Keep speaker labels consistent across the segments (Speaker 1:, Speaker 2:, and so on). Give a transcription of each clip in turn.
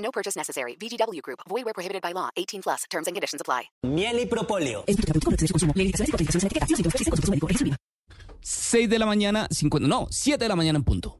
Speaker 1: No purchase necessary. VGW Group. Void where prohibited by law. 18 plus. Terms and conditions apply.
Speaker 2: Miel y propóleo.
Speaker 3: 6 de la mañana, 50, no, 7 de la mañana en punto.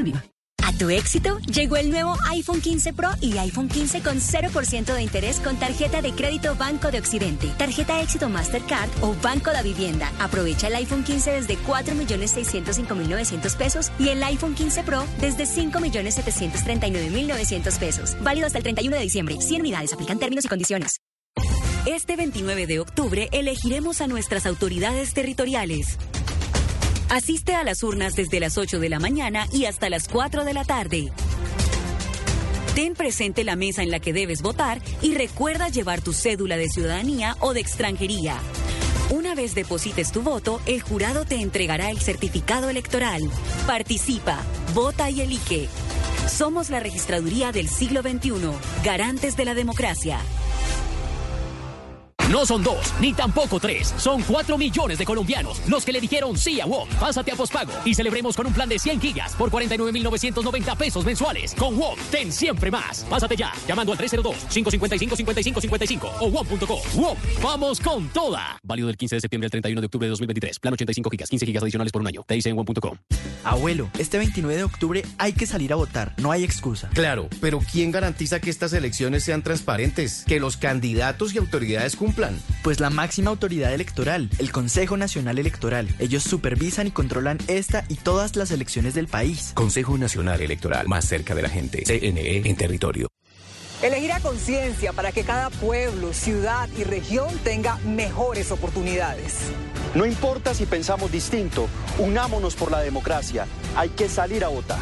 Speaker 4: Viva.
Speaker 5: A tu éxito llegó el nuevo iPhone 15 Pro y iPhone 15 con 0% de interés con tarjeta de crédito Banco de Occidente, tarjeta éxito Mastercard o Banco de Vivienda. Aprovecha el iPhone 15 desde 4.605.900 pesos y el iPhone 15 Pro desde 5.739.900 pesos. Válido hasta el 31 de diciembre. 100 unidades. Aplican términos y condiciones.
Speaker 6: Este 29 de octubre elegiremos a nuestras autoridades territoriales. Asiste a las urnas desde las 8 de la mañana y hasta las 4 de la tarde. Ten presente la mesa en la que debes votar y recuerda llevar tu cédula de ciudadanía o de extranjería. Una vez deposites tu voto, el jurado te entregará el certificado electoral. Participa, vota y elige. Somos la registraduría del siglo XXI, garantes de la democracia.
Speaker 7: No son dos, ni tampoco tres. Son cuatro millones de colombianos los que le dijeron sí a WOM. Pásate a pospago y celebremos con un plan de 100 gigas por 49,990 pesos mensuales. Con WOM, ten siempre más. Pásate ya, llamando al 302-555-5555 o WOM.co. WOM, vamos con toda. Válido del 15 de septiembre al 31 de octubre de 2023. Plan 85 gigas, 15 gigas adicionales por un año. Te dice en WOM.com.
Speaker 8: Abuelo, este 29 de octubre hay que salir a votar. No hay excusa.
Speaker 9: Claro, pero ¿quién garantiza que estas elecciones sean transparentes? Que los candidatos y autoridades cumplan.
Speaker 8: Pues la máxima autoridad electoral, el Consejo Nacional Electoral. Ellos supervisan y controlan esta y todas las elecciones del país.
Speaker 10: Consejo Nacional Electoral, más cerca de la gente. CNE en territorio.
Speaker 11: Elegir a conciencia para que cada pueblo, ciudad y región tenga mejores oportunidades.
Speaker 12: No importa si pensamos distinto, unámonos por la democracia. Hay que salir a votar.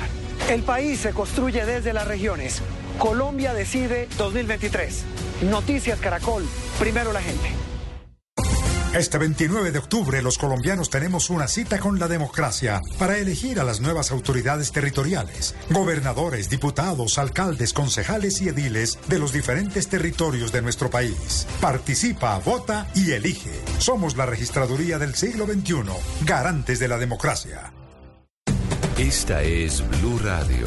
Speaker 13: El país se construye desde las regiones. Colombia decide 2023. Noticias Caracol, primero la gente.
Speaker 14: Este 29 de octubre los colombianos tenemos una cita con la democracia para elegir a las nuevas autoridades territoriales, gobernadores, diputados, alcaldes, concejales y ediles de los diferentes territorios de nuestro país. Participa, vota y elige. Somos la registraduría del siglo XXI, garantes de la democracia.
Speaker 15: Esta es Blue Radio.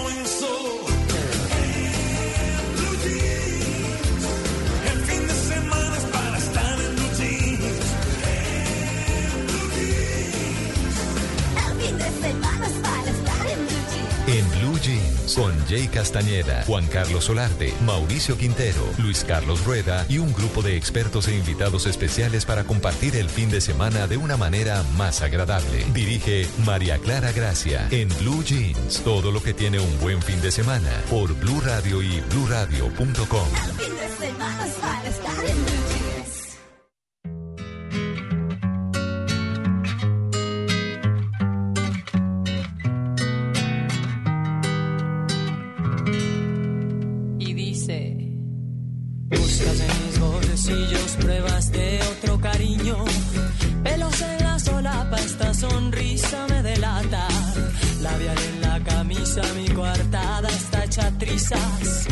Speaker 16: Con Jay Castañeda, Juan Carlos Solarte, Mauricio Quintero, Luis Carlos Rueda y un grupo de expertos e invitados especiales para compartir el fin de semana de una manera más agradable. Dirige María Clara Gracia en Blue Jeans. Todo lo que tiene un buen fin de semana por Blue Radio y bluradio.com.
Speaker 17: Buscas en mis bolsillos pruebas de otro cariño. Pelos en la solapa, esta sonrisa me delata. Labial en la camisa, mi coartada está hecha trizas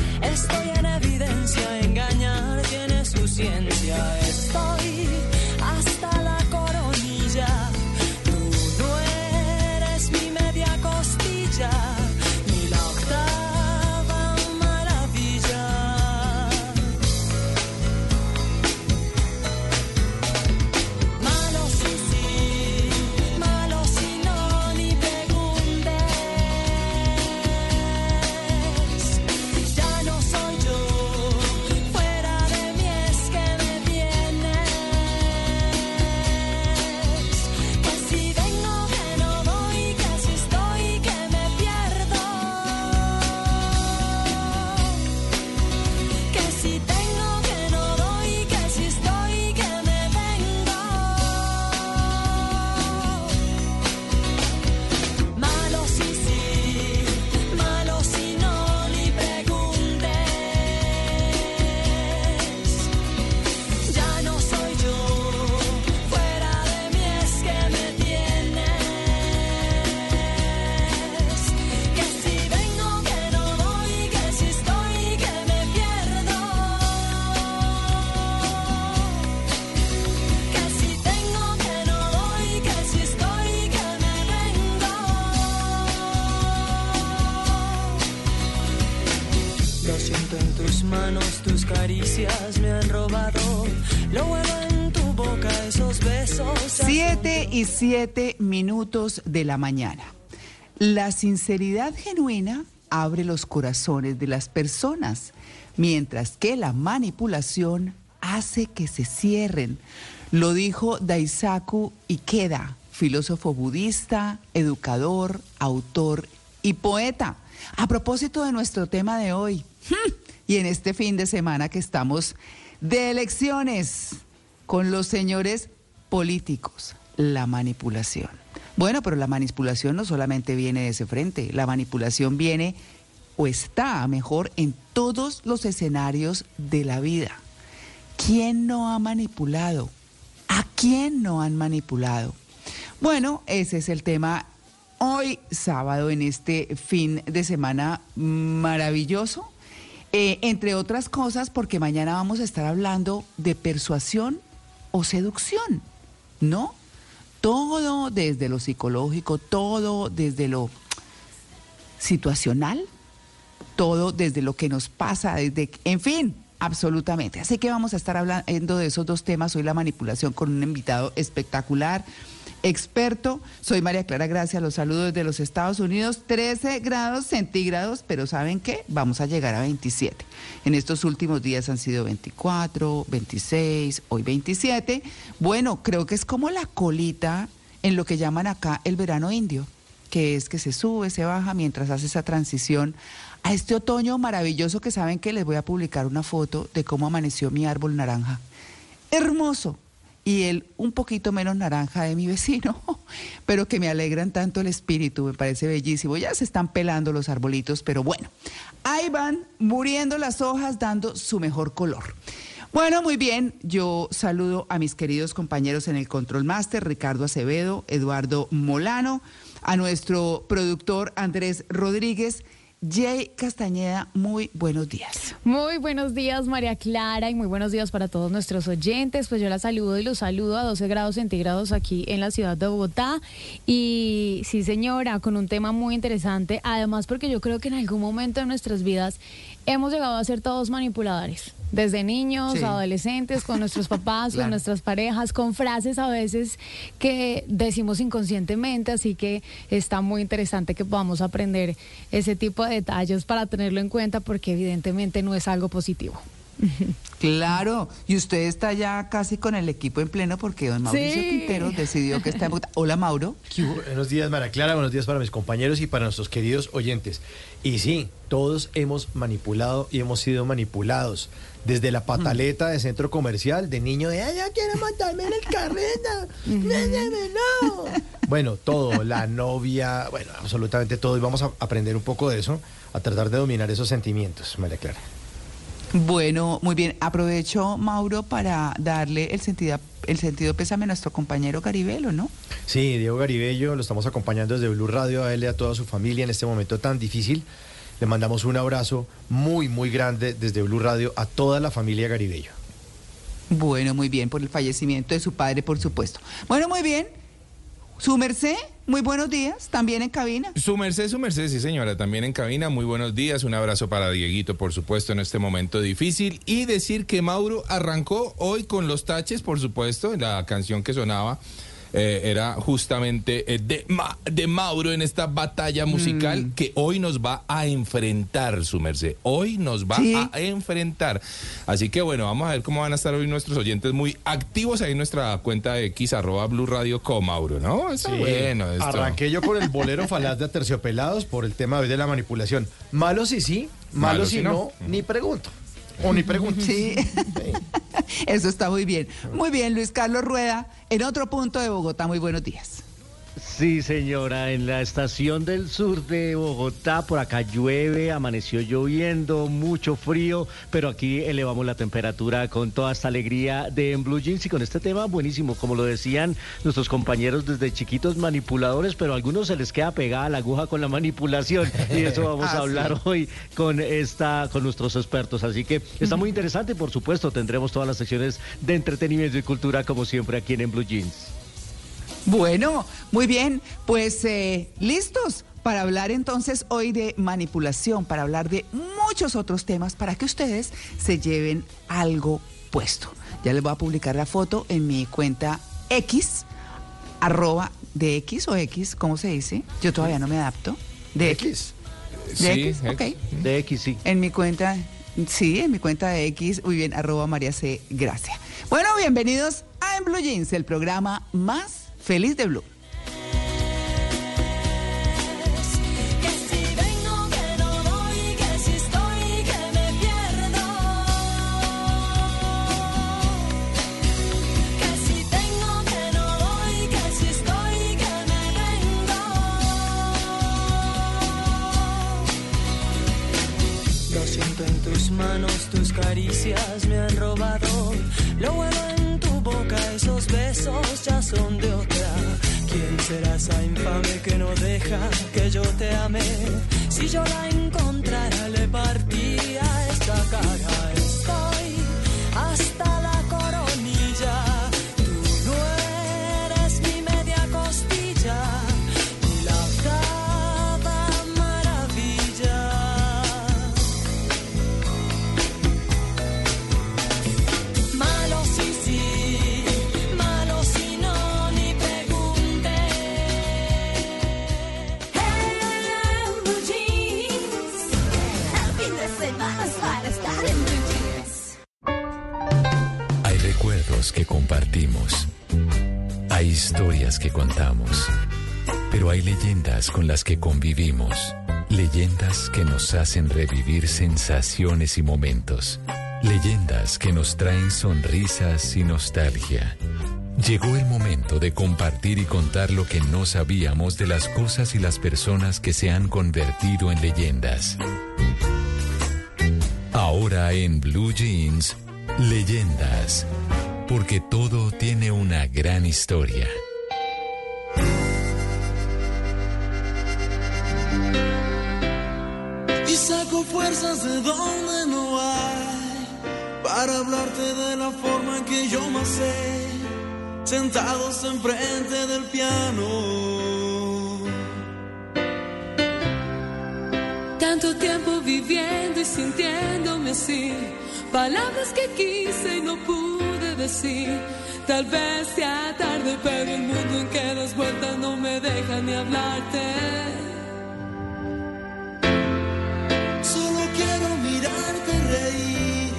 Speaker 18: y siete minutos de la mañana. La sinceridad genuina abre los corazones de las personas, mientras que la manipulación hace que se cierren. Lo dijo Daisaku Ikeda, filósofo budista, educador, autor y poeta. A propósito de nuestro tema de hoy, y en este fin de semana que estamos de elecciones con los señores políticos, la manipulación. Bueno, pero la manipulación no solamente viene de ese frente, la manipulación viene o está mejor en todos los escenarios de la vida. ¿Quién no ha manipulado? ¿A quién no han manipulado? Bueno, ese es el tema hoy sábado en este fin de semana maravilloso. Eh, entre otras cosas, porque mañana vamos a estar hablando de persuasión o seducción, ¿no? Todo desde lo psicológico, todo desde lo situacional, todo desde lo que nos pasa, desde, en fin, absolutamente. Así que vamos a estar hablando de esos dos temas, hoy la manipulación con un invitado espectacular, experto. Soy María Clara Gracia, los saludos desde los Estados Unidos, 13 grados centígrados, pero ¿saben qué? Vamos a llegar a 27. En estos últimos días han sido 24, 26, hoy 27. Bueno, creo que es como la colita en lo que llaman acá el verano indio, que es que se sube, se baja mientras hace esa transición a este otoño maravilloso que saben que les voy a publicar una foto de cómo amaneció mi árbol naranja. Hermoso. Y el un poquito menos naranja de mi vecino, pero que me alegran tanto el espíritu, me parece bellísimo. Ya se están pelando los arbolitos, pero bueno, ahí van muriendo las hojas dando su mejor color. Bueno, muy bien, yo saludo a mis queridos compañeros en el Control Master, Ricardo Acevedo, Eduardo Molano, a nuestro productor Andrés Rodríguez Jay Castañeda, muy buenos días.
Speaker 19: Muy buenos días, María Clara, y muy buenos días para todos nuestros oyentes. Pues yo la saludo y los saludo a 12 grados centígrados aquí en la ciudad de Bogotá. Y sí, señora, con un tema muy interesante. Además, porque yo creo que en algún momento de nuestras vidas hemos llegado a ser todos manipuladores. Desde niños,
Speaker 18: Sí.
Speaker 19: adolescentes, con nuestros papás,
Speaker 18: Claro.
Speaker 19: con nuestras parejas, con frases a veces que decimos inconscientemente, así que está muy interesante que podamos aprender ese tipo de detalles para tenerlo en cuenta porque evidentemente no es algo positivo.
Speaker 18: Claro, y usted está ya casi con el equipo en pleno porque don Mauricio
Speaker 20: Sí.
Speaker 18: Quintero decidió que está en Bogotá. Hola, Mauro.
Speaker 20: Buenos días, Mara Clara. Buenos días para mis compañeros y para nuestros queridos oyentes. Y sí, todos hemos manipulado y hemos sido manipulados. Desde la pataleta de centro comercial, de niño de, ay, quiero montarme en el carreta. no. Bueno, todo, la novia, bueno, absolutamente todo. Y vamos a aprender un poco de eso, a tratar de dominar esos sentimientos, María Clara.
Speaker 18: Bueno, muy bien. Aprovecho, Mauro, para darle el sentido, el sentido pésame a nuestro compañero Caribelo, ¿no?
Speaker 20: Sí, Diego Garibello, lo estamos acompañando desde Blue Radio, a él y a toda su familia en este momento tan difícil. Le mandamos un abrazo muy, muy grande desde Blue Radio a toda la familia Garibello.
Speaker 18: Bueno, muy bien, por el fallecimiento de su padre, por supuesto. Bueno, muy bien. Su merced, muy buenos días, también en cabina.
Speaker 21: Su merced, su merced, sí señora, también en cabina. Muy buenos días, un abrazo para Dieguito, por supuesto, en este momento difícil. Y decir que Mauro arrancó hoy con los taches, por supuesto, la canción que sonaba. Eh, era justamente eh, de, Ma- de Mauro en esta batalla musical que hoy nos va a enfrentar, su merced. Hoy nos va
Speaker 18: Sí.
Speaker 21: a enfrentar. Así que bueno, vamos a ver cómo van a estar hoy nuestros oyentes muy activos ahí en nuestra cuenta de X, arroba Blue Radio con Mauro, ¿no? Está bueno esto.
Speaker 20: Arranqué yo con el bolero falaz de Terciopelados por el tema de hoy de la manipulación. Malo si sí, malo,
Speaker 21: Malo
Speaker 20: si
Speaker 21: si
Speaker 20: no,
Speaker 21: no.
Speaker 20: ni pregunto. O ni pregunto.
Speaker 18: Sí. Eso está muy bien. Muy bien, Luis Carlos Rueda, en otro punto de Bogotá. Muy buenos días.
Speaker 22: Sí, señora, en la estación del sur de Bogotá, por acá llueve, amaneció lloviendo, mucho frío, pero aquí elevamos la temperatura con toda esta alegría de En Blue Jeans y con este tema buenísimo, como lo decían nuestros compañeros desde chiquitos manipuladores, pero a algunos se les queda pegada la aguja con la manipulación y eso vamos
Speaker 18: Ah,
Speaker 22: a hablar
Speaker 18: sí.
Speaker 22: hoy con esta, con nuestros expertos. Así que está muy interesante, por supuesto, tendremos todas las secciones de entretenimiento y cultura como siempre aquí en En Blue Jeans.
Speaker 18: Bueno, muy bien, pues eh, listos para hablar entonces hoy de manipulación, para hablar de muchos otros temas, para que ustedes se lleven algo puesto. Ya les voy a publicar la foto en mi cuenta X, arroba de X o X, ¿cómo se dice? Yo todavía no me adapto. De X. De
Speaker 21: Sí,
Speaker 18: X, ok.
Speaker 22: De X, sí.
Speaker 18: En mi cuenta, sí, en mi cuenta de X, muy bien, arroba María C. Gracia. Bueno, bienvenidos a En Blue Jeans, el programa más feliz de Blue.
Speaker 17: Que si vengo, que no voy, que si estoy, que me pierdo. Que si tengo, que no doy, que si estoy, que me vengo. Lo siento en tus manos, tus caricias me han robado. Lo huelo en tu boca, esos besos ya son de otra. ¿Quién será esa infame que no deja que yo te ame? Si yo la encontrara, le partía esta cara.
Speaker 15: Compartimos. Hay historias que contamos. Pero hay leyendas con las que convivimos. Leyendas que nos hacen revivir sensaciones y momentos. Leyendas que nos traen sonrisas y nostalgia. Llegó el momento de compartir y contar lo que no sabíamos de las cosas y las personas que se han convertido en leyendas. Ahora en Blue Jeans, leyendas. Porque todo tiene una gran historia.
Speaker 23: Saco fuerzas de donde no hay para hablarte de la forma en que yo más sé, sentados enfrente del piano.
Speaker 24: Tanto tiempo viviendo y sintiéndome así. Palabras que quise y no pude decir. Tal vez sea tarde, pero el mundo en que das vueltas no me deja ni hablarte.
Speaker 23: Solo quiero mirarte reír,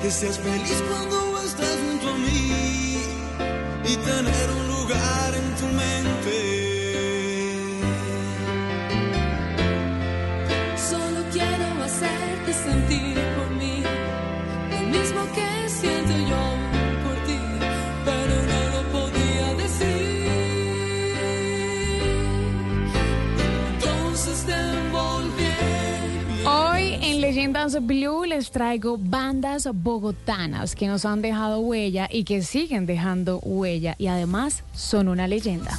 Speaker 23: que seas feliz cuando estás junto a mí y tener un lugar en tu mente.
Speaker 19: Leyendas Blue les traigo bandas bogotanas que nos han dejado huella y que siguen dejando huella y además son una leyenda.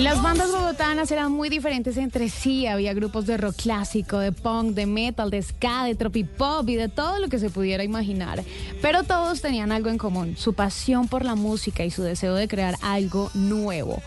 Speaker 19: Las bandas bogotanas eran muy diferentes entre sí. Había grupos de rock clásico, de punk, de metal, de ska, de tropipop y de todo lo que se pudiera imaginar. Pero todos tenían algo en común, su pasión por la música y su deseo de crear algo nuevo.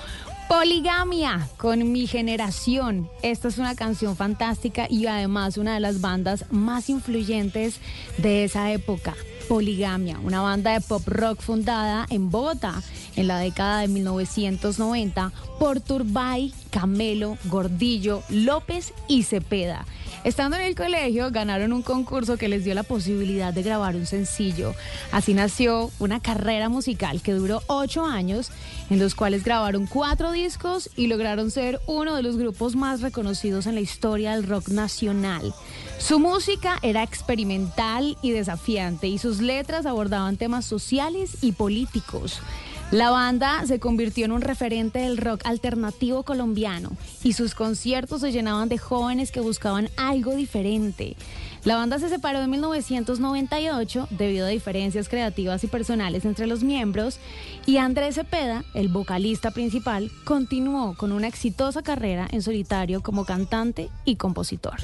Speaker 19: Poligamia con mi generación. Esta es una canción fantástica y además una de las bandas más influyentes de esa época. Poligamia, una banda de pop rock fundada en Bogotá en la década de 1990 por Turbay, Camelo, Gordillo, López y Cepeda. Estando en el colegio, ganaron un concurso que les dio la posibilidad de grabar un sencillo. Así nació una carrera musical que duró ocho años, en los cuales grabaron cuatro discos y lograron ser uno de los grupos más reconocidos en la historia del rock nacional. Su música era experimental y desafiante y sus letras abordaban temas sociales y políticos. La banda se convirtió en un referente del rock alternativo colombiano y sus conciertos se llenaban de jóvenes que buscaban algo diferente. La banda se separó en 1998 debido a diferencias creativas y personales entre los miembros y Andrés Cepeda, el vocalista principal, continuó con una exitosa carrera en solitario como cantante y compositor.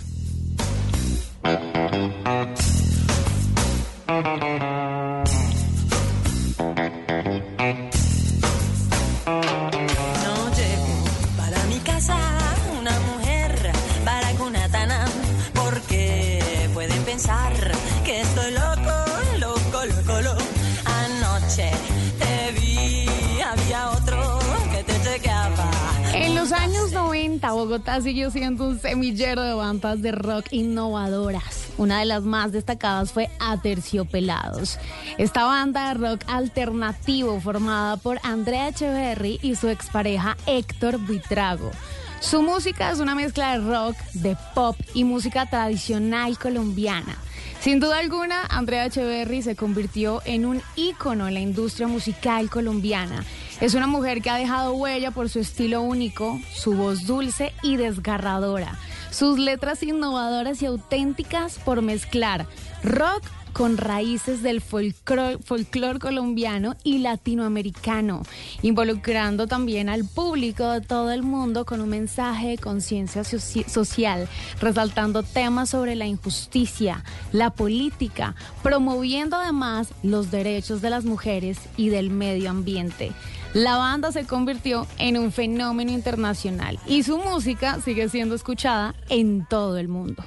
Speaker 19: Bogotá siguió siendo un semillero de bandas de rock innovadoras. Una de las más destacadas fue Aterciopelados. Esta banda de rock alternativo formada por Andrea Echeverry y su expareja Héctor Buitrago. Su música es una mezcla de rock, de pop y música tradicional colombiana. Sin duda alguna, Andrea Echeverry se convirtió en un ícono en la industria musical colombiana. Es una mujer que ha dejado huella por su estilo único, su voz dulce y desgarradora, sus letras innovadoras y auténticas por mezclar rock con raíces del folclore, folclor colombiano y latinoamericano, involucrando también al público de todo el mundo con un mensaje de conciencia soci- social, resaltando temas sobre la injusticia, la política, promoviendo además los derechos de las mujeres y del medio ambiente. La banda se convirtió en un fenómeno internacional y su música sigue siendo escuchada en todo el mundo.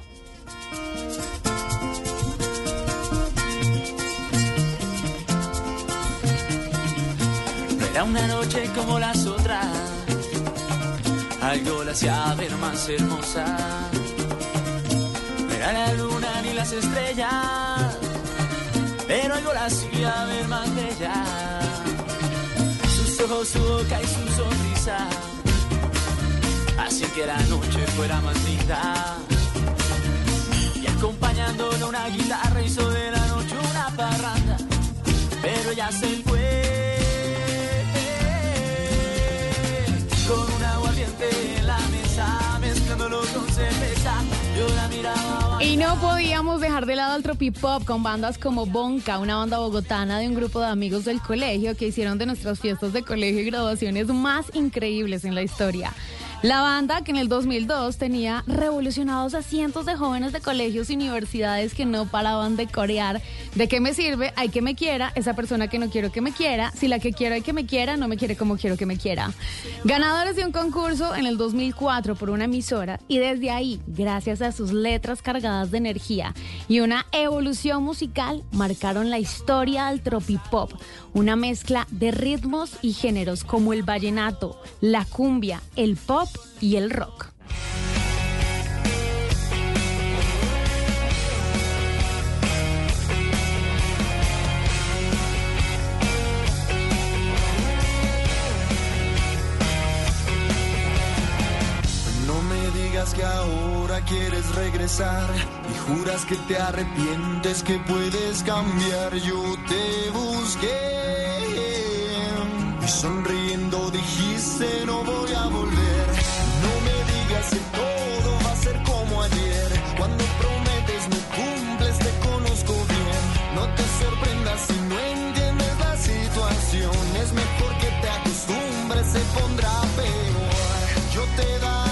Speaker 24: No era una noche como las otras, algo la hacía ver más hermosa. No era la luna ni las estrellas, pero algo la hacía ver más bella. Ojos, su boca y su sonrisa, así que la noche fuera más linda. Y acompañándolo una guitarra hizo de la noche una parranda, pero ya se fue. Con un aguardiente en la mesa,
Speaker 19: Y no podíamos dejar de lado al tropipop con bandas como Bonca, una banda bogotana de un grupo de amigos del colegio que hicieron de nuestras fiestas de colegio y graduaciones más increíbles en la historia. La banda, que en el 2002 tenía revolucionados a cientos de jóvenes de colegios y universidades que no paraban de corear. ¿De qué me sirve? Hay que me quiera, esa persona que no quiero que me quiera. Si la que quiero hay que me quiera, no me quiere como quiero que me quiera. Ganadores de un concurso en el 2004 por una emisora y desde ahí, gracias a sus letras cargadas de energía y una evolución musical, marcaron la historia del tropipop. Una mezcla de ritmos y géneros como el vallenato, la cumbia, el pop y el rock.
Speaker 25: No me digas que ahora quieres regresar y juras que te arrepientes que puedes cambiar. Yo te busqué y sonriendo dijiste no voy a volver. Que todo va a ser como ayer. Cuando prometes no cumples, te conozco bien. No te sorprendas si no entiendes la situación. Es mejor que te acostumbres, se pondrá peor. Yo te daré.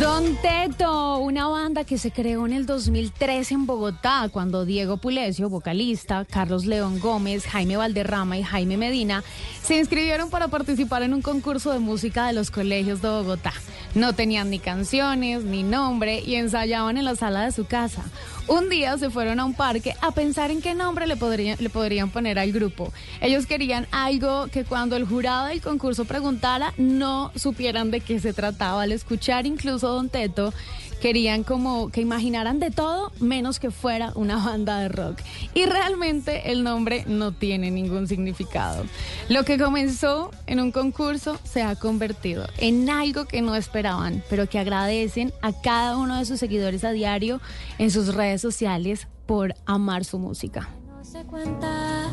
Speaker 19: Don Teto, una banda que se creó en el 2003 en Bogotá, cuando Diego Pulesio, vocalista, Carlos León Gómez, Jaime Valderrama y Jaime Medina se inscribieron para participar en un concurso de música de los colegios de Bogotá. No tenían ni canciones, ni nombre y ensayaban en la sala de su casa. Un día se fueron a un parque a pensar en qué nombre le podrían, le podrían poner al grupo. Ellos querían algo que cuando el jurado del concurso preguntara no supieran de qué se trataba. Al escuchar incluso Don Teto, querían como que imaginaran de todo menos que fuera una banda de rock. Y realmente el nombre no tiene ningún significado. Lo que comenzó en un concurso se ha convertido en algo que no esperaban, pero que agradecen a cada uno de sus seguidores a diario en sus redes sociales por amar su música.
Speaker 26: no se cuenta.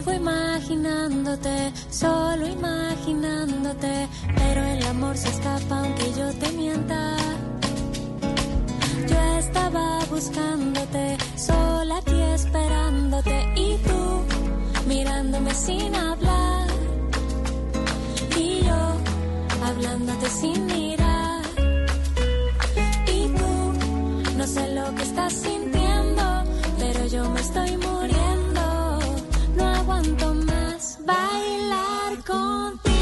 Speaker 26: Vivo imaginándote, solo imaginándote, pero el amor se escapa aunque yo te mienta. Yo estaba buscándote, sola aquí esperándote y tú mirándome sin hablar y yo hablándote sin mirar y tú no sé lo que estás sintiendo, pero yo me estoy muriendo. Aguanto más bailar contigo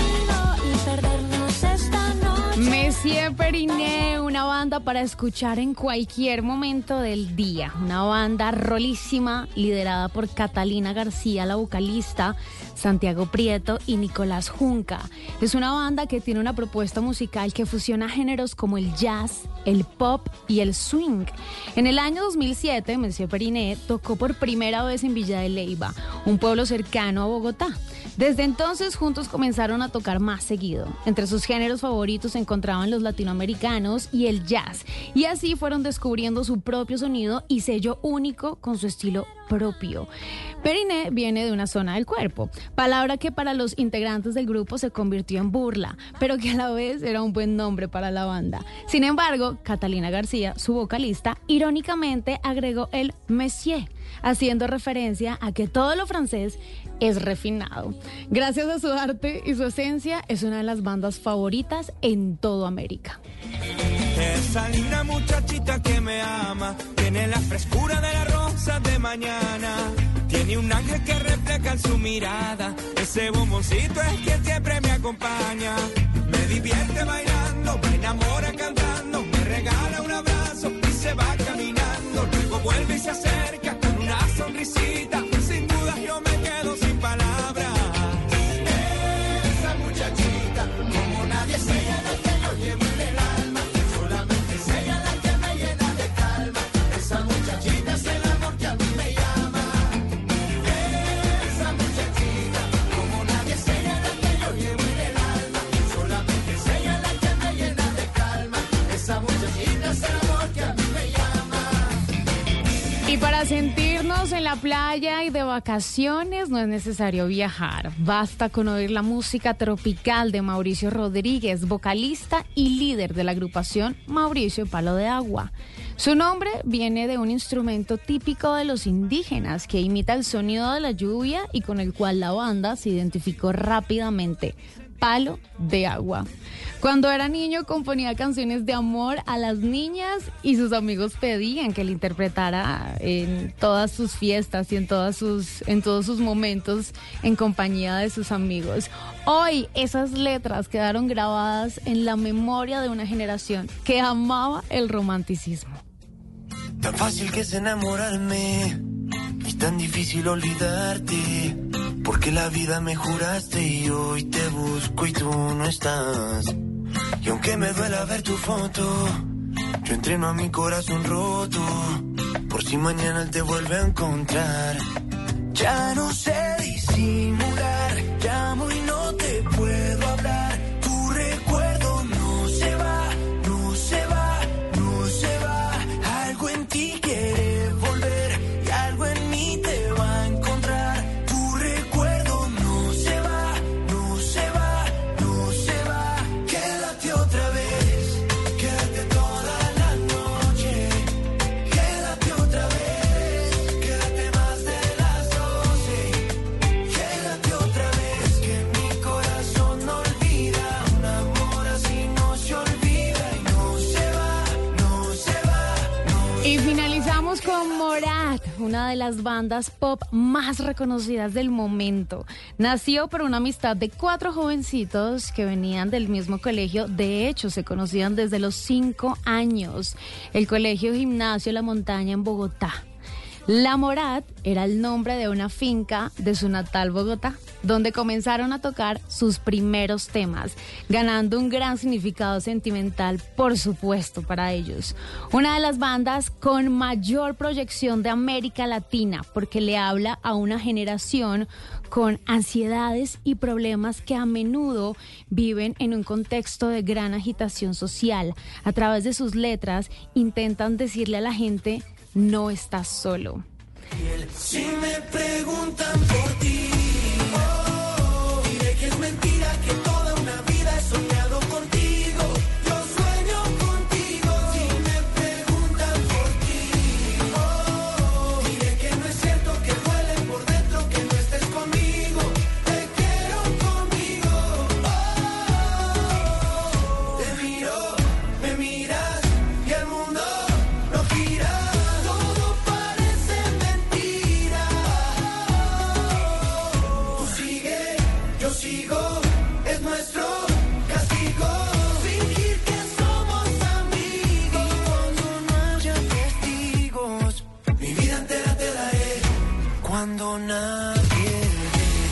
Speaker 26: y perdernos esta noche.
Speaker 19: Messier Periné, una banda para escuchar en cualquier momento del día. Una banda rolísima liderada por Catalina García, la vocalista, Santiago Prieto y Nicolás Junca. Es una banda que tiene una propuesta musical que fusiona géneros como el jazz, el pop y el swing. En el año 2007, Messier Periné tocó por primera vez en Villa de Leyva, un pueblo cercano a Bogotá. Desde entonces juntos comenzaron a tocar más seguido. Entre sus géneros favoritos se encontraban los latinoamericanos y el jazz. Y así fueron descubriendo su propio sonido y sello único con su estilo propio. Periné viene de una zona del cuerpo, palabra que para los integrantes del grupo se convirtió en burla, pero que a la vez era un buen nombre para la banda. Sin embargo, Catalina García, su vocalista, irónicamente agregó el Monsieur, haciendo referencia a que todo lo francés es refinado. Gracias a su arte y su esencia, es una de las bandas favoritas en toda América.
Speaker 25: Esa linda muchachita que me ama tiene la frescura de la rosa de mañana. Tiene un ángel que refleja en su mirada. Ese bomboncito es quien siempre me acompaña. Me divierte bailando, me enamora cantando. Me regala un abrazo y se va caminando. Luego vuelve y se acerca con una sonrisita.
Speaker 19: Para sentirnos en la playa y de vacaciones, no es necesario viajar. Basta con oír la música tropical de Mauricio Rodríguez, vocalista y líder de la agrupación Mauricio Palo de Agua. Su nombre viene de un instrumento típico de los indígenas que imita el sonido de la lluvia y con el cual la banda se identificó rápidamente. Palo de agua. Cuando era niño componía canciones de amor a las niñas y sus amigos pedían que le interpretara en todas sus fiestas y en, todas sus, en todos sus momentos en compañía de sus amigos. Hoy esas letras quedaron grabadas en la memoria de una generación que amaba el romanticismo.
Speaker 25: Tan fácil que es enamorarme y tan difícil olvidarte. Porque la vida me juraste y hoy te busco y tú no estás. Y aunque me duela ver tu foto, yo entreno a mi corazón roto. Por si mañana él te vuelve a encontrar. Ya no sé disimular, llamo y
Speaker 19: una de las bandas pop más reconocidas del momento. Nació por una amistad de cuatro jovencitos que venían del mismo colegio. De hecho, se conocían desde los cinco años. El Colegio Gimnasio La Montaña en Bogotá. La Morat era el nombre de una finca de su natal Bogotá, donde comenzaron a tocar sus primeros temas, ganando un gran significado sentimental, por supuesto, para ellos. Una de las bandas con mayor proyección de América Latina, porque le habla a una generación con ansiedades y problemas que a menudo viven en un contexto de gran agitación social. A través de sus letras intentan decirle a la gente, no estás solo.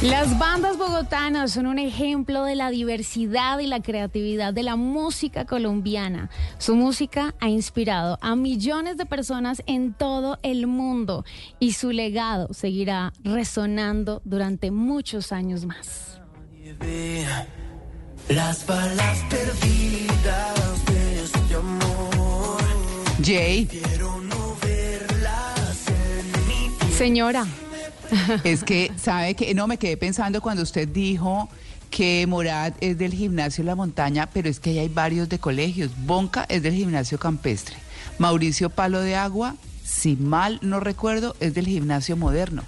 Speaker 19: Las bandas bogotanas son un ejemplo de la diversidad y la creatividad de la música colombiana. Su música ha inspirado a millones de personas en todo el mundo y su legado seguirá resonando durante muchos años más.
Speaker 25: Las balas perdidas de este amor.
Speaker 18: Jay,
Speaker 25: Quiero no verlas en mi
Speaker 19: Señora,
Speaker 18: es que, ¿sabe que No, me quedé pensando cuando usted dijo que Morat es del gimnasio La Montaña, pero es que ahí hay varios de colegios. Bonca es del gimnasio campestre. Mauricio Palo de Agua, si mal no recuerdo, es del gimnasio moderno.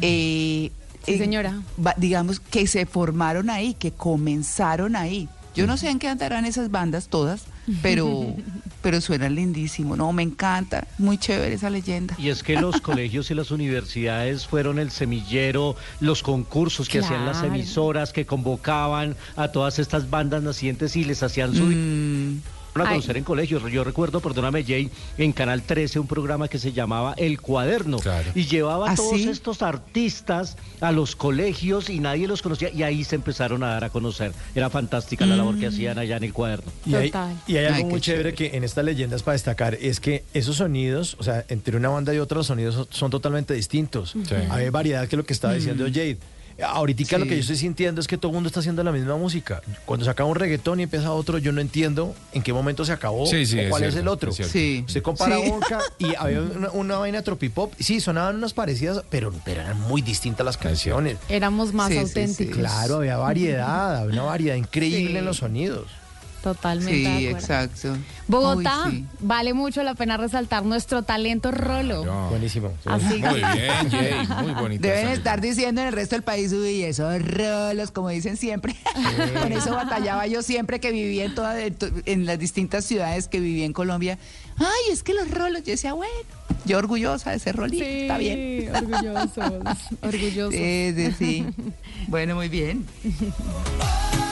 Speaker 18: Eh,
Speaker 19: Sí, señora.
Speaker 18: digamos que se formaron ahí, que comenzaron ahí. Yo no sé en qué andarán esas bandas todas, pero, pero suenan lindísimo. No, me encanta. Muy chévere esa leyenda.
Speaker 27: Y es que los colegios y las universidades fueron el semillero, los concursos que hacían las emisoras, que convocaban a todas estas bandas nacientes y les hacían su...
Speaker 18: Mm.
Speaker 27: A conocer en colegios. Yo recuerdo, perdóname Jay, en Canal 13 un programa que se llamaba El Cuaderno y llevaba a
Speaker 18: ¿Ah,
Speaker 27: todos
Speaker 18: sí?
Speaker 27: estos artistas a los colegios y nadie los conocía y ahí se empezaron a dar a conocer. Era fantástica la labor que hacían allá en El Cuaderno.
Speaker 20: Y hay, y hay algo muy chévere, que en estas leyendas para destacar es que esos sonidos, o sea, entre una banda y otra los sonidos son, son totalmente distintos.
Speaker 27: Sí.
Speaker 20: Hay variedad que es lo que estaba diciendo
Speaker 27: Mm.
Speaker 20: Jade. Ahorita lo que yo estoy sintiendo es que todo el mundo está haciendo la misma música. Cuando se acaba un reggaetón y empieza otro, yo no entiendo en qué momento se acabó
Speaker 21: Sí, sí,
Speaker 20: o cuál es,
Speaker 21: cierto,
Speaker 20: el otro.
Speaker 21: es.
Speaker 18: Sí.
Speaker 20: Usted compara
Speaker 18: Sí.
Speaker 20: Bonca y había una, una vaina tropipop. Sí, sonaban unas parecidas, pero, pero eran muy distintas las canciones.
Speaker 19: Éramos más
Speaker 18: Sí, sí, sí.
Speaker 19: auténticos.
Speaker 20: Claro, había variedad, había una variedad increíble
Speaker 19: Sí.
Speaker 20: en los sonidos.
Speaker 19: Totalmente. de
Speaker 18: Sí,
Speaker 19: acuerdo.
Speaker 18: exacto.
Speaker 19: Bogotá,
Speaker 18: Uy, sí.
Speaker 19: vale mucho la pena resaltar nuestro talento rolo.
Speaker 21: No.
Speaker 20: Buenísimo.
Speaker 19: Así
Speaker 21: Muy bien, Jay, muy bonita.
Speaker 18: Deben estar diciendo en el resto del país, uy, esos rolos, como dicen siempre. Con eso batallaba yo siempre que vivía en, toda, en to- en las distintas ciudades que vivía en Colombia. Ay, es que los rolos, yo decía, bueno, yo orgullosa de ser rolito, está bien.
Speaker 19: orgullosos, orgullosos.
Speaker 18: Sí, sí, sí. Bueno, muy bien.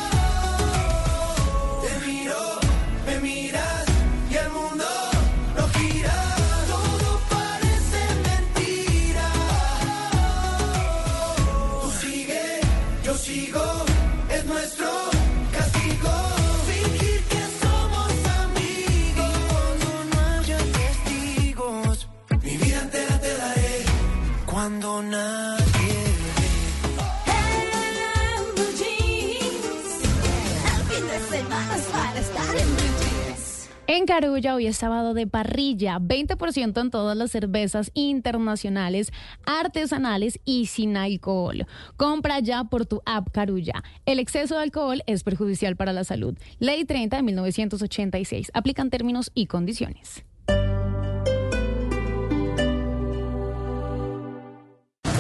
Speaker 19: En Carulla hoy es sábado de parrilla, 20% en todas las cervezas internacionales, artesanales y sin alcohol. Compra ya por tu app Carulla. El exceso de alcohol es perjudicial para la salud. Ley 30 de 1986. Aplican términos y condiciones.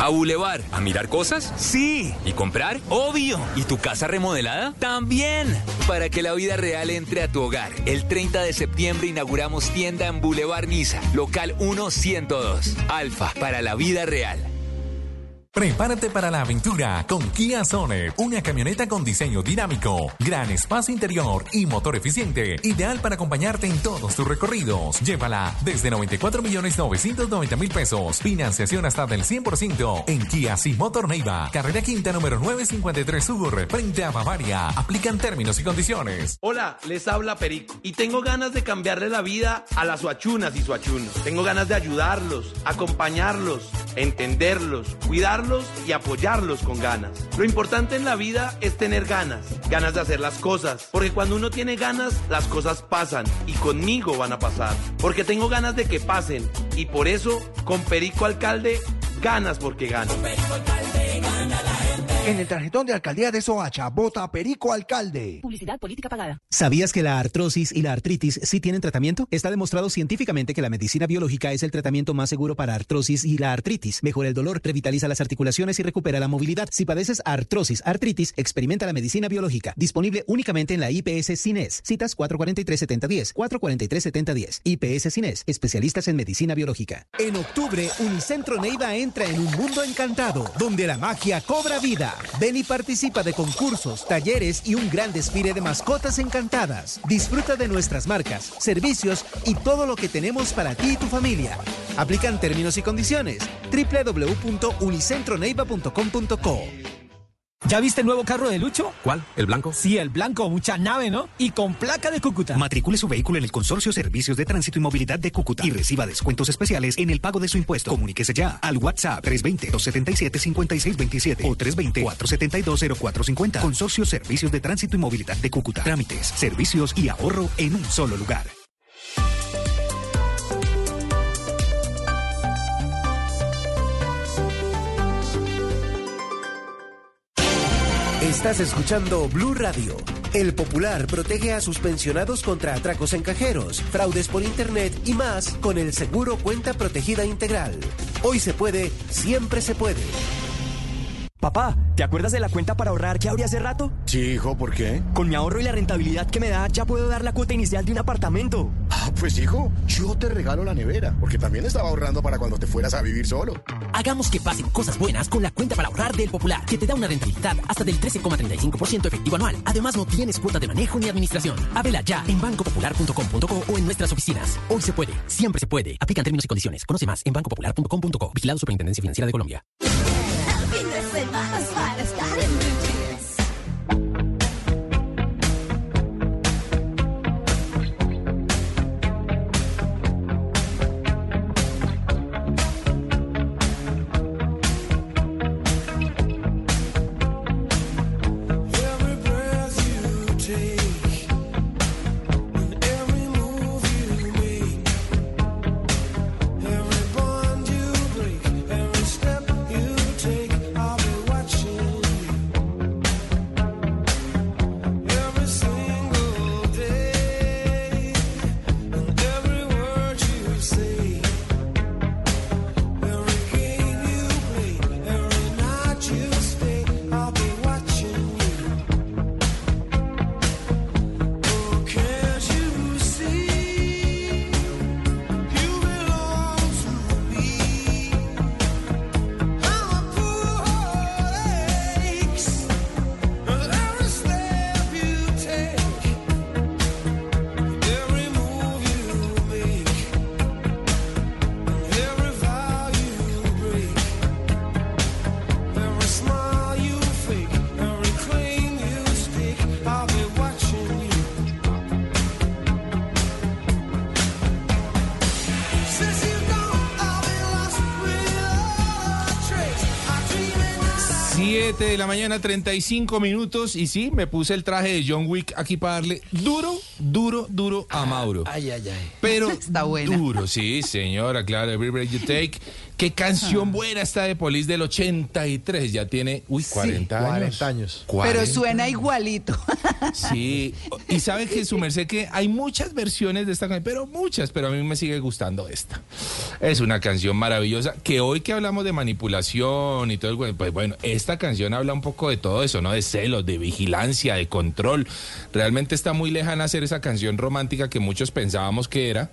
Speaker 15: ¿A Boulevard? ¿A mirar cosas? Sí. ¿Y comprar? Obvio. ¿Y tu casa remodelada? También. Para que la vida real entre a tu hogar, el 30 de septiembre inauguramos tienda en Boulevard Niza, local 1102. Alfa, para la vida real.
Speaker 28: Prepárate para la aventura con Kia Sonet, una camioneta con diseño dinámico, gran espacio interior y motor eficiente, ideal para acompañarte en todos tus recorridos. Llévala desde 94 millones 990 mil pesos, financiación hasta del 100% en Kia Sí Motor Neiva, carrera quinta número 953 Sur, frente a Bavaria. Aplican términos y condiciones.
Speaker 29: Hola, les habla Perico y tengo ganas de cambiarle la vida a las suachunas y suachunos. Tengo ganas de ayudarlos, acompañarlos, entenderlos, cuidarlos y apoyarlos con ganas. Lo importante en la vida es tener ganas, ganas de hacer las cosas, porque cuando uno tiene ganas, las cosas pasan y conmigo van a pasar, porque tengo ganas de que pasen y por eso con Perico Alcalde ganas porque ganas.
Speaker 30: En el tarjetón de alcaldía de Soacha, vota Perico Alcalde.
Speaker 31: Publicidad política pagada.
Speaker 32: ¿Sabías que la artrosis y la artritis sí tienen tratamiento? Está demostrado científicamente que la medicina biológica es el tratamiento más seguro para artrosis y la artritis. Mejora el dolor, revitaliza las articulaciones y recupera la movilidad. Si padeces artrosis, artritis, experimenta la medicina biológica. Disponible únicamente en la IPS Cines. Citas 443-7010, 443-7010. IPS Cines, especialistas en medicina biológica.
Speaker 33: En octubre, Unicentro Neiva entra en un mundo encantado, donde la magia cobra vida. Ven y participa de concursos, talleres y un gran desfile de mascotas encantadas. Disfruta de nuestras marcas, servicios y todo lo que tenemos para ti y tu familia. Aplican términos y condiciones. www.unicentroneiva.com.co
Speaker 7: ¿Ya viste el nuevo carro de Lucho?
Speaker 34: ¿Cuál? ¿El blanco?
Speaker 7: Sí, el blanco, mucha nave, ¿no? Y con placa de Cúcuta.
Speaker 35: Matricule su vehículo en el Consorcio Servicios de Tránsito y Movilidad de Cúcuta y reciba descuentos especiales en el pago de su impuesto. Comuníquese ya al WhatsApp 320-277-5627 o 320-472-0450. Consorcio Servicios de Tránsito y Movilidad de Cúcuta. Trámites, servicios y ahorro en un solo lugar.
Speaker 36: Estás escuchando Blue Radio. El Popular protege a sus pensionados contra atracos en cajeros, fraudes por internet y más con el seguro Cuenta Protegida Integral. Hoy se puede, siempre se puede.
Speaker 37: Papá, ¿te acuerdas de la cuenta para ahorrar que abrí hace rato?
Speaker 30: Sí, hijo, ¿por qué?
Speaker 37: Con mi ahorro y la rentabilidad que me da, ya puedo dar la cuota inicial de un apartamento.
Speaker 30: Ah, pues hijo, yo te regalo la nevera, porque también estaba ahorrando para cuando te fueras a vivir solo.
Speaker 7: Hagamos que pasen cosas buenas con la cuenta para ahorrar del Popular, que te da una rentabilidad hasta del 13,35% efectivo anual. Además, no tienes cuota de manejo ni administración. Ábrela ya en bancopopular.com.co o en nuestras oficinas. Hoy se puede, siempre se puede. Aplican términos y condiciones. Conoce más en bancopopular.com.co. Vigilado Superintendencia Financiera de Colombia.
Speaker 21: 7 de la mañana, 35 minutos. Y sí, me puse el traje de John Wick aquí para darle duro, duro, duro a Mauro.
Speaker 20: Ay, ay, ay.
Speaker 21: Pero
Speaker 18: Está buena.
Speaker 21: duro, sí, señora, claro. Every Breath You Take. Qué canción buena está de Police del 83. Ya tiene, uy, 40 años.
Speaker 20: 40 años.
Speaker 18: Pero
Speaker 21: 40.
Speaker 18: suena igualito.
Speaker 21: Sí, y sabe que su merced que hay muchas versiones de esta canción, pero muchas, pero a mí me sigue gustando esta. Es una canción maravillosa que hoy que hablamos de manipulación y todo el güey, pues bueno, esta canción habla un poco de todo eso, ¿no? De celos, de vigilancia, de control. Realmente está muy lejana a ser esa canción romántica que muchos pensábamos que era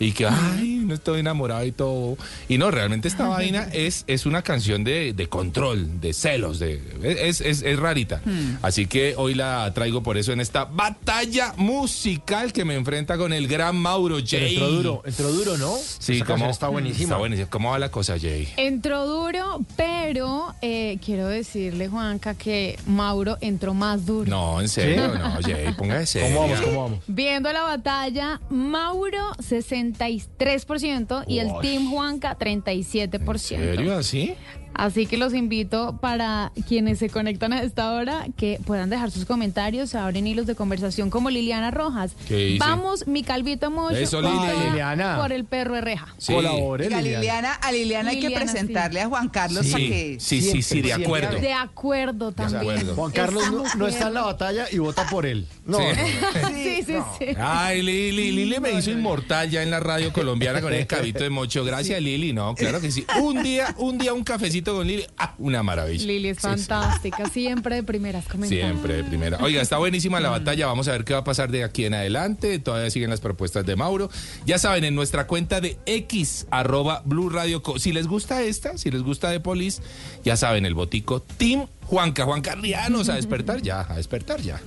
Speaker 21: y que, ay, no estoy enamorado y todo. Y no, realmente esta vaina es, es una canción de, de control, de celos, de, es, es, es rarita. Así que hoy la traigo por eso en esta batalla musical que me enfrenta con el gran Mauro J.
Speaker 20: Pero entró duro, entró duro, ¿no?
Speaker 21: Sí,
Speaker 20: Esa
Speaker 21: ¿cómo-
Speaker 20: está buenísima.
Speaker 21: Está buenísima. ¿Cómo va la cosa, Jay?
Speaker 19: Entró duro, pero eh, quiero decirle, Juanca, que Mauro entró más duro.
Speaker 21: No, en serio, no, Jay, póngase.
Speaker 20: ¿Cómo vamos? ¿Cómo vamos?
Speaker 19: Viendo la batalla, Mauro 63% y el. Team Juanca 37%.
Speaker 21: ¿En serio así?
Speaker 19: Así que los invito para quienes se conectan a esta hora que puedan dejar sus comentarios, se abren hilos de conversación como Liliana Rojas. Vamos, mi calvito mocho,
Speaker 21: Eso.
Speaker 20: Liliana.
Speaker 19: por el perro de reja.
Speaker 21: Sí.
Speaker 20: Colabore, Liliana.
Speaker 18: Liliana, a Liliana hay que presentarle a Juan Carlos
Speaker 21: Sí,
Speaker 18: para que...
Speaker 21: sí, sí, sí, de acuerdo.
Speaker 19: De acuerdo también.
Speaker 21: acuerdo.
Speaker 20: Juan Carlos no, está en la batalla y vota por él. No,
Speaker 21: Sí.
Speaker 19: Sí, sí, sí.
Speaker 21: Ay, Lili, Lili me hizo inmortal ya en la radio colombiana con el cabito de mocho. Gracias, Lili. No, claro que sí. Un día, un día un cafecito con Lili. Ah, una maravilla.
Speaker 19: Lili es
Speaker 21: Sí, sí.
Speaker 19: fantástica, siempre de primeras comentarios.
Speaker 21: Siempre de primera. Oiga, está buenísima la batalla. Vamos a ver qué va a pasar de aquí en adelante. Todavía siguen las propuestas de Mauro. Ya saben, en nuestra cuenta de X, arroba Blue Radio. Co- Si les gusta esta, si les gusta de Polis, ya saben, el botico Team Juanca. Juan Carlianos a despertar ya, a despertar ya.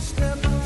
Speaker 38: You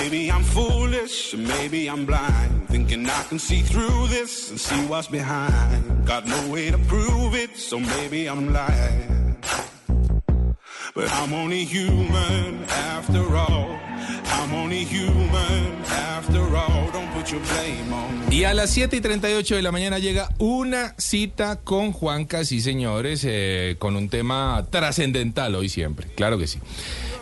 Speaker 38: Maybe I'm foolish, maybe I'm blind, thinking I can see through this and see what's behind. Got no way to prove it, so maybe I'm lying. But I'm only human after all. I'm only human.
Speaker 21: Y a las 7 y 38 de la mañana llega una cita con Juanca, sí señores, eh, con un tema trascendental hoy siempre, claro que sí.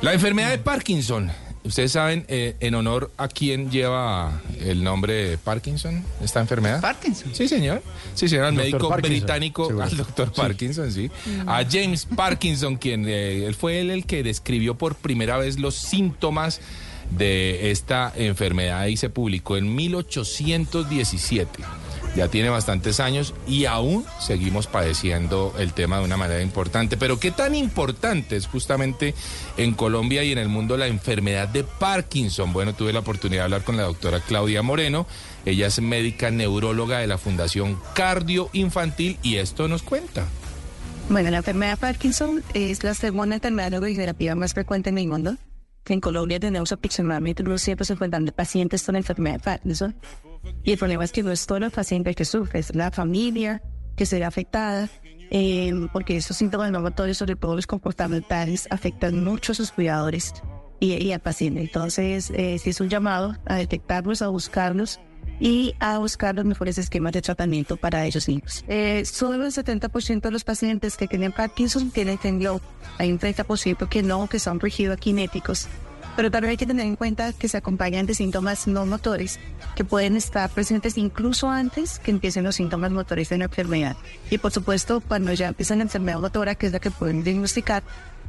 Speaker 21: La enfermedad de Parkinson. Ustedes saben eh, en honor a quién lleva el nombre de Parkinson, esta enfermedad.
Speaker 18: Parkinson.
Speaker 21: Sí, señor. Sí, señor, al médico
Speaker 20: Parkinson,
Speaker 21: británico,
Speaker 20: seguro.
Speaker 21: al doctor Parkinson, sí. A James Parkinson, quien eh, él fue él el que describió por primera vez los síntomas de esta enfermedad y se publicó en 1817. Ya tiene bastantes años y aún seguimos padeciendo el tema de una manera importante. Pero qué tan importante es justamente en Colombia y en el mundo la enfermedad de Parkinson. Bueno, tuve la oportunidad de hablar con la doctora Claudia Moreno. Ella es médica neuróloga de la Fundación Cardio Infantil y esto nos cuenta.
Speaker 39: Bueno, la enfermedad de Parkinson es la segunda enfermedad neurodegenerativa más frecuente en el mundo. Que en Colombia tenemos aproximadamente unos 150 mil pacientes con enfermedad de Parkinson. Y el problema es que no es solo el paciente el que sufre, es la familia que se ve afectada, eh, porque esos síntomas no motorios, sobre todo los comportamentales, afectan mucho a sus cuidadores y, y al paciente. Entonces, eh, sí es un llamado a detectarlos, a buscarlos y a buscar los mejores esquemas de tratamiento para ellos mismos. Eh, solo el 70% de los pacientes que tienen Parkinson tienen temblor. Hay un 30% que no, que son rigidoquinéticos. Pero también hay que tener en cuenta que se acompañan de síntomas no motores que pueden estar presentes incluso antes que empiecen los síntomas motores de la enfermedad. Y por supuesto, cuando ya empieza la enfermedad motora, que es la que pueden diagnosticar,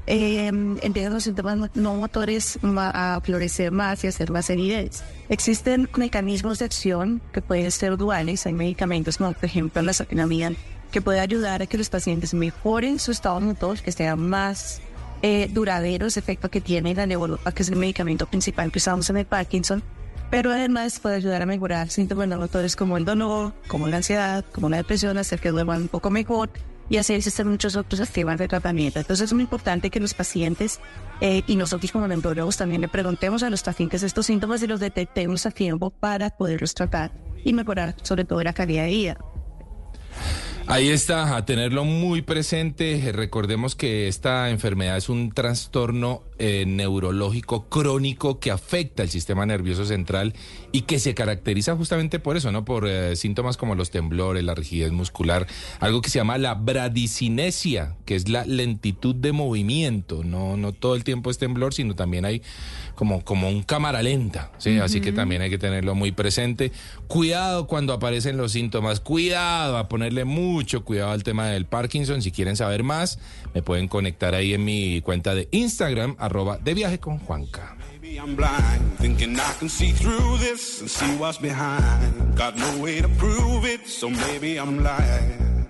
Speaker 39: eh, empiezan los síntomas no- motores a florecer más y a ser más evidentes. Existen mecanismos de acción que pueden ser duales. Hay medicamentos como, por ejemplo, la saquinamida, que puede ayudar a que los pacientes mejoren su estado motor, que sea más eh, duradero ese efecto que tiene la levodopa, que es el medicamento principal que usamos en el Parkinson. pero además puede ayudar a mejorar síntomas no motores como el dolor, como la ansiedad, como la depresión, hacer que duerman un poco mejor y así existen muchos otros esquemas de tratamiento. Entonces es muy importante que los pacientes eh, y nosotros como neurólogos también le preguntemos a los pacientes estos síntomas y los detectemos a tiempo para poderlos tratar y mejorar sobre todo la calidad de vida.
Speaker 21: Ahí está, a tenerlo muy presente. Recordemos que esta enfermedad es un trastorno eh, neurológico crónico que afecta el sistema nervioso central y que se caracteriza justamente por eso, ¿no? Por eh, síntomas como los temblores, la rigidez muscular, algo que se llama la bradicinesia, que es la lentitud de movimiento. No, no todo el tiempo es temblor, sino también hay como, como un cámara lenta, ¿sí? Así que también hay que tenerlo muy presente. Cuidado cuando aparecen los síntomas, cuidado a ponerle mucho cuidado al tema del Parkinson. Si quieren saber más, me pueden conectar ahí en mi cuenta de Instagram, arroba de viaje con Juanca.
Speaker 38: Maybe I'm blind, thinking I can see through this and see what's behind. Got no way to prove it, so maybe I'm lying.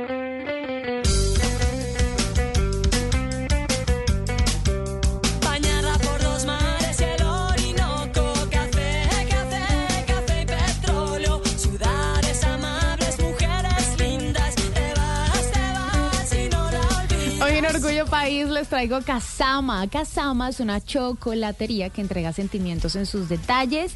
Speaker 19: Orgullo País les traigo Casama. Casama es una chocolatería que entrega sentimientos en sus detalles.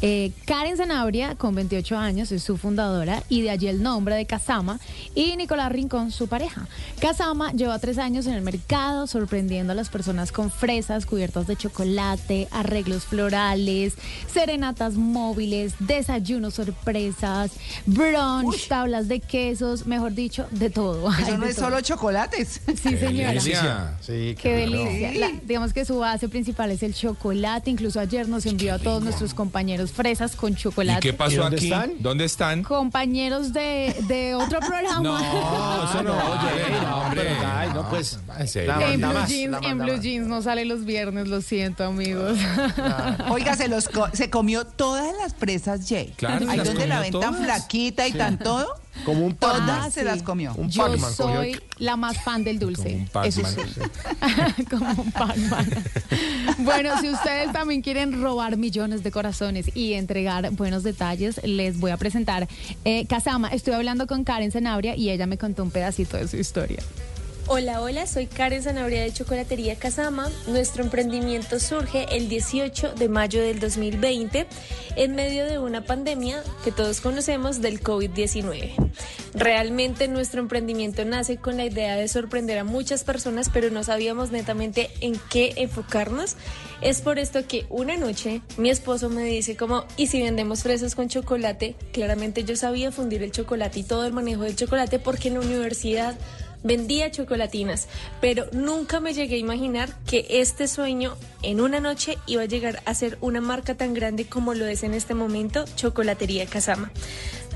Speaker 19: Eh, Karen Zanabria, con 28 años, es su fundadora y de allí el nombre de Casama. Y Nicolás Rincón, su pareja. Casama lleva tres años en el mercado, sorprendiendo a las personas con fresas cubiertas de chocolate, arreglos florales, serenatas móviles, desayunos sorpresas, brunch, tablas de quesos, mejor dicho, de todo.
Speaker 18: Eso no es
Speaker 19: todo.
Speaker 18: solo chocolates.
Speaker 19: Sí, señora.
Speaker 20: Delicia. Sí,
Speaker 19: Qué
Speaker 20: claro.
Speaker 19: delicia. La- digamos que su base principal es el chocolate. Incluso ayer nos envió a todos nuestros compañeros fresas con
Speaker 21: ¿Y
Speaker 19: chocolate.
Speaker 21: qué pasó
Speaker 20: dónde
Speaker 21: aquí?
Speaker 20: están?
Speaker 21: ¿Dónde están?
Speaker 19: Compañeros de, de otro programa.
Speaker 21: No, eso no, oye, no, hombre.
Speaker 20: ay, no, pues,
Speaker 21: En
Speaker 20: la
Speaker 19: Blue,
Speaker 20: más,
Speaker 19: Jeans,
Speaker 20: la
Speaker 19: en Blue
Speaker 20: más.
Speaker 19: Jeans no sale los viernes, lo siento, amigos.
Speaker 18: Oiga, se los co- se comió todas las presas Jay.
Speaker 21: Claro,
Speaker 18: Ahí donde la ven tan flaquita y tan todo.
Speaker 20: Como un
Speaker 18: Todas
Speaker 20: Pac-Man.
Speaker 18: se las comió.
Speaker 20: Un
Speaker 19: Yo
Speaker 20: Pac-Man cogió
Speaker 19: soy la más fan del dulce.
Speaker 21: Como un
Speaker 19: Eso
Speaker 21: Pac-Man.
Speaker 19: sí. Como un Pac-Man. bueno, si ustedes también quieren robar millones de corazones y entregar buenos detalles, les voy a presentar eh, Casama. Estoy hablando con Karen Zanabria y ella me contó un pedacito de su historia.
Speaker 40: Hola, hola, soy Karen Zanabria de Chocolatería Casama. Nuestro emprendimiento surge el 18 de mayo del 2020 en medio de una pandemia que todos conocemos del COVID-19. Realmente nuestro emprendimiento nace con la idea de sorprender a muchas personas, pero no sabíamos netamente en qué enfocarnos. Es por esto que una noche mi esposo me dice como, ¿y si vendemos fresas con chocolate? Claramente yo sabía fundir el chocolate y todo el manejo del chocolate porque en la universidad vendía chocolatinas, pero nunca me llegué a imaginar que este sueño en una noche iba a llegar a ser una marca tan grande como lo es en este momento Chocolatería Casama.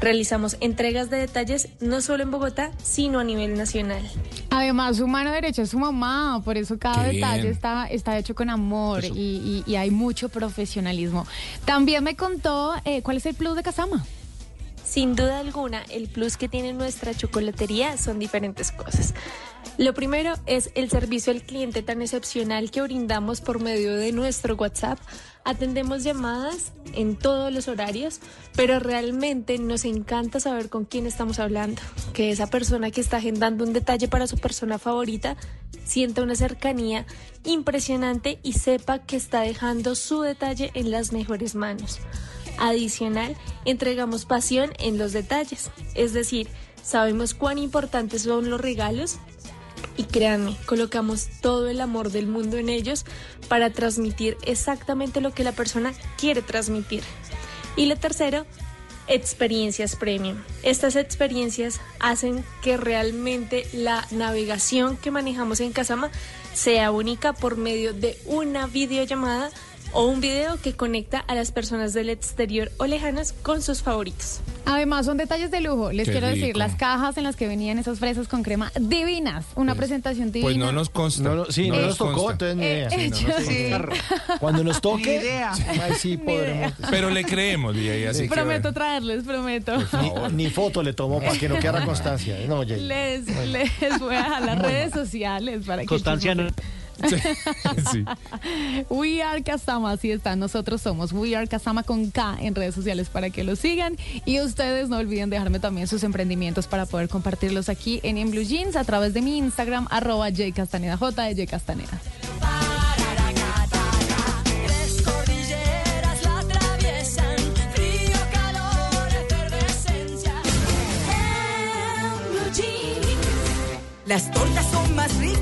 Speaker 40: Realizamos entregas de detalles no solo en Bogotá, sino a nivel nacional.
Speaker 19: Además, su mano derecha es su mamá, por eso cada
Speaker 21: Qué
Speaker 19: detalle
Speaker 21: bien.
Speaker 19: está, está hecho con amor y, y- y hay mucho profesionalismo. También me contó eh, cuál es el plus de Casama.
Speaker 40: Sin duda alguna, el plus que tiene nuestra chocolatería son diferentes cosas. Lo primero es el servicio al cliente tan excepcional que brindamos por medio de nuestro WhatsApp. Atendemos llamadas en todos los horarios, pero realmente nos encanta saber con quién estamos hablando. Que esa persona que está agendando un detalle para su persona favorita sienta una cercanía impresionante y sepa que está dejando su detalle en las mejores manos. Adicional, entregamos pasión en los detalles, es decir, sabemos cuán importantes son los regalos y créanme, colocamos todo el amor del mundo en ellos para transmitir exactamente lo que la persona quiere transmitir. Y lo tercero, experiencias premium. Estas experiencias hacen que realmente la navegación que manejamos en Casama sea única por medio de una videollamada o un video que conecta a las personas del exterior o lejanas con sus favoritos.
Speaker 19: Además, son detalles de lujo. Les
Speaker 21: Qué
Speaker 19: quiero decir,
Speaker 21: rico.
Speaker 19: las cajas en las que venían esas fresas con crema divinas. Una presentación divina.
Speaker 21: Pues no nos consta.
Speaker 20: No, no, sí, no,
Speaker 21: No
Speaker 20: nos tocó, entonces ni idea.
Speaker 19: Eh,
Speaker 20: Sí, consta. Cuando nos toque,
Speaker 18: idea.
Speaker 20: ahí sí podremos.
Speaker 21: Pero le creemos, y ahí así que
Speaker 19: prometo traerles, prometo.
Speaker 20: Ni, ni foto le tomó para que no quedara constancia. No.
Speaker 19: Les, les voy a dejar las redes sociales para que
Speaker 22: Constancia no.
Speaker 21: Sí.
Speaker 19: We Are Kasama, así está, nosotros somos We Are Kasama con K en redes sociales para que lo sigan y ustedes no olviden dejarme también sus emprendimientos para poder compartirlos aquí en En Blue Jeans a través de mi Instagram arroba jcastaneda, J de J Castaneda.
Speaker 41: Las tortas son más ricas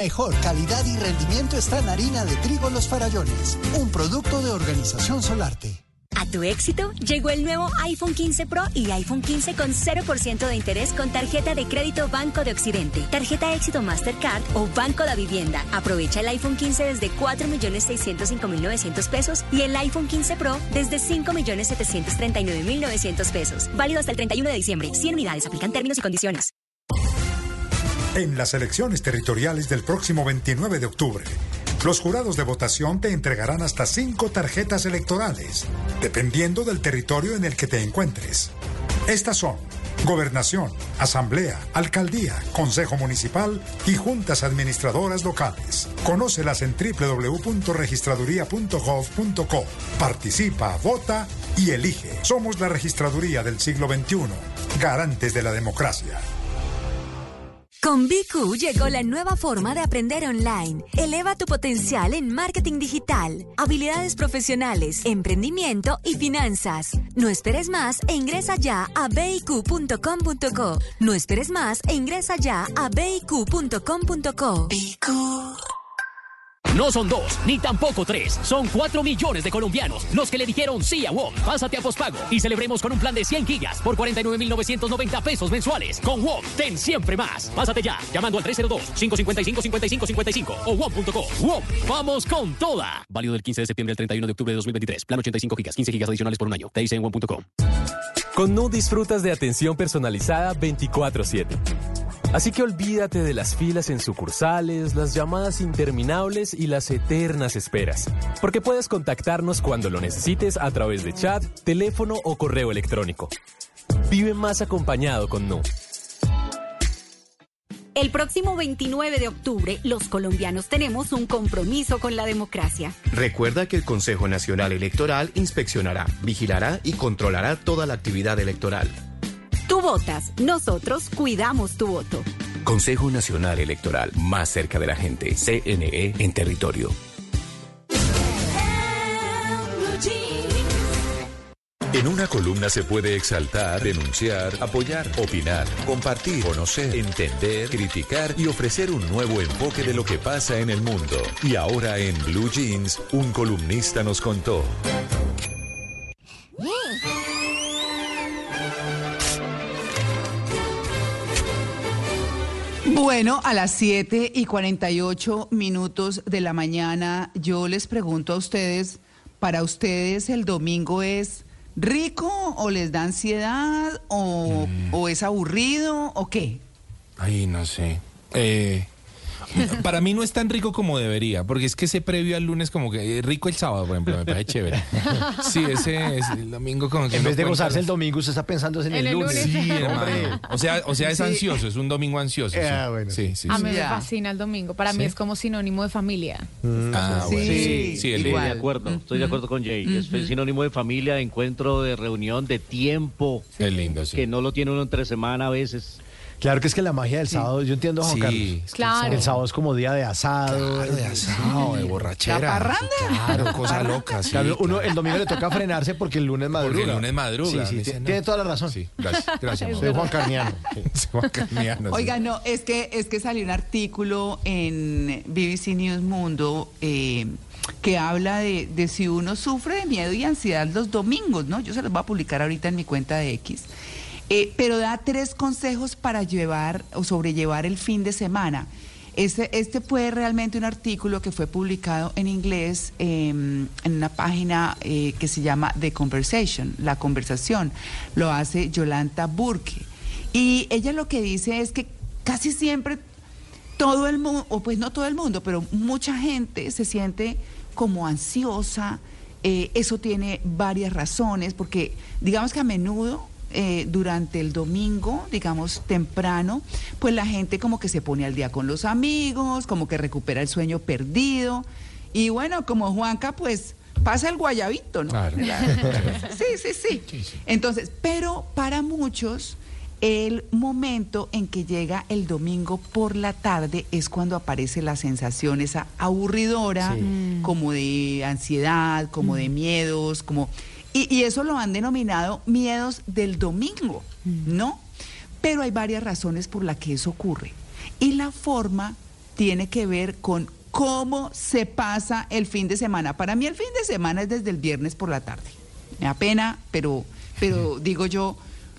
Speaker 35: mejor calidad y rendimiento está en harina de trigo Los Farallones, un producto de Organización Solarte.
Speaker 5: A tu éxito llegó el nuevo iPhone 15 Pro y iPhone 15 con 0% de interés con tarjeta de crédito Banco de Occidente, tarjeta éxito Mastercard o Banco de Vivienda. Aprovecha el iPhone 15 desde 4.605.900 pesos y el iPhone 15 Pro desde 5.739.900 pesos. Válido hasta el 31 de diciembre. 100 unidades. Aplican términos y condiciones.
Speaker 14: En las elecciones territoriales del próximo 29 de octubre, los jurados de votación te entregarán hasta cinco tarjetas electorales, dependiendo del territorio en el que te encuentres. Estas son Gobernación, Asamblea, Alcaldía, Consejo Municipal y Juntas Administradoras Locales. Conócelas en www.registraduría.gov.co. Participa, vota y elige. Somos la registraduría del siglo XXI, garantes de la democracia.
Speaker 6: Con BQ llegó la nueva forma de aprender online. Eleva tu potencial en marketing digital, habilidades profesionales, emprendimiento y finanzas. No esperes más e ingresa ya a biq.com.co. No esperes más e ingresa ya a biq.com.co.
Speaker 7: No son dos, ni tampoco tres. Son cuatro millones de colombianos los que le dijeron sí a WOM. Pásate a pospago y celebremos con un plan de 100 gigas por 49,990 pesos mensuales. Con WOM, ten siempre más. Pásate ya, llamando al 302-555-5555 o WOM.co. WOM, vamos con toda. Válido del 15 de septiembre al 31 de octubre de 2023. Plan 85 gigas, 15 gigas adicionales por un año. Te dice en WOM.com.
Speaker 42: Con Nu disfrutas de atención personalizada 24/7. Así que olvídate de las filas en sucursales, las llamadas interminables y las eternas esperas. Porque puedes contactarnos cuando lo necesites a través de chat, teléfono o correo electrónico. Vive más acompañado con Nu.
Speaker 43: El próximo 29 de octubre, los colombianos tenemos un compromiso con la democracia.
Speaker 9: Recuerda que el Consejo Nacional Electoral inspeccionará, vigilará y controlará toda la actividad electoral.
Speaker 43: Tú votas, nosotros cuidamos tu voto.
Speaker 9: Consejo Nacional Electoral, más cerca de la gente. CNE en territorio.
Speaker 15: En una columna se puede exaltar, denunciar, apoyar, opinar, compartir, conocer, entender, criticar y ofrecer un nuevo enfoque de lo que pasa en el mundo. Y ahora en Blue Jeans, un columnista nos contó.
Speaker 18: Bueno, a las 7 y 48 minutos de la mañana, yo les pregunto a ustedes, ¿para ustedes el domingo es rico o les da ansiedad o, o es aburrido o qué?
Speaker 21: Ay, no sé. Eh, para mí no es tan rico como debería, porque es que ese previo al lunes como que eh, rico el sábado, por ejemplo, me parece chévere. Sí, ese es el domingo como que
Speaker 20: En
Speaker 21: no
Speaker 20: vez de gozarse el domingo, usted está pensando en el,
Speaker 19: En el
Speaker 20: lunes.
Speaker 19: lunes.
Speaker 21: Sí, hermano. O sea, o sea, es
Speaker 20: Sí.
Speaker 21: ansioso, es un domingo ansioso. sí.
Speaker 20: Ah, bueno.
Speaker 21: Sí, sí,
Speaker 19: A
Speaker 21: sí.
Speaker 19: mí me fascina el domingo. Para mí es como sinónimo de familia.
Speaker 21: Ah,
Speaker 18: Sí,
Speaker 21: bueno.
Speaker 22: Sí,
Speaker 21: Sí, el-
Speaker 22: de acuerdo, estoy de acuerdo con Jay. Es sinónimo de familia, de encuentro, de reunión, de tiempo,
Speaker 21: Es lindo, sí.
Speaker 22: que no lo tiene uno entre semana a veces.
Speaker 20: Claro que es que la magia del sábado, yo entiendo Juan
Speaker 44: Sí,
Speaker 20: Carlos.
Speaker 44: es que
Speaker 19: Claro.
Speaker 20: El sábado es como día de asado.
Speaker 44: Claro, de asado, de borrachera.
Speaker 18: La parranda.
Speaker 44: Claro, cosa loca. sí,
Speaker 20: Claro, uno,
Speaker 44: claro.
Speaker 20: el domingo le toca frenarse porque el lunes madruga.
Speaker 44: Porque el lunes madruga,
Speaker 20: Sí, sí,
Speaker 44: dice,
Speaker 20: tiene,
Speaker 44: no.
Speaker 20: tiene toda la razón.
Speaker 44: Sí, gracias, gracias.
Speaker 20: Soy Juan Carniano.
Speaker 44: Sí, Juan Carniano, sí.
Speaker 18: Oiga, no, es que, es que salió un artículo en BBC News Mundo eh, que habla de, de si uno sufre de miedo y ansiedad los domingos, ¿no? Yo se los voy a publicar ahorita en mi cuenta de X. Eh, pero da tres consejos para llevar o sobrellevar el fin de semana. Este, este fue realmente un artículo que fue publicado en inglés eh, en una página eh, que se llama The Conversation, la conversación. Lo hace Yolanta Burke. Y ella lo que dice es que casi siempre todo el mundo, o pues no todo el mundo, pero mucha gente se siente como ansiosa. eh, eso tiene varias razones, porque digamos que a menudo eh, durante el domingo, digamos temprano, pues la gente como que se pone al día con los amigos, como que recupera el sueño perdido. Y bueno, como Juanca, pues pasa el guayabito, ¿no?
Speaker 44: Claro.
Speaker 18: Sí, sí, sí. Entonces, pero para muchos, el momento en que llega el domingo por la tarde es cuando aparece la sensación esa aburridora,
Speaker 19: Sí.
Speaker 18: como de ansiedad, como de miedos, como... Y, y eso lo han denominado miedos del domingo, ¿no? Pero hay varias razones por las que eso ocurre. Y la forma tiene que ver con cómo se pasa el fin de semana. Para mí el fin de semana es desde el viernes por la tarde. Me da pena, pero, pero digo yo,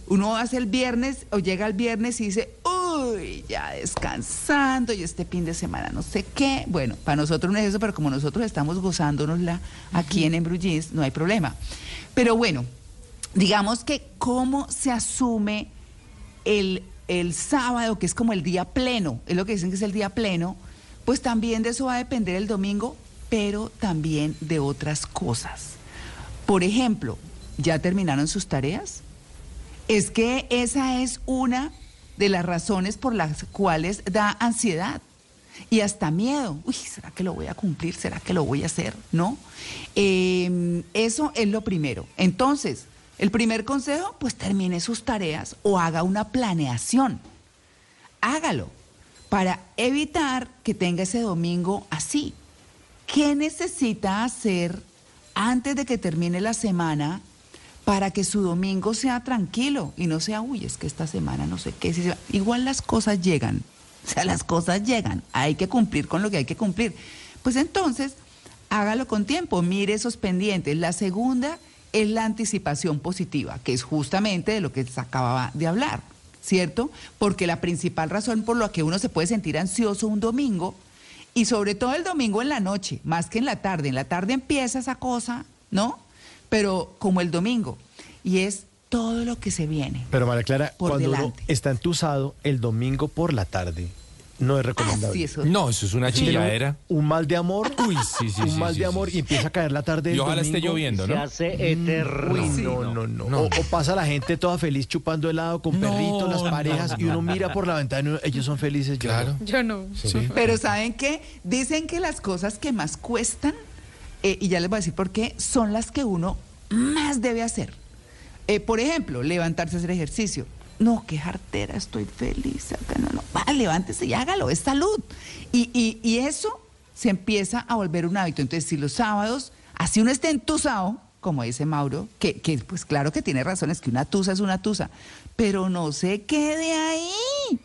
Speaker 18: uno hace el viernes o llega el viernes y dice, uy, ya descansando y este fin de semana no sé qué. Bueno, para nosotros no es eso, pero como nosotros estamos gozándonosla aquí en Embru Jeans, no hay problema. Pero bueno, digamos que cómo se asume el, el sábado, que es como el día pleno, es lo que dicen que es el día pleno, pues también de eso va a depender el domingo, pero también de otras cosas. Por ejemplo, ¿ya terminaron sus tareas? Es que esa es una de las razones por las cuales da ansiedad y hasta miedo. Uy, ¿será que lo voy a cumplir? ¿Será que lo voy a hacer? ¿No? Eh, eso es lo primero. Entonces, el primer consejo, pues termine sus tareas o haga una planeación. Hágalo para evitar que tenga ese domingo así. ¿Qué necesita hacer antes de que termine la semana para que su domingo sea tranquilo y no sea, uy, es que esta semana no sé qué. si se va"? Igual las cosas llegan, o sea, las cosas llegan, hay que cumplir con lo que hay que cumplir. Pues entonces, hágalo con tiempo, mire esos pendientes. La segunda es la anticipación positiva, que es justamente de lo que se acababa de hablar, ¿cierto? Porque la principal razón por la que uno se puede sentir ansioso un domingo, y sobre todo el domingo en la noche, más que en la tarde, en la tarde empieza esa cosa, ¿no? Pero como el domingo, y es todo lo que se viene.
Speaker 20: Pero María Clara,
Speaker 18: Por
Speaker 20: cuando uno está entusado el domingo por la tarde, no es recomendable.
Speaker 18: Ah, sí, eso-
Speaker 44: No, eso es una chilladera.
Speaker 20: Un mal de amor.
Speaker 44: Uy, sí, sí,
Speaker 20: Un
Speaker 44: sí,
Speaker 20: mal
Speaker 44: sí,
Speaker 20: de
Speaker 44: sí,
Speaker 20: amor
Speaker 44: sí.
Speaker 20: y empieza a caer la tarde
Speaker 44: Y ojalá esté
Speaker 20: domingo.
Speaker 44: lloviendo,
Speaker 45: Se
Speaker 44: ¿no?
Speaker 45: hace eterno.
Speaker 20: Uy,
Speaker 44: Sí,
Speaker 20: no,
Speaker 44: no,
Speaker 20: no, no.
Speaker 44: no.
Speaker 20: O, o pasa la gente toda feliz chupando helado con
Speaker 44: No,
Speaker 20: perritos, las
Speaker 44: no,
Speaker 20: parejas, y
Speaker 44: no,
Speaker 20: uno
Speaker 44: no.
Speaker 20: mira por la ventana y uno- ellos son felices. yo
Speaker 44: Claro.
Speaker 20: no.
Speaker 19: Yo no.
Speaker 44: Sí.
Speaker 18: Pero ¿saben qué? Dicen que las cosas que más cuestan, eh, y ya les voy a decir por qué, son las que uno más debe hacer. Eh, por ejemplo, levantarse a hacer ejercicio. No, qué jartera, estoy feliz. acá no, no. Va, levántese y hágalo, es salud. Y, eso se empieza a volver un hábito. Entonces, si los sábados, así uno esté entusado, como dice Mauro, que, que pues claro que tiene razón, es que una tusa es una tusa, pero no se quede ahí.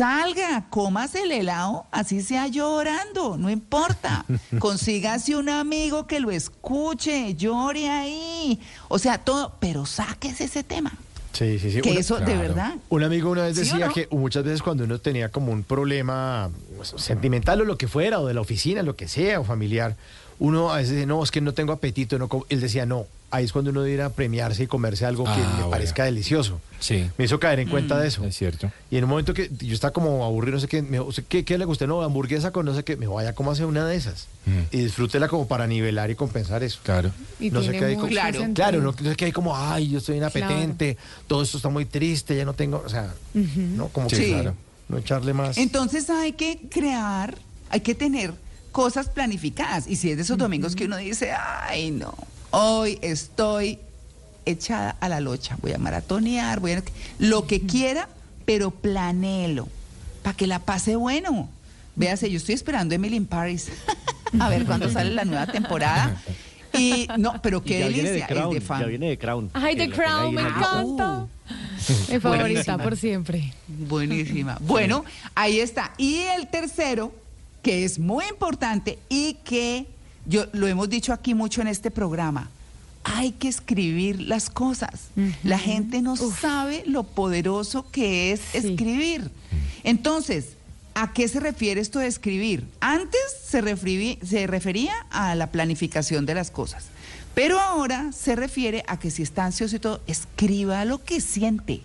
Speaker 18: Salga, cómase el helado, así sea llorando, no importa. Consígase un amigo que lo escuche, llore ahí. O sea, todo, pero sáquese ese tema.
Speaker 20: Sí, sí, sí.
Speaker 18: Que
Speaker 20: Una-
Speaker 18: eso, de verdad.
Speaker 20: Un amigo una vez
Speaker 18: ¿Sí o
Speaker 20: decía
Speaker 18: no?
Speaker 20: que muchas veces cuando uno tenía como un problema pues, sentimental o lo que fuera, o de la oficina, lo que sea, o familiar, uno a veces dice, no, es que no tengo apetito. No como-". Él decía, no, ahí es cuando uno debe ir a premiarse y comerse algo que
Speaker 44: Ah,
Speaker 20: le
Speaker 44: bueno.
Speaker 20: parezca delicioso.
Speaker 44: Sí,
Speaker 20: Me hizo caer en cuenta
Speaker 18: Mm.
Speaker 20: de eso.
Speaker 44: es cierto.
Speaker 20: Y en un momento que yo estaba como aburrido, no sé qué, me dijo, "¿Usted ¿qué, qué le gusta? No, hamburguesa con no sé qué. Me dijo, vaya, ¿cómo hace una de esas?
Speaker 44: Mm.
Speaker 20: Y disfrútela como para nivelar y compensar eso.
Speaker 44: Claro.
Speaker 19: Y
Speaker 20: no sé qué hay como,
Speaker 18: Claro,
Speaker 19: sentido.
Speaker 20: Claro, no, no sé qué hay como, ay, yo estoy inapetente, todo esto está muy triste, ya no tengo, o sea, ¿no? Como que claro, no echarle más.
Speaker 18: Entonces hay que crear, hay que tener cosas planificadas. Y si es de esos domingos que uno dice, ay, no, hoy estoy echada a la locha, voy a maratonear, voy a... Lo que quiera, pero planéelo, para que la pase bueno. Véase, yo estoy esperando Emily in Paris, a ver cuándo sale la nueva temporada. Y no, pero qué
Speaker 45: de
Speaker 18: delicia, es de fan.
Speaker 45: ya viene de Crown.
Speaker 19: Ay, The Crown, me encanta. Mi favorita
Speaker 18: Buenísima.
Speaker 19: por siempre.
Speaker 18: Buenísima. Bueno, ahí está. Y el tercero, que es muy importante y que yo lo hemos dicho aquí mucho en este programa. Hay que escribir las cosas. La gente no sabe lo poderoso que es escribir. Entonces, ¿a qué se refiere esto de escribir? Antes se, referi- se refería a la planificación de las cosas, pero ahora se refiere a que si está ansioso y todo, escriba lo que siente,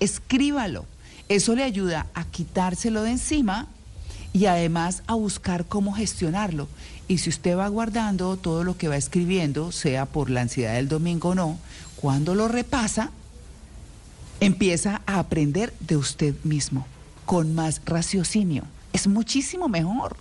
Speaker 18: escríbalo. Eso le ayuda a quitárselo de encima y además a buscar cómo gestionarlo. Y si usted va guardando todo lo que va escribiendo, sea por la ansiedad del domingo o no, cuando lo repasa, empieza a aprender de usted mismo, con más raciocinio. Es muchísimo mejor.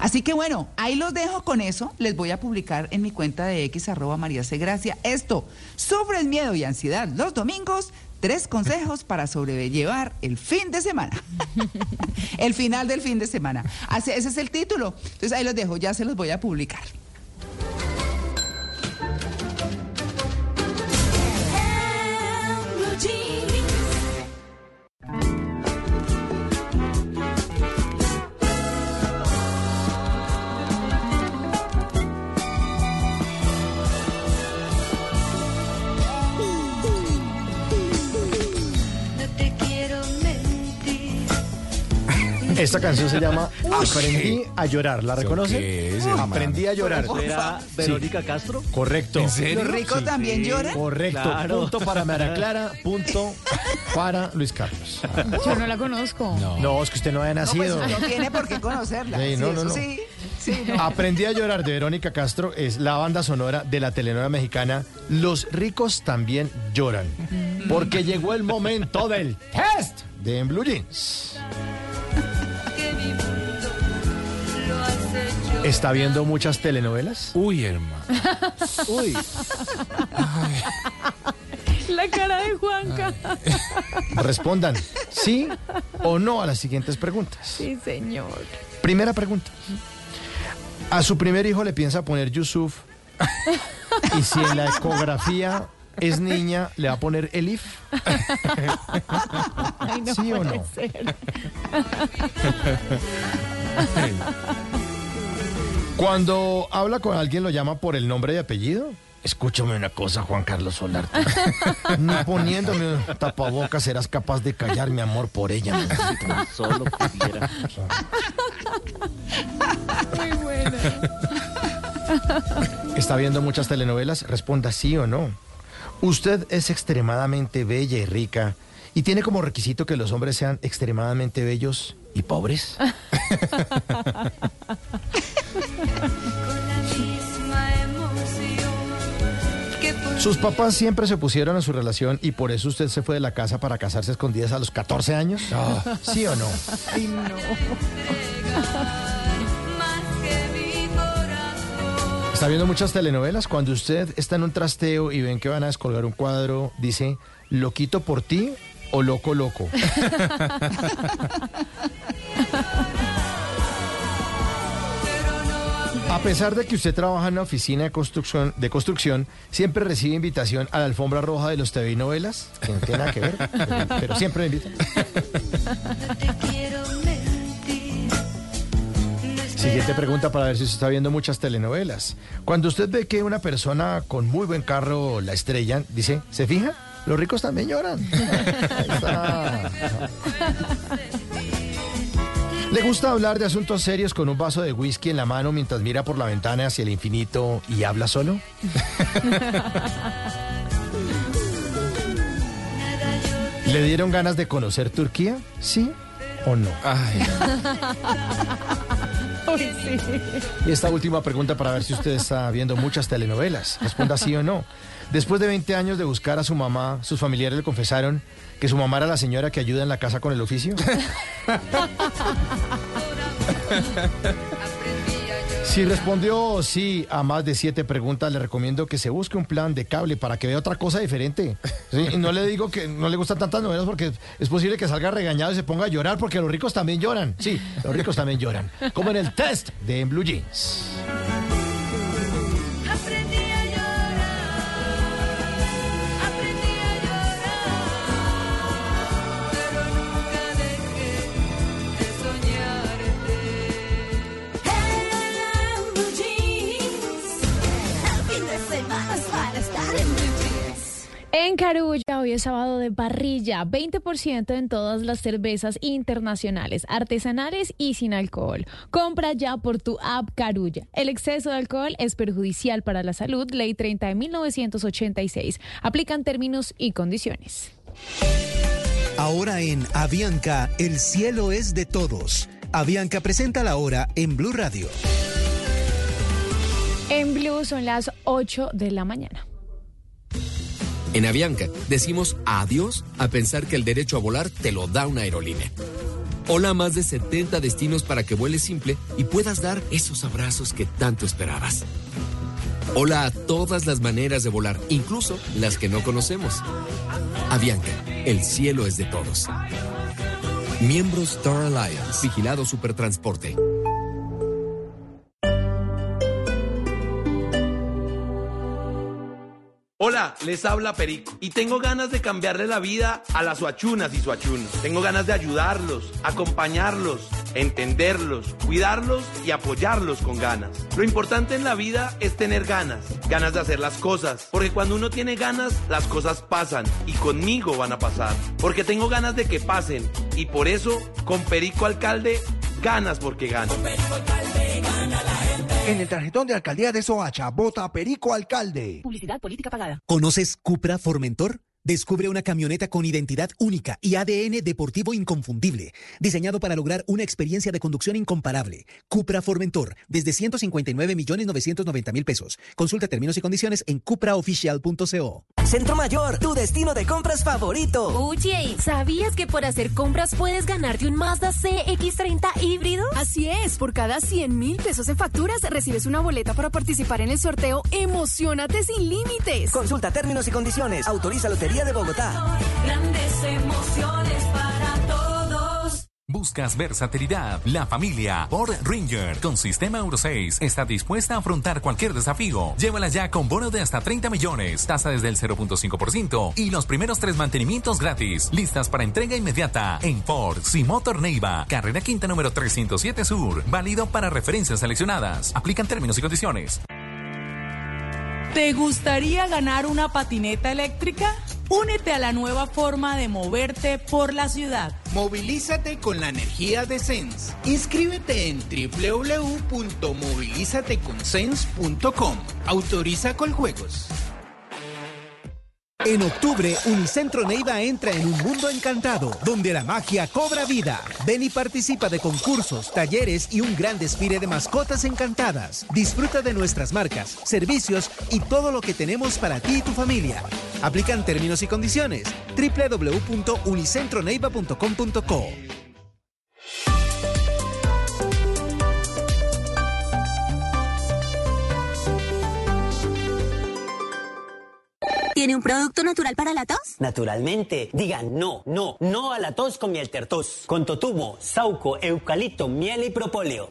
Speaker 18: Así que bueno, ahí los dejo con eso. Les voy a publicar en mi cuenta de X arroba María. Gracia esto sobre el miedo y ansiedad los domingos. Tres consejos para sobrellevar el fin de semana. el final del fin de semana. Así- ese es el título. Entonces ahí los dejo, ya se los voy a publicar.
Speaker 20: Esta canción se llama Aprendí a llorar. ¿La reconoce?
Speaker 44: qué es?
Speaker 20: Aprendí a llorar.
Speaker 45: ¿Eso era Verónica Castro?
Speaker 20: Correcto.
Speaker 44: ¿En serio?
Speaker 18: ¿Los ricos también lloran?
Speaker 20: Correcto.
Speaker 45: Claro.
Speaker 20: Punto para María Clara, punto para Luis Carlos.
Speaker 19: Yo no la conozco.
Speaker 20: No, es que usted no
Speaker 18: No, pues
Speaker 20: nacido.
Speaker 18: no tiene por qué conocerla.
Speaker 20: Sí,
Speaker 18: Sí,
Speaker 20: no, no,
Speaker 18: sí, sí, no.
Speaker 20: Aprendí a llorar de Verónica Castro es la banda sonora de la telenovela mexicana Los ricos también lloran. Porque llegó el momento del test de En Blue Jeans.
Speaker 46: Que mi mundo lo has hecho.
Speaker 20: ¿Está viendo muchas telenovelas?
Speaker 44: Uy, hermano.
Speaker 20: Uy.
Speaker 19: La cara de Juanca.
Speaker 20: Respondan sí o no a las siguientes preguntas.
Speaker 19: Sí, señor.
Speaker 20: Primera pregunta. A su primer hijo le piensa poner Yusuf y si en la ecografía es niña, le va a poner Elif.
Speaker 19: Ay, no
Speaker 20: ¿Sí o no?
Speaker 19: ser.
Speaker 20: Cuando habla con alguien lo llama por el nombre y apellido. Escúchame una cosa, Juan Carlos Solarte. Ni poniéndome un tapabocas serás capaz de callar mi amor por ella.
Speaker 45: Solo pudiera.
Speaker 19: Muy buena.
Speaker 20: ¿Está viendo muchas telenovelas? Responda sí o no. Usted es extremadamente bella y rica y tiene como requisito que los hombres sean extremadamente bellos y pobres. ¿Sus papás siempre se opusieron a su relación y por eso usted se fue de la casa para casarse a escondidas a los 14 años? ¿Sí o no?
Speaker 19: Ay, no.
Speaker 20: ¿Está viendo muchas telenovelas? Cuando usted está en un trasteo y ven que van a descolgar un cuadro, dice, ¿lo quito por ti o loco loco? A pesar de que usted trabaja en una oficina de construcción, de construcción, siempre recibe invitación a la alfombra roja de los TV y novelas, que no tiene nada que ver, pero, pero siempre me invitan. Siguiente pregunta para ver si usted está viendo muchas telenovelas. Cuando usted ve que una persona con muy buen carro la estrellan, dice, ¿se fija? Los ricos también lloran. Ahí está. ¿Le gusta hablar de asuntos serios con un vaso de whisky en la mano mientras mira por la ventana hacia el infinito y habla solo? ¿Le dieron ganas de conocer Turquía? ¿Sí o no?
Speaker 19: Uy, sí.
Speaker 20: Y esta última pregunta para ver si usted está viendo muchas telenovelas. Responda sí o no. Después de 20 años de buscar a su mamá, sus familiares le confesaron que su mamá era la señora que ayuda en la casa con el oficio. Si respondió sí a más de siete preguntas, le recomiendo que se busque un plan de cable para que vea otra cosa diferente. Y no le digo que no le gustan tantas novelas porque es posible que salga regañado y se ponga a llorar porque los ricos también lloran. Sí, los ricos también lloran. Como en el test de Blue Jeans.
Speaker 40: En
Speaker 19: Carulla, hoy es sábado de parrilla, 20% en todas las cervezas internacionales, artesanales y sin alcohol. Compra ya por tu app Carulla. El exceso de alcohol es perjudicial para la salud, ley 30 de 1986. Aplican términos y condiciones.
Speaker 32: Ahora en Avianca, el cielo es de todos. Avianca presenta la hora en Blue Radio.
Speaker 19: En Blue son las 8 de la mañana.
Speaker 9: En Avianca decimos adiós a pensar que el derecho a volar te lo da una aerolínea. Hola a más de 70 destinos para que vueles simple y puedas dar esos abrazos que tanto esperabas. Hola a todas las maneras de volar, incluso las que no conocemos. Avianca, el cielo es de todos. Miembros Star Alliance, vigilado Supertransporte.
Speaker 29: Hola, les habla Perico y tengo ganas de cambiarle la vida a las suachunas y suachunos. Tengo ganas de ayudarlos, acompañarlos, entenderlos, cuidarlos y apoyarlos con ganas. Lo importante en la vida es tener ganas, ganas de hacer las cosas, porque cuando uno tiene ganas, las cosas pasan y conmigo van a pasar, porque tengo ganas de que pasen y por eso con Perico Alcalde ganas porque ganas.
Speaker 47: En el tarjetón de alcaldía de Soacha, vota Perico Alcalde.
Speaker 48: Publicidad política pagada.
Speaker 32: ¿Conoces Cupra Formentor? Descubre una camioneta con identidad única y ADN deportivo inconfundible, diseñado para lograr una experiencia de conducción incomparable. Cupra Formentor, desde 159 millones 990 mil pesos. Consulta términos y condiciones en cupraoficial.co.
Speaker 2: Centro Mayor, tu destino de compras favorito.
Speaker 49: Oye, ¿sabías que por hacer compras puedes ganarte un Mazda CX30 híbrido?
Speaker 4: Así es, por cada 100 mil pesos en facturas recibes una boleta para participar en el sorteo Emocionate sin límites.
Speaker 2: Consulta términos y condiciones. Autoriza Lotería de Bogotá.
Speaker 40: Grandes emociones para todos.
Speaker 50: Buscas versatilidad. La familia Ford Ranger con sistema Euro 6 está dispuesta a afrontar cualquier desafío. Llévala ya con bono de hasta 30 millones, tasa desde el 0.5% y los primeros tres mantenimientos gratis. Listas para entrega inmediata en Ford Simotor Neiva, carrera quinta número 307 Sur. Válido para referencias seleccionadas. Aplican términos y condiciones.
Speaker 51: ¿Te gustaría ganar una patineta eléctrica? Únete a la nueva forma de moverte por la ciudad.
Speaker 52: Movilízate con la energía de Sense. Inscríbete en www.movilízateconsens.com. Autoriza con juegos.
Speaker 32: En octubre, Unicentro Neiva entra en un mundo encantado, donde la magia cobra vida. Ven y participa de concursos, talleres y un gran desfile de mascotas encantadas. Disfruta de nuestras marcas, servicios y todo lo que tenemos para ti y tu familia. Aplican términos y condiciones. www.unicentroneiva.com.co
Speaker 48: ¿Tiene un producto natural para la tos?
Speaker 2: Naturalmente, digan no, no, no a la tos con miel tertos. Con totumo, sauco, eucalipto, miel y propóleo.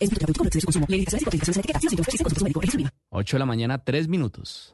Speaker 3: 8 de la mañana, 3 minutos.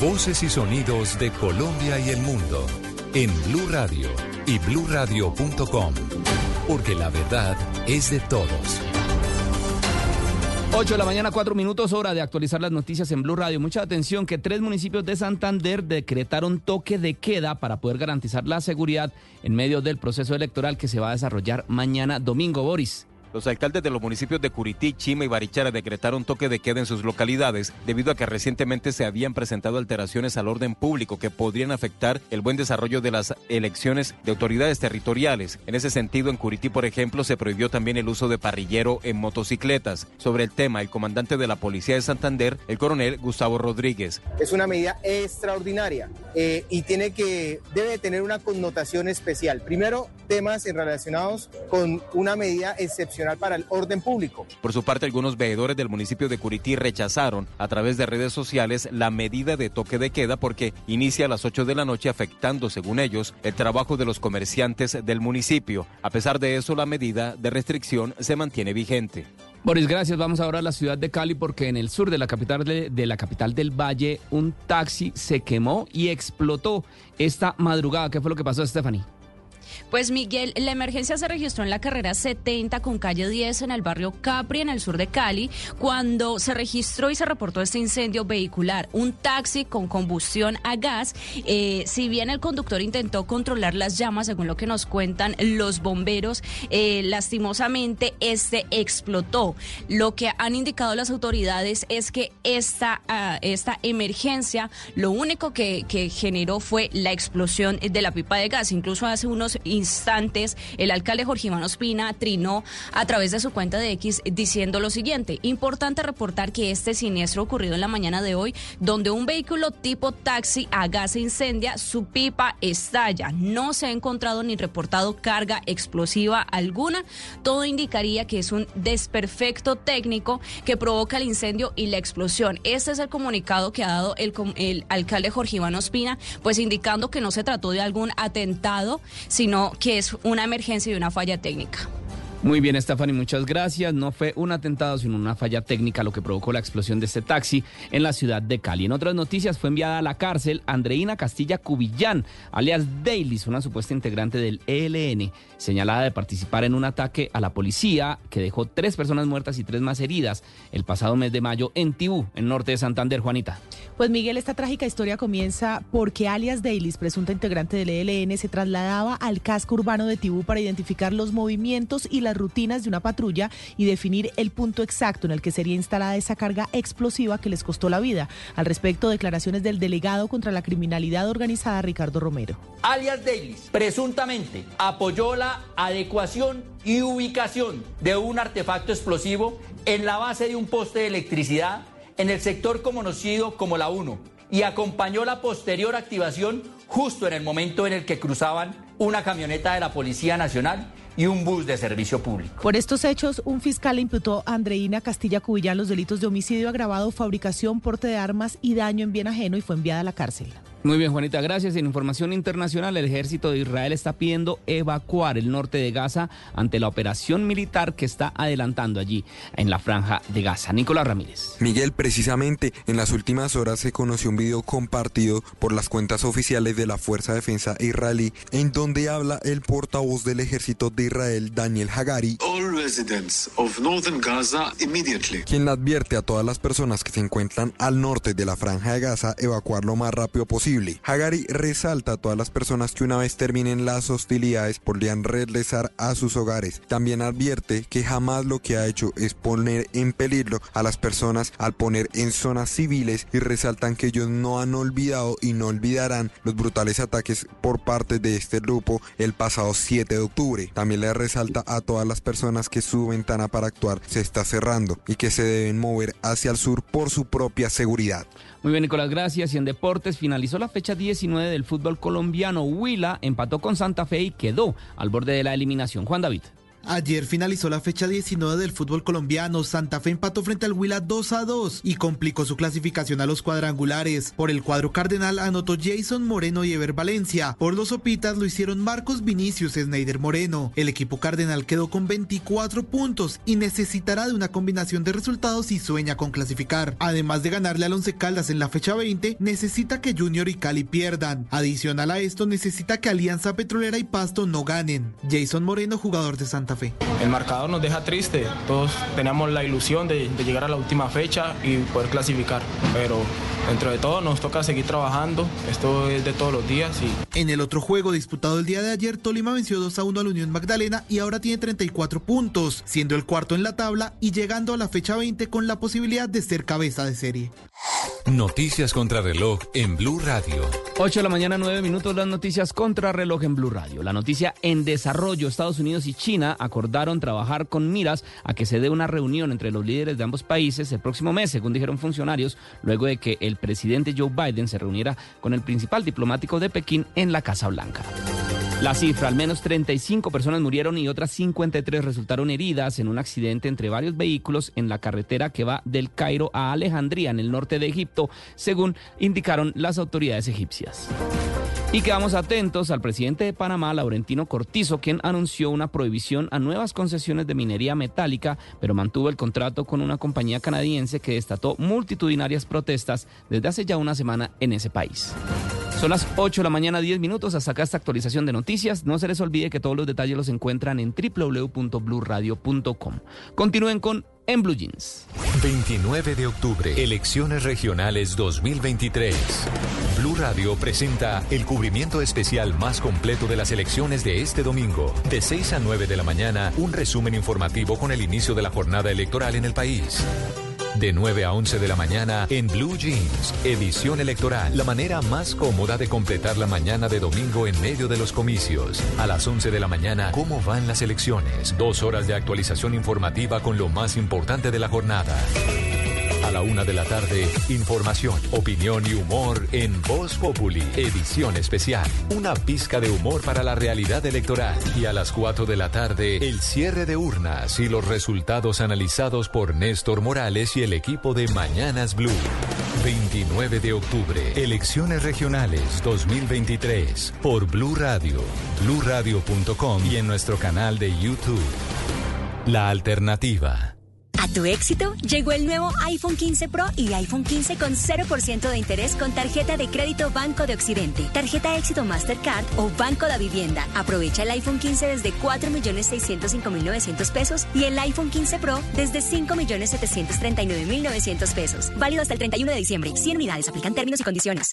Speaker 15: Voces y sonidos de Colombia y el mundo en Blue Radio y bluradio.com, porque la verdad es de todos.
Speaker 3: 8 de la mañana, 4 minutos, hora de actualizar las noticias en Blue Radio. Mucha atención que tres municipios de Santander decretaron toque de queda para poder garantizar la seguridad en medio del proceso electoral que se va a desarrollar mañana domingo, Boris.
Speaker 53: Los alcaldes de los municipios de Curití, Chima y Barichara decretaron toque de queda en sus localidades debido a que recientemente se habían presentado alteraciones al orden público que podrían afectar el buen desarrollo de las elecciones de autoridades territoriales. En ese sentido, en Curití, por ejemplo, se prohibió también el uso de parrillero en motocicletas. Sobre el tema, el comandante de la Policía de Santander, el coronel Gustavo Rodríguez.
Speaker 54: Es una medida extraordinaria eh, y tiene que, debe tener una connotación especial. Primero, temas relacionados con una medida excepcional para el orden público.
Speaker 53: Por su parte, algunos veedores del municipio de Curití rechazaron a través de redes sociales la medida de toque de queda porque inicia a las 8 de la noche afectando, según ellos, el trabajo de los comerciantes del municipio. A pesar de eso, la medida de restricción se mantiene vigente.
Speaker 3: Boris, gracias. Vamos ahora a la ciudad de Cali porque en el sur de la capital de, de, la capital del Valle un taxi se quemó y explotó esta madrugada. ¿Qué fue lo que pasó, Stephanie?
Speaker 55: Pues Miguel, la emergencia se registró en la carrera 70 con calle 10 en el barrio Capri, en el sur de Cali, cuando se registró y se reportó este incendio vehicular. Un taxi con combustión a gas. Eh, si bien el conductor intentó controlar las llamas, según lo que nos cuentan los bomberos, eh, lastimosamente este explotó. Lo que han indicado las autoridades es que esta, uh, esta emergencia lo único que, que generó fue la explosión de la pipa de gas. Incluso hace unos instantes, el alcalde Jorge Iván Ospina trinó a través de su cuenta de X diciendo lo siguiente. Importante reportar que este siniestro ocurrido en la mañana de hoy, donde un vehículo tipo taxi a gas incendia, su pipa estalla. No se ha encontrado ni reportado carga explosiva alguna. Todo indicaría que es un desperfecto técnico que provoca el incendio y la explosión. Este es el comunicado que ha dado el, el alcalde Jorge Iván Ospina, pues indicando que no se trató de algún atentado, sino que es una emergencia y una falla técnica.
Speaker 3: Muy bien, Stephanie, muchas gracias. No fue un atentado, sino una falla técnica lo que provocó la explosión de este taxi en la ciudad de Cali. En otras noticias, fue enviada a la cárcel Andreina Castilla Cubillán, alias Dailies, una supuesta integrante del ELN, señalada de participar en un ataque a la policía que dejó tres personas muertas y tres más heridas el pasado mes de mayo en Tibú, en norte de Santander. Juanita.
Speaker 56: Pues Miguel, esta trágica historia comienza porque alias Dailies, presunta integrante del ELN, se trasladaba al casco urbano de Tibú para identificar los movimientos y las rutinas de una patrulla y definir el punto exacto en el que sería instalada esa carga explosiva que les costó la vida. Al respecto, declaraciones del delegado contra la criminalidad organizada, Ricardo Romero.
Speaker 57: Alias Dailies presuntamente apoyó la adecuación y ubicación de un artefacto explosivo en la base de un poste de electricidad en el sector conocido como la 1 y acompañó la posterior activación justo en el momento en el que cruzaban una camioneta de la Policía Nacional y un bus de servicio público.
Speaker 56: Por estos hechos, un fiscal imputó a Andreina Castilla Cubillán los delitos de homicidio agravado, fabricación, porte de armas y daño en bien ajeno y fue enviada a la cárcel.
Speaker 3: Muy bien, Juanita, gracias. En información internacional, el ejército de Israel está pidiendo evacuar el norte de Gaza ante la operación militar que está adelantando allí en la franja de Gaza. Nicolás Ramírez.
Speaker 58: Miguel, precisamente en las últimas horas se conoció un video compartido por las cuentas oficiales de la Fuerza de Defensa israelí en donde habla el portavoz del ejército de Israel, Daniel Hagari, quien advierte a todas las personas que se encuentran al norte de la franja de Gaza evacuar lo más rápido posible. Hagari resalta a todas las personas que una vez terminen las hostilidades podrían regresar a sus hogares. También advierte que jamás lo que ha hecho es poner en peligro a las personas al poner en zonas civiles y resaltan que ellos no han olvidado y no olvidarán los brutales ataques por parte de este grupo el pasado 7 de octubre. También le resalta a todas las personas que su ventana para actuar se está cerrando y que se deben mover hacia el sur por su propia seguridad.
Speaker 3: Muy bien, Nicolás, gracias. Y en deportes finalizó la fecha 19 del fútbol colombiano. Huila empató con Santa Fe y quedó al borde de la eliminación. Juan David.
Speaker 30: Ayer finalizó la fecha 19 del fútbol colombiano. Santa Fe empató frente al Huila 2 a 2 y complicó su clasificación a los cuadrangulares. Por el cuadro cardenal anotó Jason Moreno y Ever Valencia. Por los Opitas lo hicieron Marcos Vinicius Sneider Moreno. El equipo cardenal quedó con 24 puntos y necesitará de una combinación de resultados si sueña con clasificar. Además de ganarle al Once Caldas en la fecha 20, necesita que Junior y Cali pierdan. Adicional a esto, necesita que Alianza Petrolera y Pasto no ganen. Jason Moreno, jugador de Santa Santa Fe.
Speaker 59: El marcador nos deja triste. Todos teníamos la ilusión de, de llegar a la última fecha y poder clasificar. Pero dentro de todo nos toca seguir trabajando. Esto es de todos los días. Y...
Speaker 30: En el otro juego disputado el día de ayer, Tolima venció 2 a 1 a la Unión Magdalena y ahora tiene 34 puntos, siendo el cuarto en la tabla y llegando a la fecha 20 con la posibilidad de ser cabeza de serie.
Speaker 15: Noticias contra reloj en Blue Radio.
Speaker 3: 8 de la mañana, 9 minutos, las noticias contra reloj en Blue Radio. La noticia en desarrollo, Estados Unidos y China acordaron trabajar con miras a que se dé una reunión entre los líderes de ambos países el próximo mes, según dijeron funcionarios, luego de que el presidente Joe Biden se reuniera con el principal diplomático de Pekín en la Casa Blanca. La cifra, al menos 35 personas murieron y otras 53 resultaron heridas en un accidente entre varios vehículos en la carretera que va del Cairo a Alejandría, en el norte de Egipto, según indicaron las autoridades egipcias. Y quedamos atentos al presidente de Panamá, Laurentino Cortizo, quien anunció una prohibición a nuevas concesiones de minería metálica, pero mantuvo el contrato con una compañía canadiense que destató multitudinarias protestas desde hace ya una semana en ese país. Son las 8 de la mañana, 10 minutos. Hasta acá esta actualización de noticias. No se les olvide que todos los detalles los encuentran en www.bluradio.com. Continúen con En Blue Jeans.
Speaker 15: 29 de octubre, elecciones regionales 2023. Blue Radio presenta el cubrimiento especial más completo de las elecciones de este domingo. De 6 a 9 de la mañana, un resumen informativo con el inicio de la jornada electoral en el país. De 9 a 11 de la mañana en Blue Jeans, edición electoral. La manera más cómoda de completar la mañana de domingo en medio de los comicios. A las 11 de la mañana, ¿cómo van las elecciones? Dos horas de actualización informativa con lo más importante de la jornada. A la una de la tarde, información, opinión y humor en Voz Populi, edición especial. Una pizca de humor para la realidad electoral. Y a las cuatro de la tarde, el cierre de urnas y los resultados analizados por Néstor Morales y el equipo de Mañanas Blue. 29 de octubre, elecciones regionales 2023 por Blue Radio, bluradio.com y en nuestro canal de YouTube. La alternativa.
Speaker 5: A tu éxito llegó el nuevo iPhone 15 Pro y iPhone 15 con 0% de interés con tarjeta de crédito Banco de Occidente, tarjeta éxito Mastercard o Banco de Vivienda. Aprovecha el iPhone 15 desde 4.605.900 pesos y el iPhone 15 Pro desde 5.739.900 pesos. Válido hasta el 31 de diciembre. 100 unidades. Aplican términos y condiciones.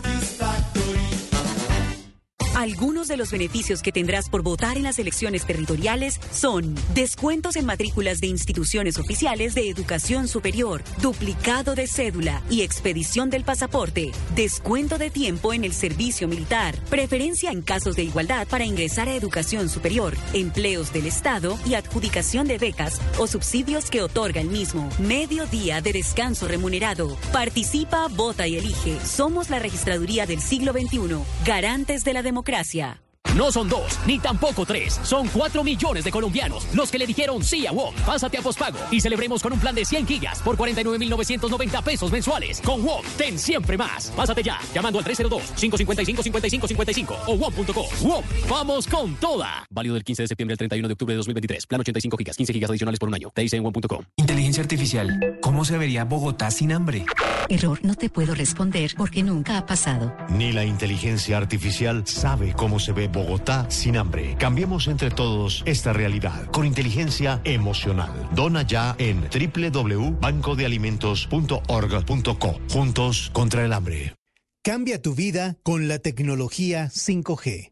Speaker 6: Algunos de los beneficios que tendrás por votar en las elecciones territoriales son descuentos en matrículas de instituciones oficiales de educación superior, duplicado de cédula y expedición del pasaporte, descuento de tiempo en el servicio militar, preferencia en casos de igualdad para ingresar a educación superior, empleos del Estado y adjudicación de becas o subsidios que otorga el mismo, medio día de descanso remunerado. Participa, vota y elige. Somos la registraduría del siglo XXI, garantes de la democracia democracia.
Speaker 7: No son dos, ni tampoco tres. Son cuatro millones de colombianos los que le dijeron sí a WOM. Pásate a pospago y celebremos con un plan de 100 gigas por 49,990 pesos mensuales. Con WOM, ten siempre más. Pásate ya, llamando al 302-555-5555 o WOM.co. WOM, vamos con toda. Válido del 15 de septiembre al 31 de octubre de 2023. Plan 85 gigas, 15 gigas adicionales por un año. Te dice en WOM.com.
Speaker 60: Inteligencia artificial. ¿Cómo se vería Bogotá sin hambre?
Speaker 61: Error, no te puedo responder porque nunca ha pasado.
Speaker 54: Ni la inteligencia artificial sabe cómo se ve Bogotá sin hambre. Cambiemos entre todos esta realidad con inteligencia emocional. Dona ya en www.bancodealimentos.org.co. Juntos contra el hambre.
Speaker 32: Cambia tu vida con la tecnología 5G.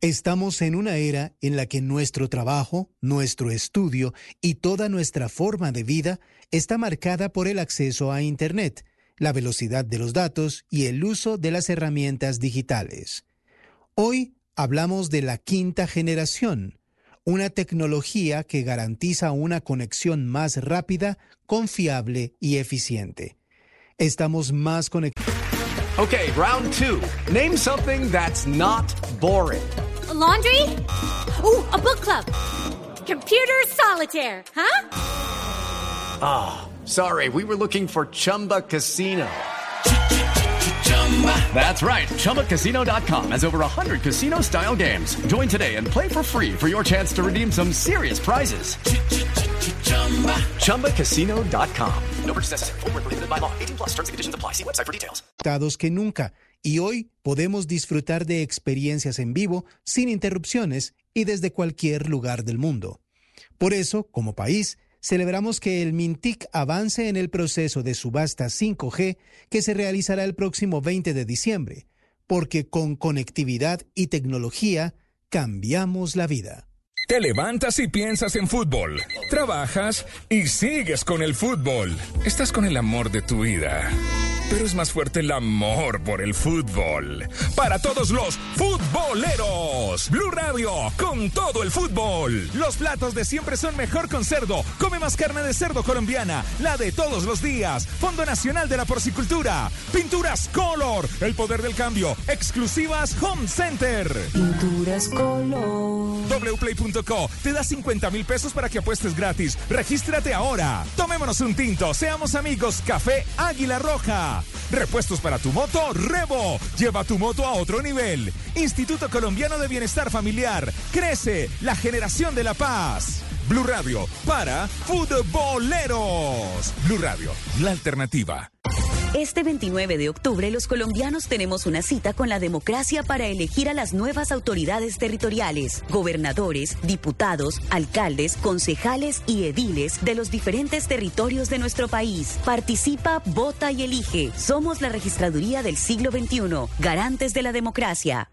Speaker 32: Estamos en una era en la que nuestro trabajo, nuestro estudio y toda nuestra forma de vida está marcada por el acceso a Internet, la velocidad de los datos y el uso de las herramientas digitales. Hoy hablamos de la quinta generación, una tecnología que garantiza una conexión más rápida, confiable y eficiente. Estamos más conectados.
Speaker 62: Okay, round two. Name something that's not boring.
Speaker 63: laundry? Ooh, a book club. Computer solitaire, huh?
Speaker 54: Ah, sorry, we were looking for Chumba Casino. That's right. ChumbaCasino.com has over 100 casino style games. Join today and play for free for your chance to redeem some serious prizes. ChumbaCasino.com. No purchase necessary. Void where prohibited by law. 18 plus terms and conditions apply. See website for details.
Speaker 32: que nunca y hoy podemos disfrutar de experiencias en vivo sin interrupciones y desde cualquier lugar del mundo. Por eso, como país, celebramos que el Mintic avance en el proceso de subasta 5G que se realizará el próximo 20 de diciembre, porque con conectividad y tecnología cambiamos la vida.
Speaker 64: Te levantas y piensas en fútbol. Trabajas y sigues con el fútbol. Estás con el amor de tu vida. Pero es más fuerte el amor por el fútbol. Para todos los futboleros. Blue Radio con todo el fútbol.
Speaker 65: Los platos de siempre son mejor con cerdo. Come más carne de cerdo colombiana, la de todos los días. Fondo Nacional de la Porcicultura. Pinturas Color, el poder del cambio. Exclusivas Home Center.
Speaker 6: Pinturas Color.
Speaker 65: Wplay.co te da 50 mil pesos para que apuestes gratis. Regístrate ahora. Tomémonos un tinto. Seamos amigos. Café Águila Roja. Repuestos para tu moto, Revo. Lleva tu moto a otro nivel. Instituto Colombiano de Bienestar Familiar. Crece la generación de la paz. Blue Radio para futboleros. Blue Radio, la alternativa.
Speaker 17: Este 29 de octubre los colombianos tenemos una cita con la democracia para elegir a las nuevas autoridades territoriales, gobernadores, diputados, alcaldes, concejales y ediles de los diferentes territorios de nuestro país. Participa, vota y elige. Somos la registraduría del siglo XXI, garantes de la democracia.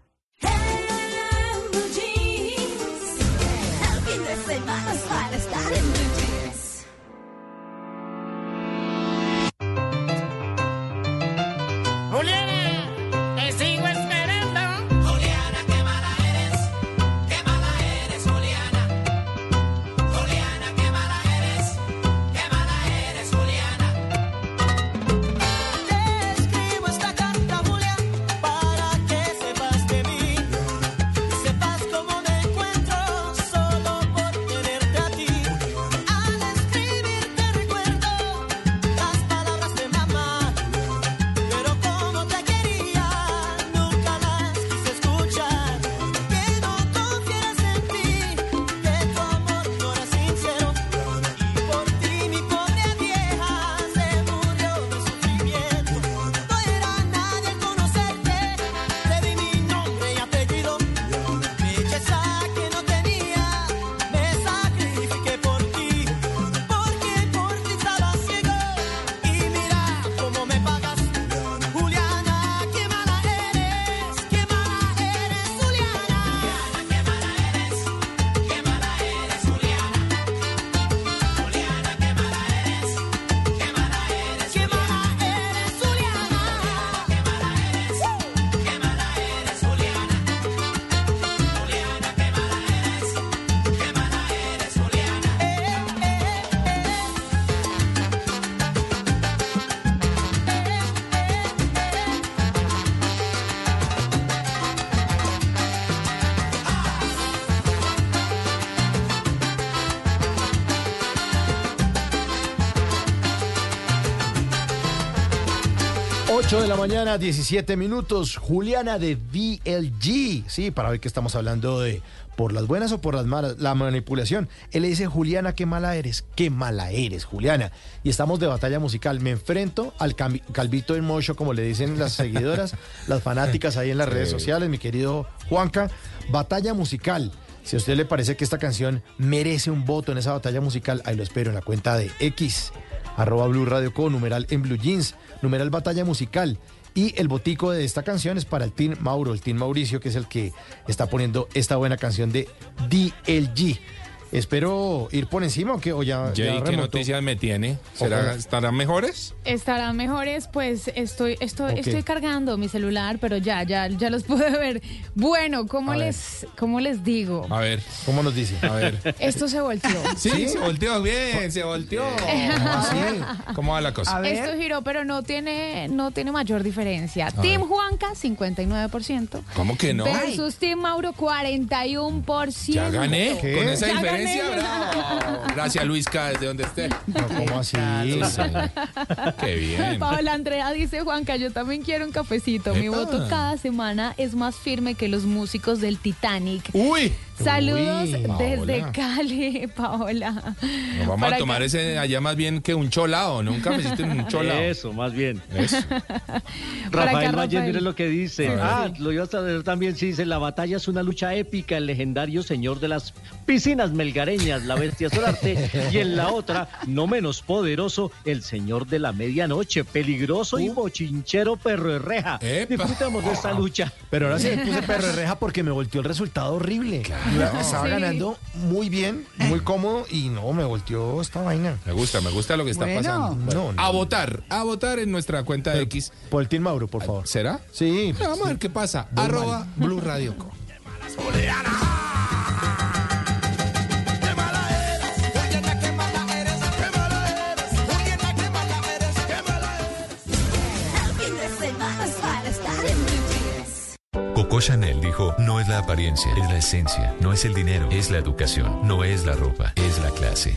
Speaker 20: Mañana, 17 minutos. Juliana de VLG. Sí, para ver que estamos hablando de por las buenas o por las malas, la manipulación. Él le dice, Juliana, qué mala eres. Qué mala eres, Juliana. Y estamos de batalla musical. Me enfrento al calvito en mocho, como le dicen las seguidoras, las fanáticas ahí en las redes sociales, mi querido Juanca. Batalla musical. Si a usted le parece que esta canción merece un voto en esa batalla musical, ahí lo espero en la cuenta de X, arroba Blue Radio Co, numeral en Blue Jeans, numeral batalla musical. Y el botico de esta canción es para el Team Mauro, el Team Mauricio, que es el que está poniendo esta buena canción de DLG. Espero ir por encima o que o ya,
Speaker 21: ¿qué noticias me tiene? ¿Será-. ¿Estarán mejores?
Speaker 19: Estarán mejores, pues estoy, estoy, estoy cargando mi celular, pero ya, ya, ya los pude ver. Bueno, ¿cómo
Speaker 21: A ver.
Speaker 19: les, cómo les digo?
Speaker 21: A ver.
Speaker 20: ¿Cómo nos dice?
Speaker 21: A ver.
Speaker 19: Esto se volteó.
Speaker 21: Sí, se volteó bien, se volteó. ¿Cómo va la cosa?
Speaker 19: Esto giró, pero no tiene, no tiene mayor diferencia. Team Juanca, 59%.
Speaker 21: ¿Cómo que no?
Speaker 19: Versus Team Mauro, 41%.
Speaker 21: Ya gané, ¿con esa
Speaker 19: Ya
Speaker 21: diferencia? Florencia, bravo. Gracias, Luisca, desde donde esté.
Speaker 20: ¿Cómo así?
Speaker 21: Qué bien.
Speaker 19: Paola Andrea dice, Juanca, yo también quiero un cafecito. Mi voto cada semana es más firme que los músicos del Titanic.
Speaker 21: Uy.
Speaker 19: Saludos
Speaker 21: Uy,
Speaker 19: desde
Speaker 21: Paola.
Speaker 19: Cali, Paola.
Speaker 21: Nos vamos
Speaker 19: Para
Speaker 21: a tomar
Speaker 19: que-
Speaker 21: ese allá más bien que un cholao, ¿no? Un cafecito en un cholao.
Speaker 22: Eso, más bien.
Speaker 21: Eso.
Speaker 22: Rafael Valle, mire lo que dice. Ah, lo ibas a ver también, sí, dice, la batalla es una lucha épica, el legendario señor de las piscinas melgareñas, la bestia Solarte, y en la otra, no menos poderoso, el señor de la medianoche, peligroso
Speaker 21: Uh.
Speaker 22: y bochinchero perro de reja. Disfrutemos de esta lucha.
Speaker 20: Pero ahora sí me puse perro de reja porque me volteó el resultado horrible. Estaba
Speaker 21: Sí.
Speaker 20: ganando muy bien, muy cómodo y no, me volteó esta vaina.
Speaker 21: Me gusta, me gusta lo que está
Speaker 20: Bueno.
Speaker 21: pasando. Bueno,
Speaker 20: No,
Speaker 21: A votar, a votar en nuestra cuenta de X.
Speaker 20: Por el Team Mauro, por favor.
Speaker 21: ¿Será?
Speaker 20: Sí.
Speaker 21: Vamos a ver qué pasa.
Speaker 20: Muy
Speaker 21: Arroba
Speaker 20: mal.
Speaker 21: Blue Radio Co.
Speaker 15: Coco Chanel dijo, no es la apariencia, es la esencia, no es el dinero, es la educación, no es la ropa, es la clase.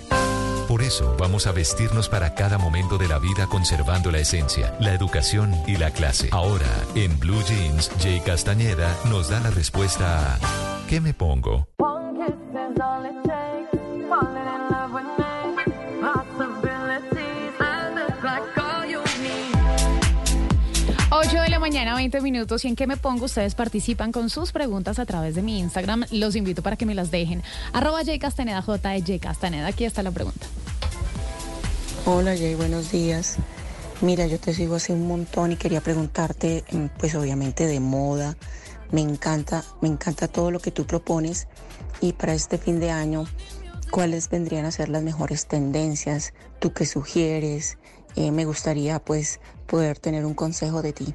Speaker 15: Por eso vamos a vestirnos para cada momento de la vida conservando la esencia, la educación y la clase. Ahora, en Blue Jeans, Jay Castañeda nos da la respuesta a ¿qué me pongo?
Speaker 19: Mañana, 20 minutos. ¿Y en qué me pongo? Ustedes participan con sus preguntas a través de mi Instagram. Los invito para que me las dejen. Arroba J Castaneda, J de J Castaneda. Aquí está la pregunta.
Speaker 66: Hola Jay, buenos días. Mira, yo te sigo hace un montón y quería preguntarte, mm, pues obviamente de moda. Me encanta, me encanta todo lo que tú propones y para este fin de año, ¿cuáles vendrían a ser las mejores tendencias? ¿Tú qué sugieres? Eh, me gustaría pues poder tener un consejo de ti.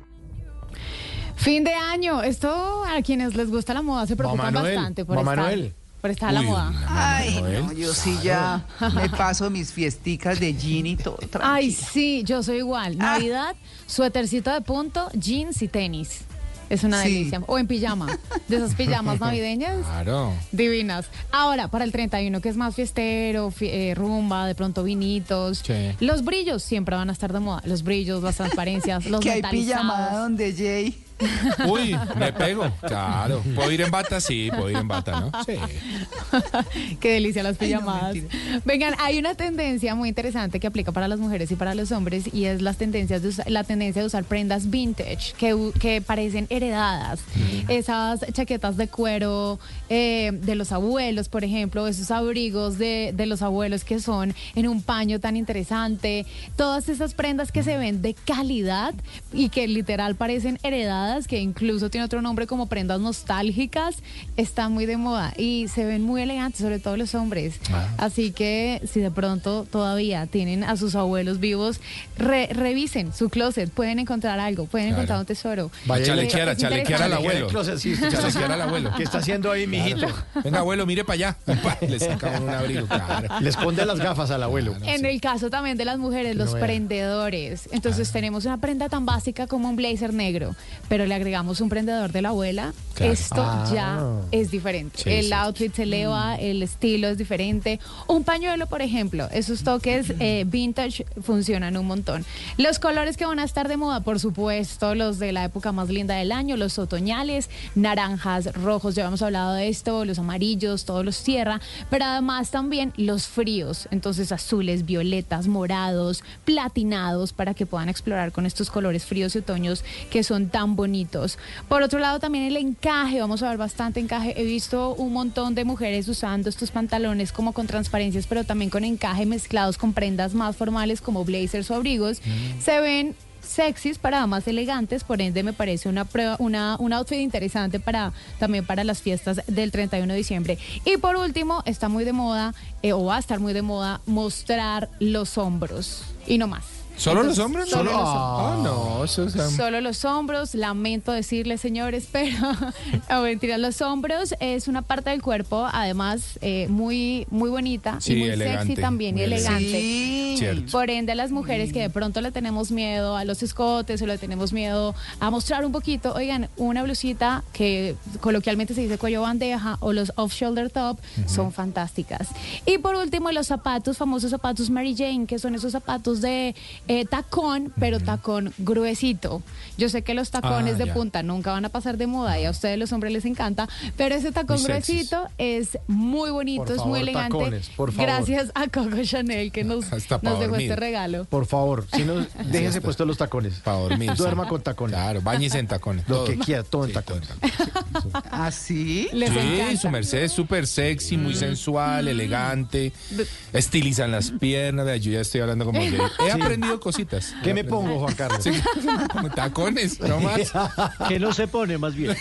Speaker 19: Fin de año. Esto a quienes les gusta la moda se preocupan
Speaker 20: Manuel,
Speaker 19: bastante por estar,
Speaker 20: Noel.
Speaker 19: por estar a la
Speaker 20: Uy,
Speaker 19: moda.
Speaker 18: Ay, no, yo sí ya me paso mis fiesticas de jean y todo.
Speaker 19: Ay, sí, yo soy igual. Navidad, suétercito de punto, jeans y tenis. Es una
Speaker 18: Sí.
Speaker 19: delicia. O en pijama. De esas pijamas navideñas.
Speaker 21: Claro.
Speaker 19: Divinas. Ahora, para el 31, que es más fiestero, fi- eh, rumba, de pronto vinitos.
Speaker 21: Sí.
Speaker 19: Los brillos siempre van a estar de moda. Los brillos, las transparencias, los
Speaker 18: que hay pijamada donde Jay.
Speaker 21: Uy, me pego. Claro. ¿Puedo ir en bata? Sí, puedo ir en bata, ¿no? Sí.
Speaker 19: Qué delicia las
Speaker 18: Ay, no,
Speaker 19: pijamadas. Vengan, hay una tendencia muy interesante que aplica para las mujeres y para los hombres y es las tendencias de usar- la tendencia de usar prendas vintage que, que parecen heredadas. Esas chaquetas de cuero eh, de los abuelos, por ejemplo, esos abrigos de, de los abuelos que son en un paño tan interesante. Todas esas prendas que se ven de calidad y que literal parecen heredadas, que incluso tiene otro nombre como prendas nostálgicas, están muy de moda y se ven muy elegantes, sobre todo los hombres. Así que si de pronto todavía tienen a sus abuelos vivos, re- revisen su closet, pueden encontrar algo, pueden
Speaker 21: Claro.
Speaker 19: encontrar un tesoro.
Speaker 21: Vaya,
Speaker 19: Eh,
Speaker 21: chalequear, chalequear al abuelo.
Speaker 20: Closet, sí, sí,
Speaker 21: Chalequear al abuelo.
Speaker 20: ¿Qué está haciendo ahí, mijito?
Speaker 21: Venga, abuelo, mire para allá. Le saca un abrigo, claro.
Speaker 20: Le esconde las gafas al abuelo.
Speaker 19: En el caso también de las mujeres, los
Speaker 20: no
Speaker 19: prendedores. Entonces tenemos una prenda tan básica como un blazer negro, pero le agregamos un prendedor de la abuela.
Speaker 20: Claro.
Speaker 19: Esto
Speaker 20: Ah.
Speaker 19: ya es diferente.
Speaker 20: Sí,
Speaker 19: el
Speaker 20: sí.
Speaker 19: outfit se eleva, el estilo es diferente. Un pañuelo, por ejemplo, esos toques eh, vintage funcionan un montón. Los colores que van a estar de moda, por supuesto, los de la época más linda del año, los otoñales, naranjas, rojos, ya hemos hablado de esto, los amarillos, todos los tierra, pero además también los fríos, entonces azules, violetas, morados, platinados, para que puedan explorar con estos colores fríos y otoños que son tan bonitos. Por otro lado, también el encaje, vamos a ver bastante encaje. He visto un montón de mujeres usando estos pantalones como con transparencias, pero también con encaje mezclados con prendas más formales como blazers o abrigos. Se ven sexys para damas elegantes, por ende me parece una prueba, una, un outfit interesante para también para las fiestas del 31 de diciembre. Y por último, está muy de moda, eh, o va a estar muy de moda, mostrar los hombros. Y no más.
Speaker 21: ¿Solo
Speaker 19: Entonces,
Speaker 21: los hombres?
Speaker 19: Solo
Speaker 21: No.
Speaker 19: los
Speaker 21: Ah,
Speaker 19: hombros.
Speaker 21: no, eso es... um,
Speaker 19: Solo los hombros, lamento decirles señores, pero no mentira, los hombros es una parte del cuerpo, además eh, muy muy bonita
Speaker 21: Sí,
Speaker 19: y muy
Speaker 21: elegante,
Speaker 19: sexy también y
Speaker 21: muy elegante.
Speaker 19: elegante.
Speaker 21: Sí. Cierto.
Speaker 19: Por ende, a las mujeres que de pronto le tenemos miedo a los escotes o le tenemos miedo a mostrar un poquito, oigan, una blusita que coloquialmente se dice cuello bandeja o los off-shoulder top son fantásticas. Y por último, los zapatos, famosos zapatos Mary Jane, que son esos zapatos de eh, tacón, pero tacón gruesito. Yo sé que los tacones
Speaker 21: Ah,
Speaker 19: de
Speaker 21: ya.
Speaker 19: punta nunca van a pasar de moda y a ustedes los hombres les encanta, pero ese tacón gruesito es muy bonito,
Speaker 20: Por
Speaker 19: es
Speaker 20: favor,
Speaker 19: muy elegante.
Speaker 20: tacones, por favor.
Speaker 19: Gracias a Coco Chanel que nos,
Speaker 21: Hasta
Speaker 19: nos dejó
Speaker 21: dormir.
Speaker 19: este regalo.
Speaker 20: Por favor, si no, déjese puestos los tacones.
Speaker 21: Para dormir.
Speaker 20: Duerma
Speaker 21: sí.
Speaker 20: con tacones.
Speaker 21: Claro, bañese en tacones.
Speaker 20: Lo
Speaker 21: todo.
Speaker 20: que quiera, todo en
Speaker 21: Sí,
Speaker 20: tacones.
Speaker 18: ¿Ah, sí?
Speaker 19: Les
Speaker 21: Sí,
Speaker 19: encanta.
Speaker 21: su merced es súper sexy,
Speaker 20: Mm.
Speaker 21: muy sensual, elegante. Estilizan las piernas. Yo ya estoy hablando como que he aprendido cositas.
Speaker 20: ¿Qué me pongo, Juan Carlos?
Speaker 21: Sí, como tacones, no más.
Speaker 22: Que no se pone más bien.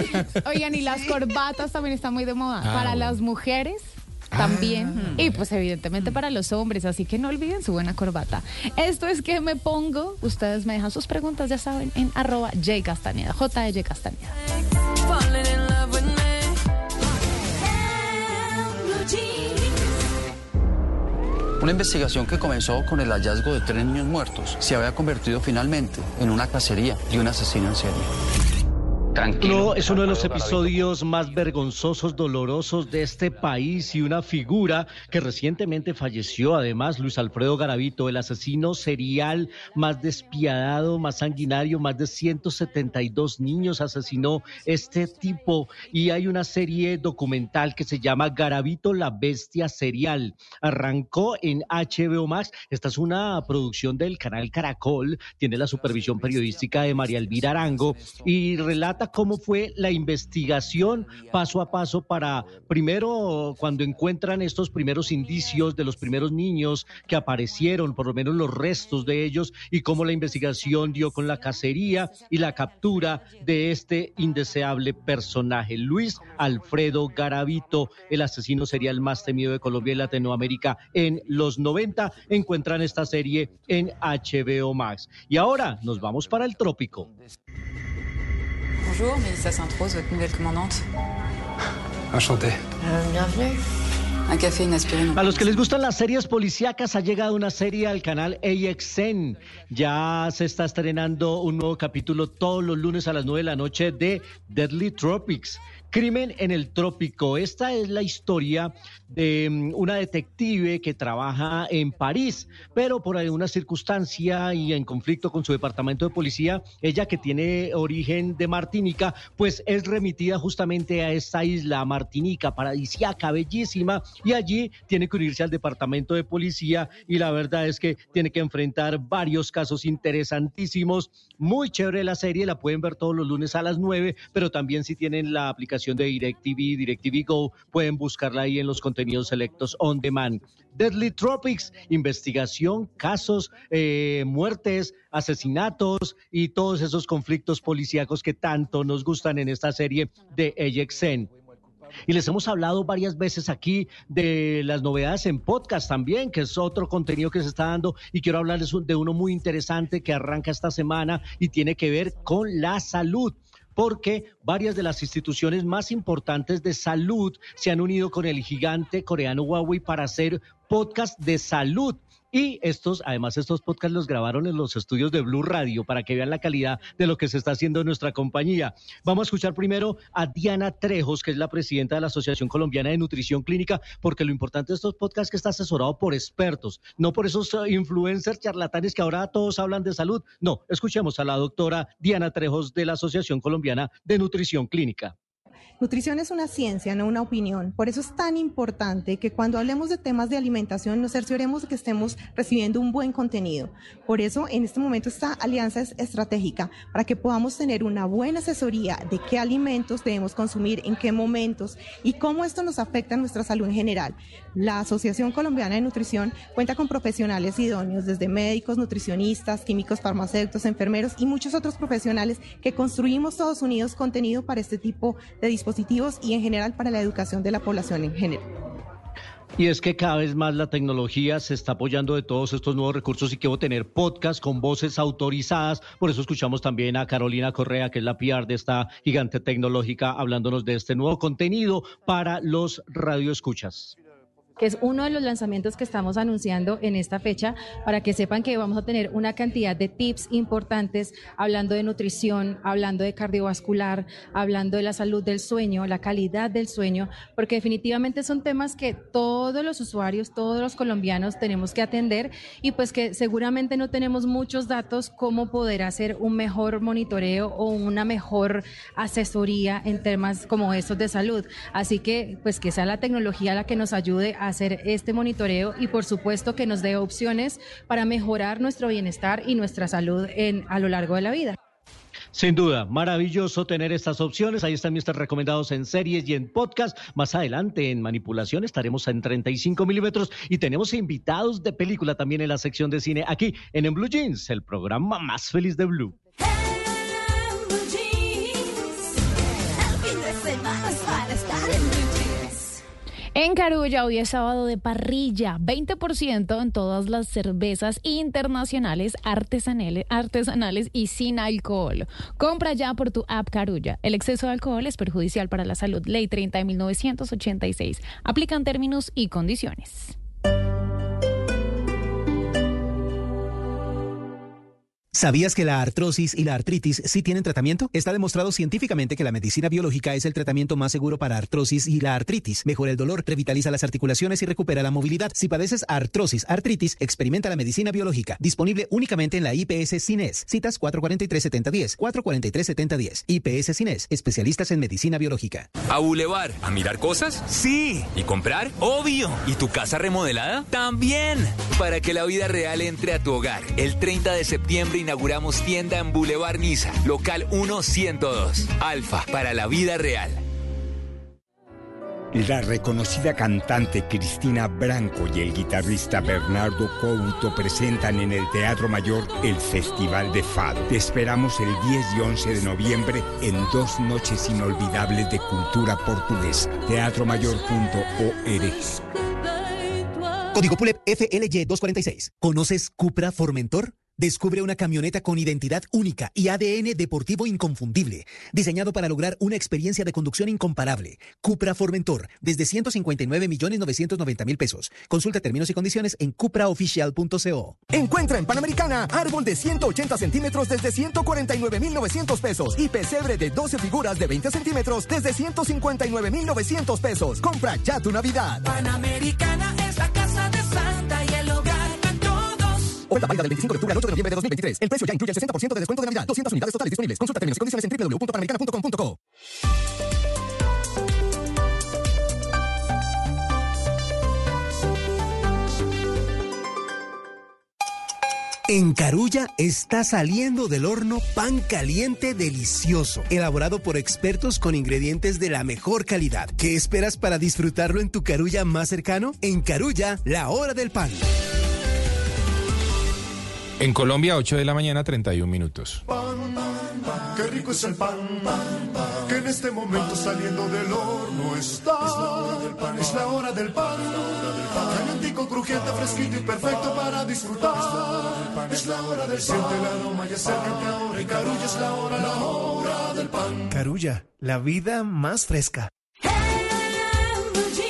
Speaker 19: Oigan, y las corbatas también están muy de moda.
Speaker 21: Ah,
Speaker 19: para
Speaker 21: bueno.
Speaker 19: las mujeres también. y pues evidentemente para los hombres. Así que no olviden su buena corbata. Esto es que me pongo. Ustedes me dejan sus preguntas, ya saben, en arroba J Castañeda. J Castañeda.
Speaker 67: Una investigación que comenzó con el hallazgo de tres niños muertos se había convertido finalmente en una cacería de un asesino en serie.
Speaker 22: No, es uno de los episodios más vergonzosos, dolorosos de este país y una figura que recientemente falleció, además, Luis Alfredo Garavito, el asesino serial más despiadado, más sanguinario, más de 172 niños asesinó este tipo. Y hay una serie documental que se llama Garavito la bestia serial. Arrancó en HBO Max, esta es una producción del canal Caracol, tiene la supervisión periodística de María Elvira Arango y relata cómo fue la investigación paso a paso para, primero, cuando encuentran estos primeros indicios de los primeros niños que aparecieron, por lo menos los restos de ellos, y cómo la investigación dio con la cacería y la captura de este indeseable personaje, Luis Alfredo Garavito, el asesino serial más temido de Colombia y Latinoamérica en los 90. Encuentran esta serie en HBO Max. Y ahora nos vamos para el trópico.
Speaker 68: Bonjour, Mélissa Sainte-Rose, votre nouvelle commandante.
Speaker 69: Enchanté.
Speaker 68: bienvenue. Un café, une aspirine.
Speaker 22: A los que les gustan las series policíacas, ha llegado una serie al canal AXN. Ya se está estrenando un nuevo capítulo todos los lunes a las 9 de la noche de Deadly Tropics. Crimen en el trópico. Esta es la historia de mm, una detective que trabaja en París, pero por alguna circunstancia y en conflicto con su departamento de policía, ella que tiene origen de Martinica, pues es remitida justamente a esta isla, Martinica, paradisíaca, bellísima, y allí tiene que unirse al departamento de policía y la verdad es que tiene que enfrentar varios casos interesantísimos. Muy chévere la serie, la pueden ver todos los lunes a las 9, pero también si tienen la aplicación de DirecTV, DirecTV Go, pueden buscarla ahí en los contenidos selectos on demand. Deadly Tropics, investigación, casos, eh, muertes, asesinatos y todos esos conflictos policíacos que tanto nos gustan en esta serie de AXN. Y les hemos hablado varias veces aquí de las novedades en podcast también, que es otro contenido que se está dando. Y quiero hablarles de uno muy interesante que arranca esta semana y tiene que ver con la salud porque varias de las instituciones más importantes de salud se han unido con el gigante coreano Huawei para hacer podcast de salud. Y estos, además, estos podcasts los grabaron en los estudios de Blue Radio para que vean la calidad de lo que se está haciendo en nuestra compañía. Vamos a escuchar primero a Diana Trejos, que es la presidenta de la Asociación Colombiana de Nutrición Clínica, porque lo importante de estos podcasts es que está asesorado por expertos, no por esos eh, influencers charlatanes que ahora todos hablan de salud. No, escuchemos a la doctora Diana Trejos de la Asociación Colombiana de Nutrición Clínica.
Speaker 70: Nutrición es una ciencia, no una opinión. Por eso es tan importante que cuando hablemos de temas de alimentación nos cercioremos de que estemos recibiendo un buen contenido. Por eso en este momento esta alianza es estratégica para que podamos tener una buena asesoría de qué alimentos debemos consumir, en qué momentos y cómo esto nos afecta a nuestra salud en general. La Asociación Colombiana de Nutrición cuenta con profesionales idóneos, desde médicos, nutricionistas, químicos, farmacéuticos, enfermeros y muchos otros profesionales que construimos todos unidos contenido para este tipo de dispositivos y en general para la educación de la población en general.
Speaker 22: Y es que cada vez más la tecnología se está apoyando de todos estos nuevos recursos y quiero tener podcast con voces autorizadas. Por eso escuchamos también a Carolina Correa, que es la PR de esta gigante tecnológica, hablándonos de este nuevo contenido para los radioescuchas
Speaker 71: que es uno de los lanzamientos que estamos anunciando en esta fecha, para que sepan que vamos a tener una cantidad de tips importantes hablando de nutrición, hablando de cardiovascular, hablando de la salud del sueño, la calidad del sueño, porque definitivamente son temas que todos los usuarios, todos los colombianos tenemos que atender y pues que seguramente no tenemos muchos datos cómo poder hacer un mejor monitoreo o una mejor asesoría en temas como estos de salud. Así que pues que sea la tecnología la que nos ayude a hacer este monitoreo y por supuesto que nos dé opciones para mejorar nuestro bienestar y nuestra salud en, a lo largo de la vida.
Speaker 22: Sin duda, maravilloso tener estas opciones. Ahí están mis recomendados en series y en podcast. Más adelante en manipulación estaremos en 35 milímetros y tenemos invitados de película también en la sección de cine aquí en, en Blue Jeans, el programa más feliz de Blue.
Speaker 72: En Carulla hoy es sábado de parrilla, 20% en todas las cervezas internacionales artesanales, artesanales y sin alcohol. Compra ya por tu app Carulla. El exceso de alcohol es perjudicial para la salud. Ley 30 de 1986. Aplican términos y condiciones.
Speaker 32: ¿Sabías que la artrosis y la artritis sí tienen tratamiento? Está demostrado científicamente que la medicina biológica es el tratamiento más seguro para artrosis y la artritis. Mejora el dolor, revitaliza las articulaciones y recupera la movilidad. Si padeces artrosis, artritis, experimenta la medicina biológica. Disponible únicamente en la IPS Cines. Citas 443-7010, 443-7010. IPS Cines, especialistas en medicina biológica.
Speaker 73: ¿A Boulevard? ¿A mirar cosas? Sí. ¿Y comprar? Obvio. ¿Y tu casa remodelada? También. Para que la vida real entre a tu hogar. El 30 de septiembre inauguramos tienda en Boulevard Niza, local 1102. Alfa, para la vida real.
Speaker 74: La reconocida cantante Cristina Branco y el guitarrista Bernardo Couto presentan en el Teatro Mayor el Festival de Fado. Te esperamos el 10 y 11 de noviembre en dos noches inolvidables de cultura portuguesa. Teatromayor.org.
Speaker 32: Código PULEP FLY 246. ¿Conoces Cupra Formentor? Descubre una camioneta con identidad única y ADN deportivo inconfundible, diseñado para lograr una experiencia de conducción incomparable. Cupra Formentor, desde 159 millones 990 mil pesos. Consulta términos y condiciones en cupraoficial.co.
Speaker 35: Encuentra en Panamericana árbol de 180 centímetros desde 149 mil 900 pesos y pesebre de 12 figuras de 20 centímetros desde 159 mil 900 pesos. Compra ya tu Navidad.
Speaker 26: Panamericana es la casa de Santa y el.
Speaker 35: Oferta válida del 25 de octubre al 8 de noviembre de 2023. El precio ya incluye el 60% de descuento de Navidad. 200 unidades totales disponibles. Consulta términos y condiciones en www.panamericana.com.co.
Speaker 32: En Carulla está saliendo del horno pan caliente delicioso, elaborado por expertos con ingredientes de la mejor calidad. ¿Qué esperas para disfrutarlo en tu Carulla más cercano? En Carulla, la hora del pan.
Speaker 75: En Colombia, 8 de la mañana, 31 minutos.
Speaker 76: Qué rico es el pan, que en este momento saliendo del horno está. Es la hora del pan, es la hora del pan. Calientico, crujiente, fresquito y perfecto para disfrutar. Es la hora del siente el aroma y acércate ahora. En Carulla es la hora, la hora del pan.
Speaker 32: Carulla, la vida más fresca.
Speaker 26: Blue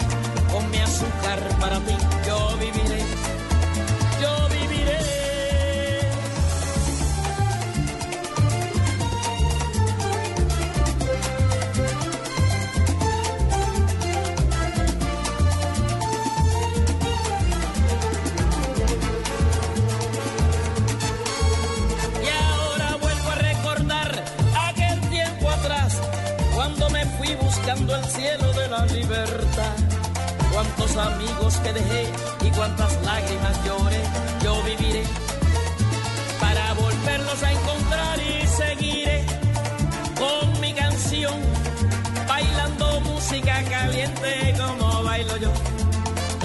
Speaker 77: trabajar para ti. Yo viviré, yo viviré. Y ahora vuelvo a recordar aquel tiempo atrás, cuando me fui buscando el cielo de la libertad. Cuántos amigos que dejé y cuántas lágrimas lloré, yo viviré para volverlos a encontrar y seguiré con mi canción, bailando música caliente como bailo yo.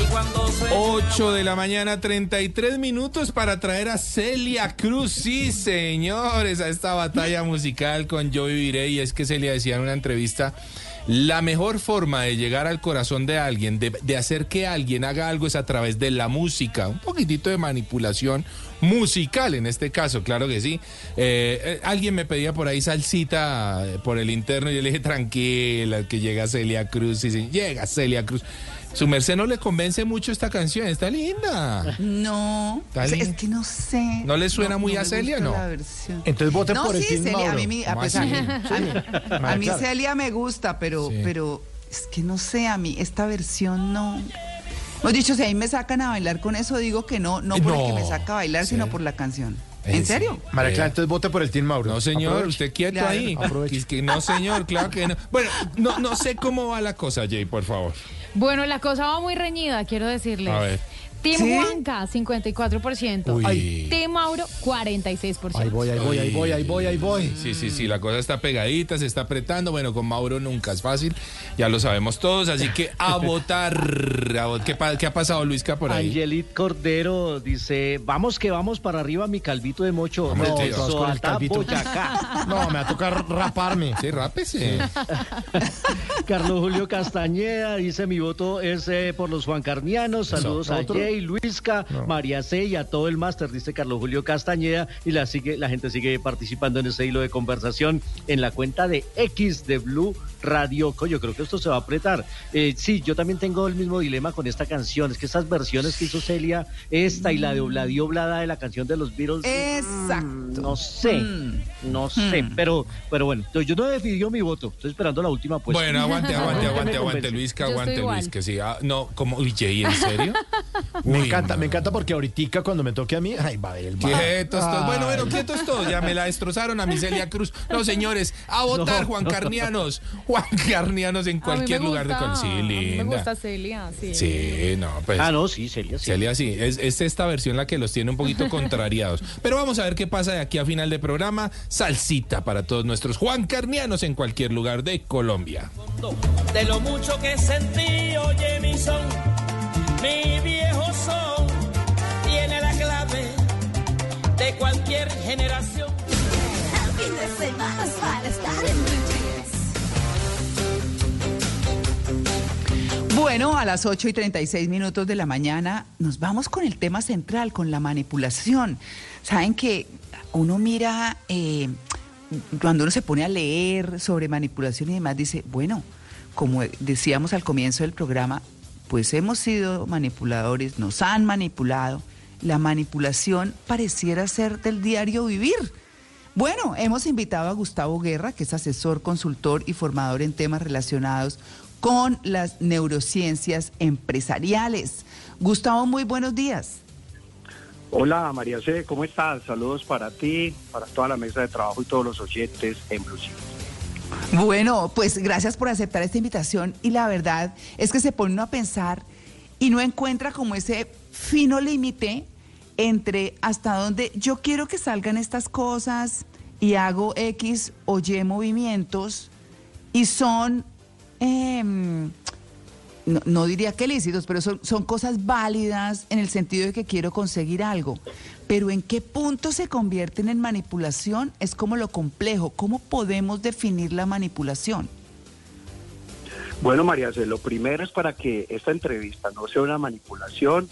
Speaker 77: Y cuando suene
Speaker 21: 8 de la mañana, 33 minutos para traer a Celia Cruz. Sí, señores, a esta batalla musical con Yo Viviré. Y es que Celia decía en una entrevista, la mejor forma de llegar al corazón de alguien, de, hacer que alguien haga algo es a través de la música. Un poquitito de manipulación musical en este caso, claro que sí. Eh, eh, alguien me pedía por ahí salsita eh, por el interno y yo le dije, tranquila, que llega Celia Cruz. Y sí, llega Celia Cruz. Su merced no le convence mucho esta canción, está linda.
Speaker 18: No,
Speaker 21: Está linda.
Speaker 18: es que no sé.
Speaker 21: ¿No le suena muy a Celia, no?
Speaker 20: Entonces vote
Speaker 18: no,
Speaker 20: por el
Speaker 18: sí,
Speaker 20: Team
Speaker 18: Celia, a
Speaker 20: Mauro.
Speaker 18: mí, mi- a,
Speaker 21: ¿Cómo
Speaker 18: pues, a mí,
Speaker 21: así?
Speaker 18: a mí-
Speaker 20: Ah.
Speaker 18: Celia me gusta, pero,
Speaker 21: Sí.
Speaker 18: pero es que no sé, a mí esta versión no. Hemos dicho, si ahí me sacan a bailar con eso, digo que no, no por el que me saca a bailar,
Speaker 21: Sí.
Speaker 18: sino por la canción.
Speaker 21: Eh,
Speaker 18: ¿En
Speaker 21: sí.
Speaker 18: serio?
Speaker 20: María Clara,
Speaker 21: Eh,
Speaker 20: entonces vote por el Team Mauro.
Speaker 21: No, señor,
Speaker 20: Aproveche.
Speaker 21: usted quieto
Speaker 18: Claro.
Speaker 21: ahí.
Speaker 20: Aproveche.
Speaker 21: Es que no, señor, claro que no. Bueno, no, no sé cómo va la cosa, Jay, por favor.
Speaker 19: Bueno, la cosa va muy reñida, quiero decirles.
Speaker 21: A ver.
Speaker 19: Team
Speaker 18: ¿Sí?
Speaker 19: Juanca, 54%.
Speaker 21: Uy.
Speaker 19: Team Mauro, 46%.
Speaker 20: Ahí voy, ahí voy, ahí voy, ahí voy, ahí voy.
Speaker 21: Sí, sí, sí, la cosa está pegadita, se está apretando. Bueno, con Mauro nunca es fácil, ya lo sabemos todos, así que a votar. A vot- ¿Qué, ha pasado, Luisca, por ahí?
Speaker 22: Angelit Cordero dice, vamos que vamos para arriba, mi calvito de mocho.
Speaker 21: Hombre,
Speaker 22: No,
Speaker 21: tío.
Speaker 20: Con el calvito.
Speaker 22: Boyacá.
Speaker 20: No, me va a tocar raparme.
Speaker 21: Sí, rápese.
Speaker 22: Carlos Julio Castañeda dice, mi voto es eh, por los juancarnianos. Saludos a Jay, Luisca, María C y a todo el máster, dice Carlos Julio Castañeda. Y la, sigue, la gente sigue participando en ese hilo de conversación en la cuenta de X de Blue Radio. Co, Yo creo que esto se va a apretar. Eh, sí, yo también tengo el mismo dilema con esta canción. Es que esas versiones que hizo Celia, esta y la de Oblada de la canción de los Beatles.
Speaker 18: Exacto.
Speaker 22: No sé,
Speaker 18: Mm.
Speaker 22: no sé,
Speaker 18: Mm.
Speaker 22: pero, pero bueno, yo no he decidido mi voto. Estoy esperando la última pues.
Speaker 21: Bueno, aguante, aguante, aguante, aguante. Luisca, aguante,
Speaker 19: estoy igual.
Speaker 21: Luis, que sí. Ah, no, como, Jay, ¿en serio?
Speaker 20: Me
Speaker 21: Uy,
Speaker 20: encanta,
Speaker 21: no.
Speaker 20: me encanta porque ahorita cuando me toque a mí, ay, va a ver el bar.
Speaker 21: Quietos todos. Bueno, bueno, quietos todos. Ya me la destrozaron a mi Celia Cruz. No, señores, a votar
Speaker 22: No,
Speaker 21: Juan
Speaker 22: no.
Speaker 21: Carnianos. Juan Carnianos en cualquier lugar de
Speaker 19: gusta,
Speaker 21: con Sí,
Speaker 19: a mí
Speaker 21: linda.
Speaker 19: Me gusta Celia, sí.
Speaker 21: Sí, no, pues.
Speaker 22: Ah, no, sí, Celia, sí.
Speaker 21: Celia, sí, es, es esta versión la que los tiene un poquito contrariados. Pero vamos a ver qué pasa de aquí a final de programa. Salsita para todos nuestros Juan Carnianos en cualquier lugar de Colombia.
Speaker 77: de lo mucho que sentí, oye mi son, mi viejo son, tiene la clave de cualquier generación.
Speaker 18: Bueno, a las 8 y 36 minutos de la mañana nos vamos con el tema central, con la manipulación. Saben que uno mira, eh, cuando uno se pone a leer sobre manipulación y demás, dice, bueno, como decíamos al comienzo del programa, pues hemos sido manipuladores, nos han manipulado. La manipulación pareciera ser del diario vivir. Bueno, hemos invitado a Gustavo Guerra, que es asesor, consultor y formador en temas relacionados con las neurociencias empresariales. Gustavo, muy buenos días.
Speaker 78: Hola María C, ¿cómo estás? Saludos para ti, para toda la mesa de trabajo y todos los oyentes en.
Speaker 18: Bueno, pues gracias por aceptar esta invitación y la verdad es que se pone uno a pensar y no encuentra como ese fino límite entre hasta dónde yo quiero que salgan estas cosas y hago X o Y movimientos y son, em, no, no diría que lícitos, pero son, son cosas válidas en el sentido de que quiero conseguir algo. Pero en qué punto se convierten en manipulación es como lo complejo. ¿Cómo podemos definir la manipulación?
Speaker 78: Bueno María lo primero es para que esta entrevista no sea una manipulación,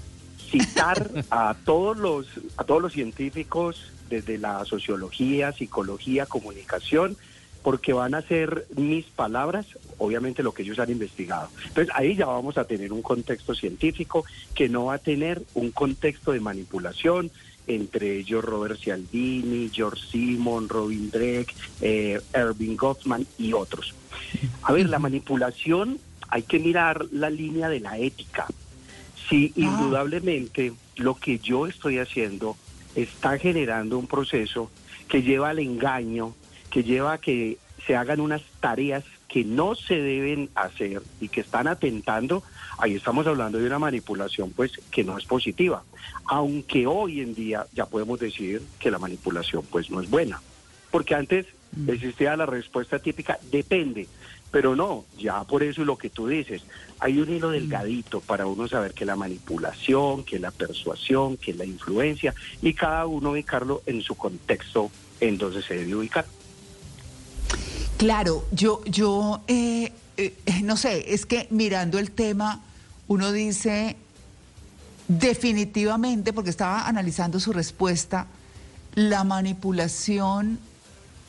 Speaker 78: citar a todos los, a todos los científicos desde la sociología, psicología, comunicación, porque van a ser mis palabras, obviamente lo que ellos han investigado. Entonces ahí ya vamos a tener un contexto científico que no va a tener un contexto de manipulación, entre ellos Robert Cialdini, George Simon, Robin Drake, eh, Erving Goffman y otros. A ver, la manipulación hay que mirar la línea de la ética. Si indudablemente lo que yo estoy haciendo está generando un proceso que lleva al engaño, que lleva a que se hagan unas tareas que no se deben hacer y que están atentando, ahí estamos hablando de una manipulación pues que no es positiva. Aunque hoy en día ya podemos decir que la manipulación pues no es buena. Porque antes existía la respuesta típica, depende. Pero no, ya por eso lo que tú dices, hay un hilo delgadito para uno saber que la manipulación, que la persuasión, que la influencia, y cada uno ubicarlo en su contexto en donde se debe ubicar.
Speaker 79: Claro, yo, yo, eh, eh, no sé, es que mirando el tema, uno dice definitivamente, porque estaba analizando su respuesta, la manipulación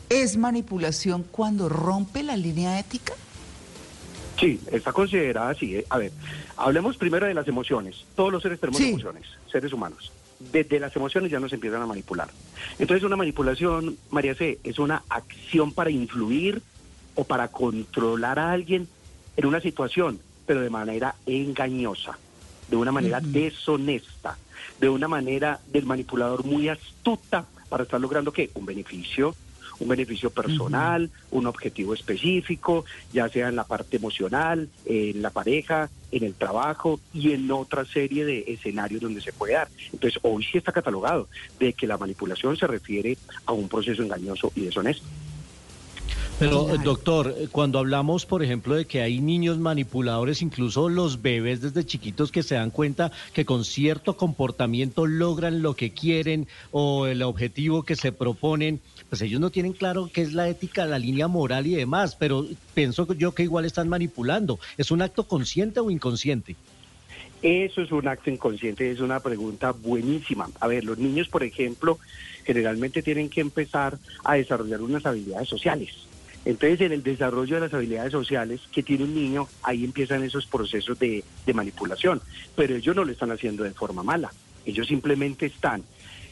Speaker 79: es manipulación cuando rompe la línea ética.
Speaker 78: Sí, está considerada así. eh. A ver, hablemos primero de las emociones. Todos los seres tenemos
Speaker 79: Sí.
Speaker 78: emociones, seres humanos. Desde las emociones ya nos empiezan a manipular. Entonces una manipulación, María C., es una acción para influir o para controlar a alguien en una situación, pero de manera engañosa, de una manera deshonesta, de una manera del manipulador muy astuta para estar logrando qué? Un beneficio, un beneficio personal, un objetivo específico, ya sea en la parte emocional, en la pareja, en el trabajo y en otra serie de escenarios donde se puede dar. Entonces, hoy sí está catalogado de que la manipulación se refiere a un proceso engañoso y deshonesto.
Speaker 22: Pero, doctor, cuando hablamos, por ejemplo, de que hay niños manipuladores, incluso los bebés desde chiquitos que se dan cuenta que con cierto comportamiento logran lo que quieren o el objetivo que se proponen, pues ellos no tienen claro qué es la ética, la línea moral y demás, pero pienso yo que igual están manipulando. ¿Es un acto consciente o inconsciente?
Speaker 78: Eso es un acto inconsciente, es una pregunta buenísima. A ver, los niños, por ejemplo, generalmente tienen que empezar a desarrollar unas habilidades sociales. Entonces, en el desarrollo de las habilidades sociales que tiene un niño, ahí empiezan esos procesos de, manipulación. Pero ellos no lo están haciendo de forma mala. Ellos simplemente están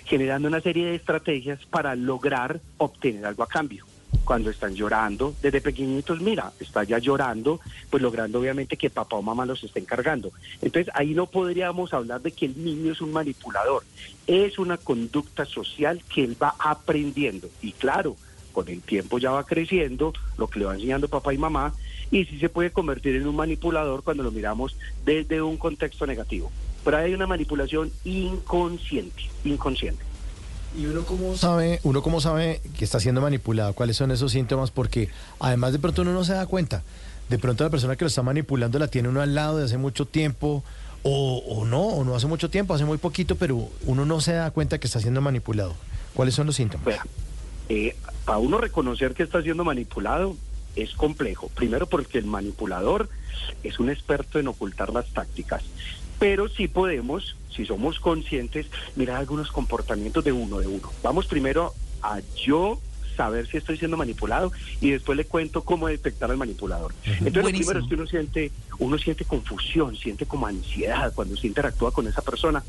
Speaker 78: generando una serie de estrategias para lograr obtener algo a cambio. Cuando están llorando, desde pequeñitos, mira, está ya llorando, pues logrando obviamente que papá o mamá los estén cargando. Entonces ahí no podríamos hablar de que el niño es un manipulador, es una conducta social que él va aprendiendo. Y claro, con el tiempo ya va creciendo, lo que le va enseñando papá y mamá, y sí se puede convertir en un manipulador cuando lo miramos desde un contexto negativo. Pero hay una manipulación inconsciente, inconsciente.
Speaker 80: ¿Y uno cómo sabe, uno cómo sabe que está siendo manipulado? ¿Cuáles son esos síntomas? Porque además de pronto uno no se da cuenta. De pronto la persona que lo está manipulando la tiene uno al lado de hace mucho tiempo, o, o no, o no hace mucho tiempo, hace muy poquito, pero uno no se da cuenta que está siendo manipulado. ¿Cuáles son los síntomas?
Speaker 78: Vea, eh, para uno reconocer que está siendo manipulado es complejo. Primero porque el manipulador es un experto en ocultar las tácticas. Pero sí podemos, si somos conscientes, mirar algunos comportamientos de uno de uno. Vamos primero a yo saber si estoy siendo manipulado y después le cuento cómo detectar al manipulador. Entonces lo primero es que uno siente, uno siente confusión, siente como ansiedad cuando se interactúa con esa persona.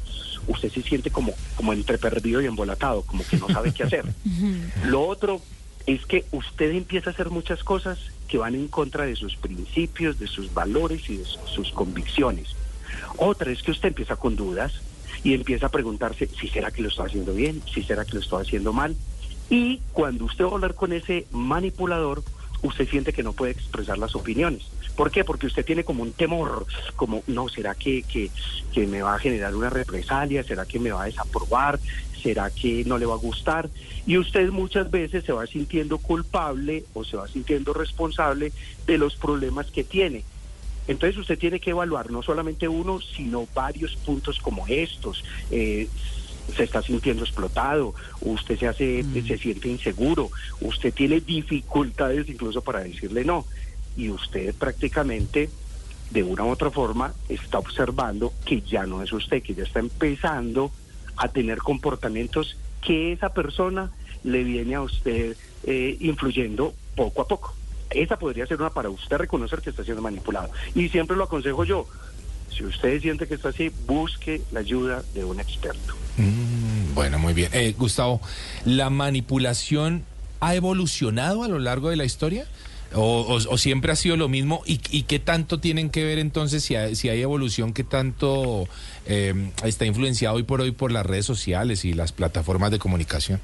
Speaker 78: Usted se siente como, como entre perdido y embolatado, como que no sabe qué hacer. Lo otro es que usted empieza a hacer muchas cosas que van en contra de sus principios, de sus valores y de su- sus convicciones. Otra es que usted empieza con dudas y empieza a preguntarse si será que lo estoy haciendo bien, si será que lo estoy haciendo mal. Y cuando usted va a hablar con ese manipulador, usted siente que no puede expresar las opiniones. ¿Por qué? Porque usted tiene como un temor, como, no, ¿será que, que, que me va a generar una represalia? ¿Será que me va a desaprobar? ¿Será que no le va a gustar? Y usted muchas veces se va sintiendo culpable o se va sintiendo responsable de los problemas que tiene. Entonces usted tiene que evaluar no solamente uno, sino varios puntos como estos. Eh, se está sintiendo explotado, usted se hace, se siente inseguro, usted tiene dificultades incluso para decirle no. Y usted prácticamente, de una u otra forma, está observando que ya no es usted, que ya está empezando a tener comportamientos que esa persona le viene a usted eh, influyendo poco a poco. Esa podría ser una para usted reconocer que está siendo manipulado. Y siempre lo aconsejo yo. Si usted siente que está así, busque la ayuda de un experto.
Speaker 75: Mm, bueno, muy bien. Eh, Gustavo, ¿la manipulación ha evolucionado a lo largo de la historia? ¿O, siempre ha sido lo mismo? ¿Y, qué tanto tienen que ver entonces si hay, si hay evolución? ¿Qué tanto eh, está influenciado hoy por hoy por las redes sociales y las plataformas de comunicación?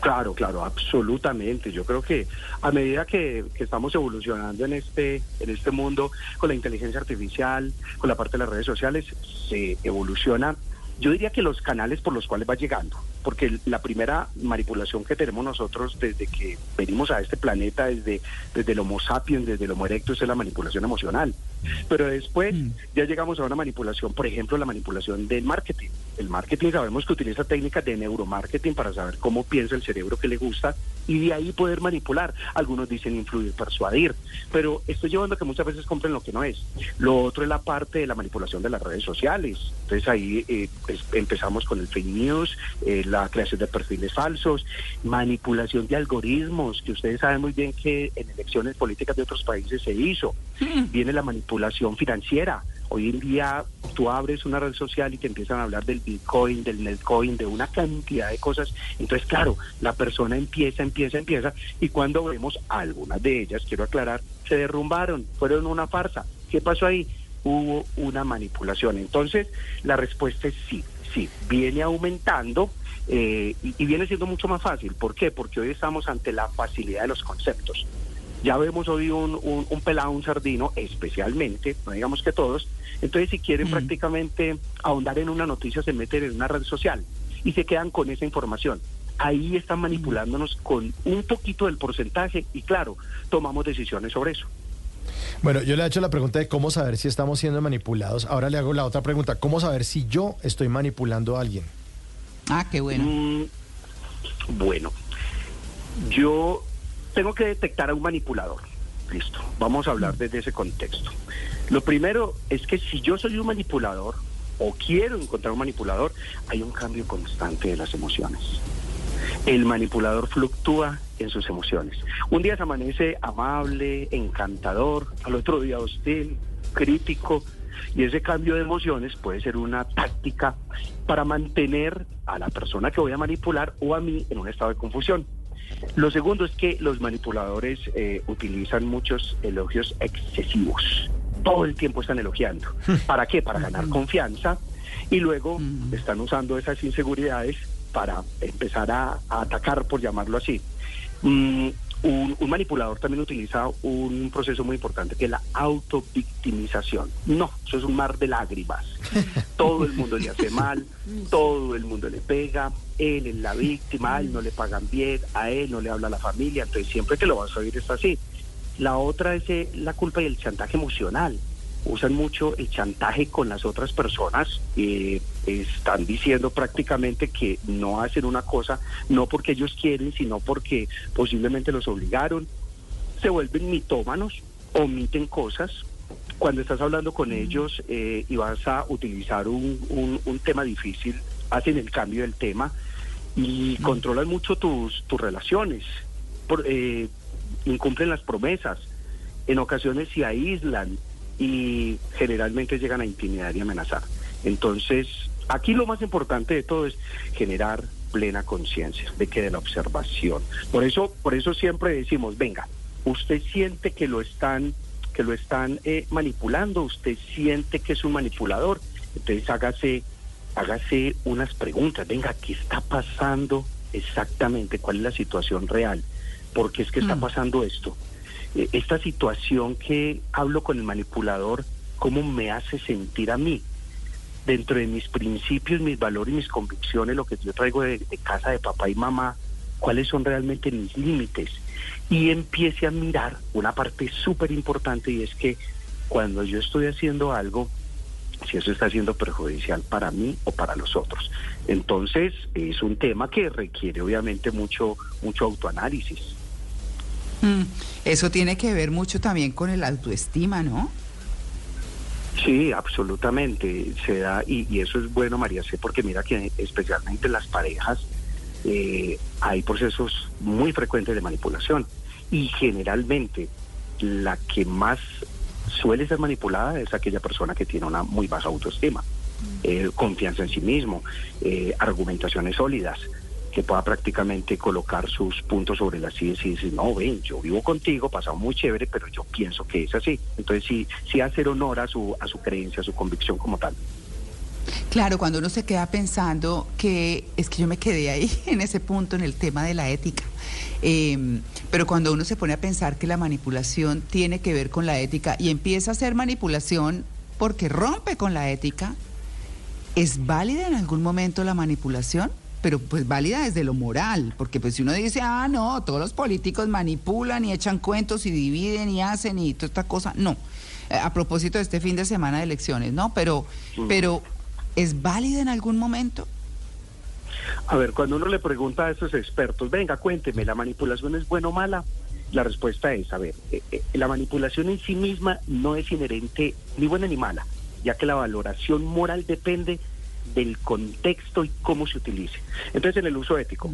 Speaker 78: Claro, claro, absolutamente. Yo creo que a medida que, que estamos evolucionando en este, en este mundo, con la inteligencia artificial, con la parte de las redes sociales, se evoluciona. Yo diría que los canales por los cuales va llegando, porque la primera manipulación que tenemos nosotros desde que venimos a este planeta, desde, desde el Homo sapiens, desde el Homo erectus, es la manipulación emocional. Pero después ya llegamos a una manipulación, por ejemplo, la manipulación del marketing. El marketing sabemos que utiliza técnicas de neuromarketing para saber cómo piensa el cerebro que le gusta y de ahí poder manipular. Algunos dicen influir, persuadir, pero estoy llevando a que muchas veces compren lo que no es. Lo otro es la parte de la manipulación de las redes sociales. Entonces ahí eh, es- empezamos con el fake news, eh, la creación de perfiles falsos, manipulación de algoritmos, que ustedes saben muy bien que en elecciones políticas de otros países se hizo. Viene la manipulación financiera. Hoy en día tú abres una red social y te empiezan a hablar del Bitcoin, del Netcoin, de una cantidad de cosas. Entonces, claro, la persona empieza, empieza, empieza y cuando vemos algunas de ellas, quiero aclarar, se derrumbaron, fueron una farsa. ¿Qué pasó ahí? Hubo una manipulación. Entonces, la respuesta es sí, sí, viene aumentando eh, y, y viene siendo mucho más fácil. ¿Por qué? Porque hoy estamos ante la facilidad de los conceptos. Ya vemos hoy un, un, un pelado, un sardino, especialmente, no digamos que todos. Entonces, si quieren prácticamente ahondar en una noticia, se meten en una red social y se quedan con esa información. Ahí están manipulándonos con un poquito del porcentaje y claro, tomamos decisiones sobre eso.
Speaker 80: Bueno, yo le he hecho la pregunta de cómo saber si estamos siendo manipulados. Ahora le hago la otra pregunta. ¿Cómo saber si yo estoy manipulando a alguien?
Speaker 79: Ah, qué bueno.
Speaker 78: Mm, bueno, yo tengo que detectar a un manipulador. Listo, vamos a hablar desde ese contexto. Lo primero es que si yo soy un manipulador o quiero encontrar un manipulador, hay un cambio constante de las emociones. El manipulador fluctúa en sus emociones. Un día se amanece amable, encantador, al otro día hostil, crítico, y ese cambio de emociones puede ser una táctica para mantener a la persona que voy a manipular o a mí en un estado de confusión. Lo segundo es que los manipuladores eh, utilizan muchos elogios excesivos. Todo el tiempo están elogiando. ¿Para qué? Para ganar confianza y luego están usando esas inseguridades para empezar a, a atacar, por llamarlo así. Mm, un, un manipulador también utiliza un proceso muy importante que es la autovictimización. No, eso es un mar de lágrimas. Todo el mundo le hace mal, todo el mundo le pega, él es la víctima, a él no le pagan bien, a él no le habla la familia, entonces siempre que lo vas a oír es así. La otra es eh, la culpa y el chantaje emocional. Usan mucho el chantaje con las otras personas. eh, están diciendo prácticamente que no hacen una cosa no porque ellos quieren, sino porque posiblemente los obligaron. Se vuelven mitómanos, omiten cosas. Cuando estás hablando con ellos eh, y vas a utilizar un, un- un tema difícil, hacen el cambio del tema y controlan mucho tus, tus relaciones. Por, eh, incumplen las promesas, en ocasiones se aíslan y generalmente llegan a intimidar y amenazar. Entonces, aquí lo más importante de todo es generar plena conciencia de que de la observación. Por eso, por eso siempre decimos, venga, usted siente que lo están, que lo están eh, manipulando, usted siente que es un manipulador, entonces hágase, hágase unas preguntas, venga, ¿qué está pasando exactamente? ¿Cuál es la situación real? ¿Por qué es que está pasando esto? Eh, esta situación que hablo con el manipulador, ¿cómo me hace sentir a mí? Dentro de mis principios, mis valores mis convicciones, lo que yo traigo de, de casa de papá y mamá, cuáles son realmente mis límites. Y empiece a mirar una parte súper importante y es que cuando yo estoy haciendo algo, si eso está siendo perjudicial para mí o para los otros. Entonces, es un tema que requiere obviamente mucho, mucho autoanálisis.
Speaker 79: Mm, Eso tiene que ver mucho también con el autoestima, ¿no?
Speaker 78: Sí, absolutamente. Se da, y, y eso es bueno, María C, porque mira que especialmente en las parejas eh, hay procesos muy frecuentes de manipulación. Y generalmente la que más suele ser manipulada es aquella persona que tiene una muy baja autoestima, eh, confianza en sí mismo, eh, argumentaciones sólidas, que pueda prácticamente colocar sus puntos sobre las sillas y decir, no, ven, yo vivo contigo, pasado muy chévere, pero yo pienso que es así. Entonces sí, sí hacer honor a su, a su creencia, a su convicción como tal.
Speaker 79: Claro, cuando uno se queda pensando que es que yo me quedé ahí en ese punto, en el tema de la ética. Eh, pero cuando uno se pone a pensar que la manipulación tiene que ver con la ética y empieza a hacer manipulación porque rompe con la ética, ¿es válida en algún momento la manipulación? Pero pues válida desde lo moral, porque pues si uno dice, ah, no, todos los políticos manipulan y echan cuentos y dividen y hacen y toda esta cosa, no. Eh, A propósito de este fin de semana de elecciones, ¿no? Pero, pero ¿es válida en algún momento?
Speaker 78: A ver, cuando uno le pregunta a esos expertos, venga, cuénteme, ¿la manipulación es buena o mala? La respuesta es, a ver, eh, eh, la manipulación en sí misma no es inherente ni buena ni mala, ya que la valoración moral depende del contexto y cómo se utilice. Entonces, en el uso ético,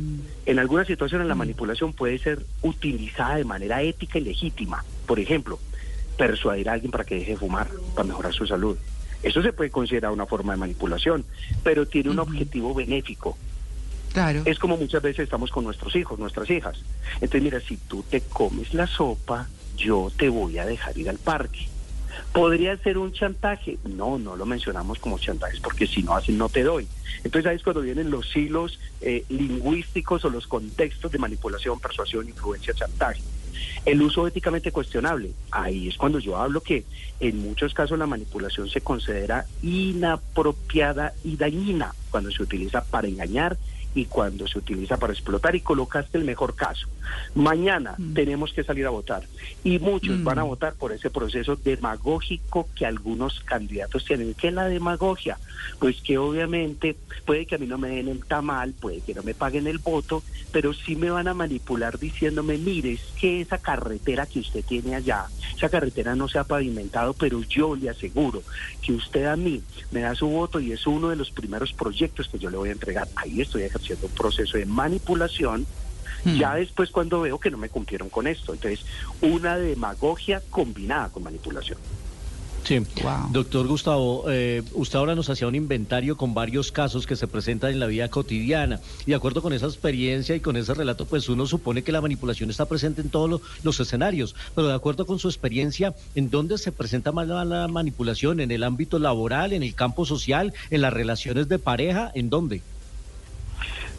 Speaker 78: en algunas situaciones la manipulación puede ser utilizada de manera ética y legítima. Por ejemplo, persuadir a alguien para que deje de fumar, para mejorar su salud. Eso se puede considerar una forma de manipulación, pero tiene un objetivo benéfico.
Speaker 79: Claro.
Speaker 78: Es como muchas veces estamos con nuestros hijos, nuestras hijas. Entonces, mira, si tú te comes la sopa, yo te voy a dejar ir al parque. ¿Podría ser un chantaje? No, no lo mencionamos como chantajes porque si no así no te doy. Entonces ahí es cuando vienen los hilos eh, lingüísticos o los contextos de manipulación, persuasión, influencia, chantaje. El uso éticamente cuestionable, ahí es cuando yo hablo que en muchos casos la manipulación se considera inapropiada y dañina cuando se utiliza para engañar y cuando se utiliza para explotar y colocaste el mejor caso. Mañana tenemos que salir a votar y muchos van a votar por ese proceso demagógico que algunos candidatos tienen. ¿Qué es la demagogia? Pues que obviamente puede que a mí no me den el tamal, puede que no me paguen el voto, pero sí me van a manipular diciéndome, mire, es que esa carretera que usted tiene allá, esa carretera no se ha pavimentado, pero yo le aseguro que usted a mí me da su voto y es uno de los primeros proyectos que yo le voy a entregar. Ahí estoy ejerciendo un proceso de manipulación. Ya después cuando veo que no me cumplieron con esto. Entonces, una demagogia combinada con manipulación.
Speaker 22: Sí, doctor Gustavo, eh, usted ahora nos hacía un inventario con varios casos que se presentan en la vida cotidiana y de acuerdo con esa experiencia y con ese relato, pues uno supone que la manipulación está presente en todos lo- los escenarios, pero de acuerdo con su experiencia, ¿en dónde se presenta más la, la manipulación? ¿En el ámbito laboral, en el campo social, en las relaciones de pareja? ¿En dónde?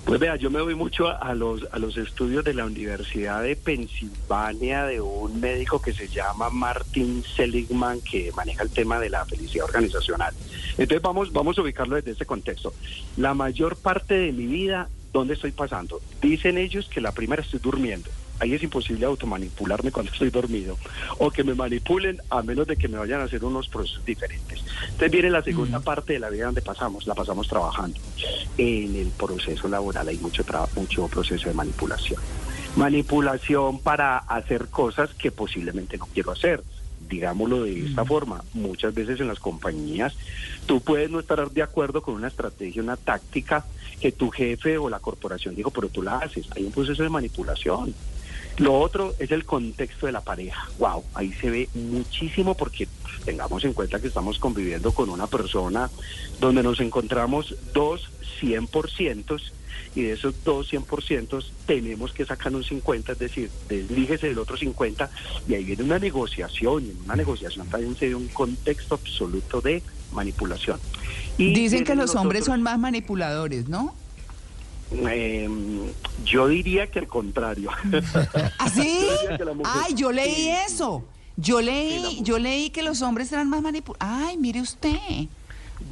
Speaker 78: Pues vea, yo me voy mucho a, a los, a los estudios de la Universidad de Pensilvania de un médico que se llama Martin Seligman que maneja el tema de la felicidad organizacional. Entonces vamos, vamos a ubicarlo desde ese contexto. La mayor parte de mi vida, ¿dónde estoy pasando? Dicen ellos que la primera estoy durmiendo. Ahí es imposible automanipularme cuando estoy dormido. O que me manipulen a menos de que me vayan a hacer unos procesos diferentes. Entonces viene la segunda parte de la vida donde pasamos, la pasamos trabajando. En el proceso laboral hay mucho, mucho proceso de manipulación. Manipulación para hacer cosas que posiblemente no quiero hacer. Digámoslo de esta forma, muchas veces en las compañías tú puedes no estar de acuerdo con una estrategia, una táctica que tu jefe o la corporación dijo, pero tú la haces. Hay un proceso de manipulación. Lo otro es el contexto de la pareja. Wow, ahí se ve muchísimo porque pues, tengamos en cuenta que estamos conviviendo con una persona donde nos encontramos dos 100% y de esos dos 100% tenemos que sacar un 50, es decir, deslíguese del otro 50 y ahí viene una negociación y en una negociación también se ve un contexto absoluto de manipulación. Y
Speaker 79: Dicen que los hombres son más manipuladores, ¿no?
Speaker 78: Eh, yo diría que al contrario.
Speaker 79: ¿Así?
Speaker 78: La mujer-
Speaker 79: Ay, yo leí eso. Yo leí, yo leí que los hombres eran más manipulados. Ay, mire usted.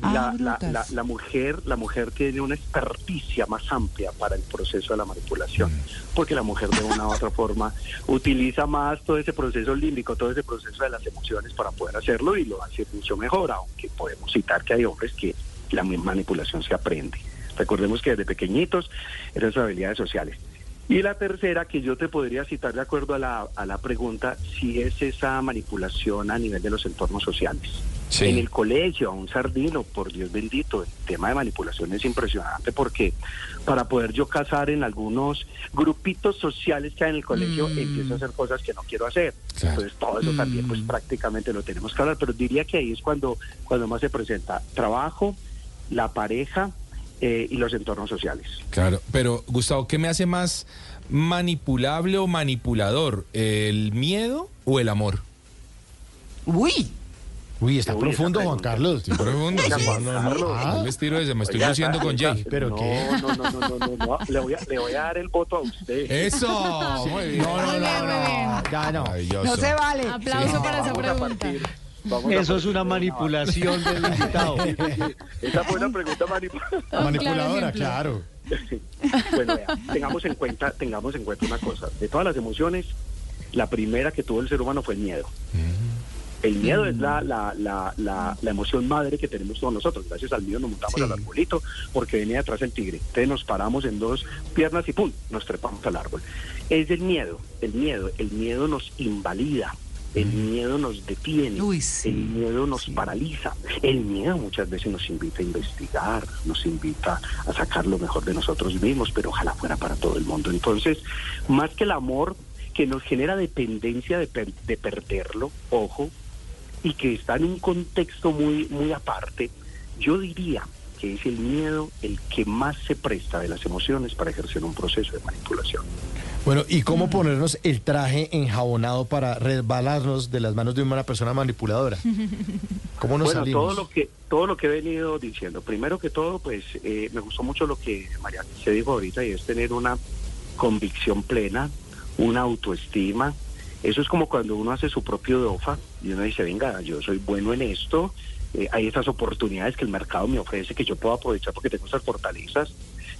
Speaker 78: La,
Speaker 79: Ah,
Speaker 78: la,
Speaker 79: brutas.
Speaker 78: la- la mujer la mujer tiene una experticia más amplia para el proceso de la manipulación porque la mujer de una u otra forma utiliza más todo ese proceso límbico todo ese proceso de las emociones para poder hacerlo y lo hace mucho mejor aunque podemos citar que hay hombres que la mi- manipulación se aprende recordemos que desde pequeñitos esas son habilidades sociales y la tercera que yo te podría citar de acuerdo a la, a la pregunta si es esa manipulación a nivel de los entornos sociales
Speaker 21: Sí.
Speaker 78: En el colegio, a un sardino, por Dios bendito, el tema de manipulación es impresionante porque para poder yo casar en algunos grupitos sociales que hay en el colegio,
Speaker 81: Mm.
Speaker 78: empiezo a hacer cosas que no quiero hacer.
Speaker 21: Claro.
Speaker 78: Entonces todo eso también pues prácticamente lo tenemos que hablar, pero diría que ahí es cuando, cuando más se presenta trabajo, la pareja eh, y los entornos sociales.
Speaker 21: Claro, pero Gustavo, ¿qué me hace más manipulable o manipulador? ¿El miedo o el amor?
Speaker 18: Uy.
Speaker 20: Uy, está
Speaker 78: Uy,
Speaker 20: profundo, Juan. Carlos.
Speaker 21: Estoy profundo, sí.
Speaker 78: Juan
Speaker 21: No, no, les tiro ese, me estoy luciendo con Jay.
Speaker 20: ¿Pero
Speaker 78: no,
Speaker 20: qué?
Speaker 78: No, no, no, no, no, no, Le voy, a, le voy a dar el voto a usted.
Speaker 21: Eso, muy bien.
Speaker 20: No, no, no, no. Ya no.
Speaker 18: No se vale.
Speaker 19: Aplauso para esa pregunta.
Speaker 78: Vamos
Speaker 22: Eso es una manipulación del invitado.
Speaker 78: Esa fue una pregunta manipuladora.
Speaker 19: Un
Speaker 20: Manipuladora,
Speaker 19: claro.
Speaker 78: Bueno, vea, tengamos en cuenta, tengamos en cuenta una cosa. De todas las emociones, la primera que tuvo el ser humano fue el miedo. El miedo es la, la, la, la, la emoción madre que tenemos todos nosotros. Gracias al miedo nos montamos
Speaker 20: Sí.
Speaker 78: al arbolito porque venía detrás el tigre. Entonces nos paramos en dos piernas y ¡pum! nos trepamos al árbol. Es el miedo, el miedo, el miedo nos invalida. El miedo nos detiene,
Speaker 18: Uy, sí,
Speaker 78: el miedo nos paraliza. El miedo muchas veces nos invita a investigar, nos invita a sacar lo mejor de nosotros mismos, pero ojalá fuera para todo el mundo. Entonces, más que el amor que nos genera dependencia de, per- de perderlo, ojo, y que está en un contexto muy, muy aparte, yo diría que es el miedo el que más se presta de las emociones para ejercer un proceso de manipulación.
Speaker 20: Bueno, ¿y cómo ponernos el traje enjabonado para resbalarnos de las manos de una persona manipuladora? ¿Cómo nos
Speaker 78: bueno,
Speaker 20: salimos?
Speaker 78: todo lo que todo lo que he venido diciendo. Primero que todo, pues eh, me gustó mucho lo que María se dijo ahorita y es tener una convicción plena, una autoestima. Eso es como cuando uno hace su propio DOFA y uno dice, venga, yo soy bueno en esto, eh, hay estas oportunidades que el mercado me ofrece que yo puedo aprovechar porque tengo estas fortalezas.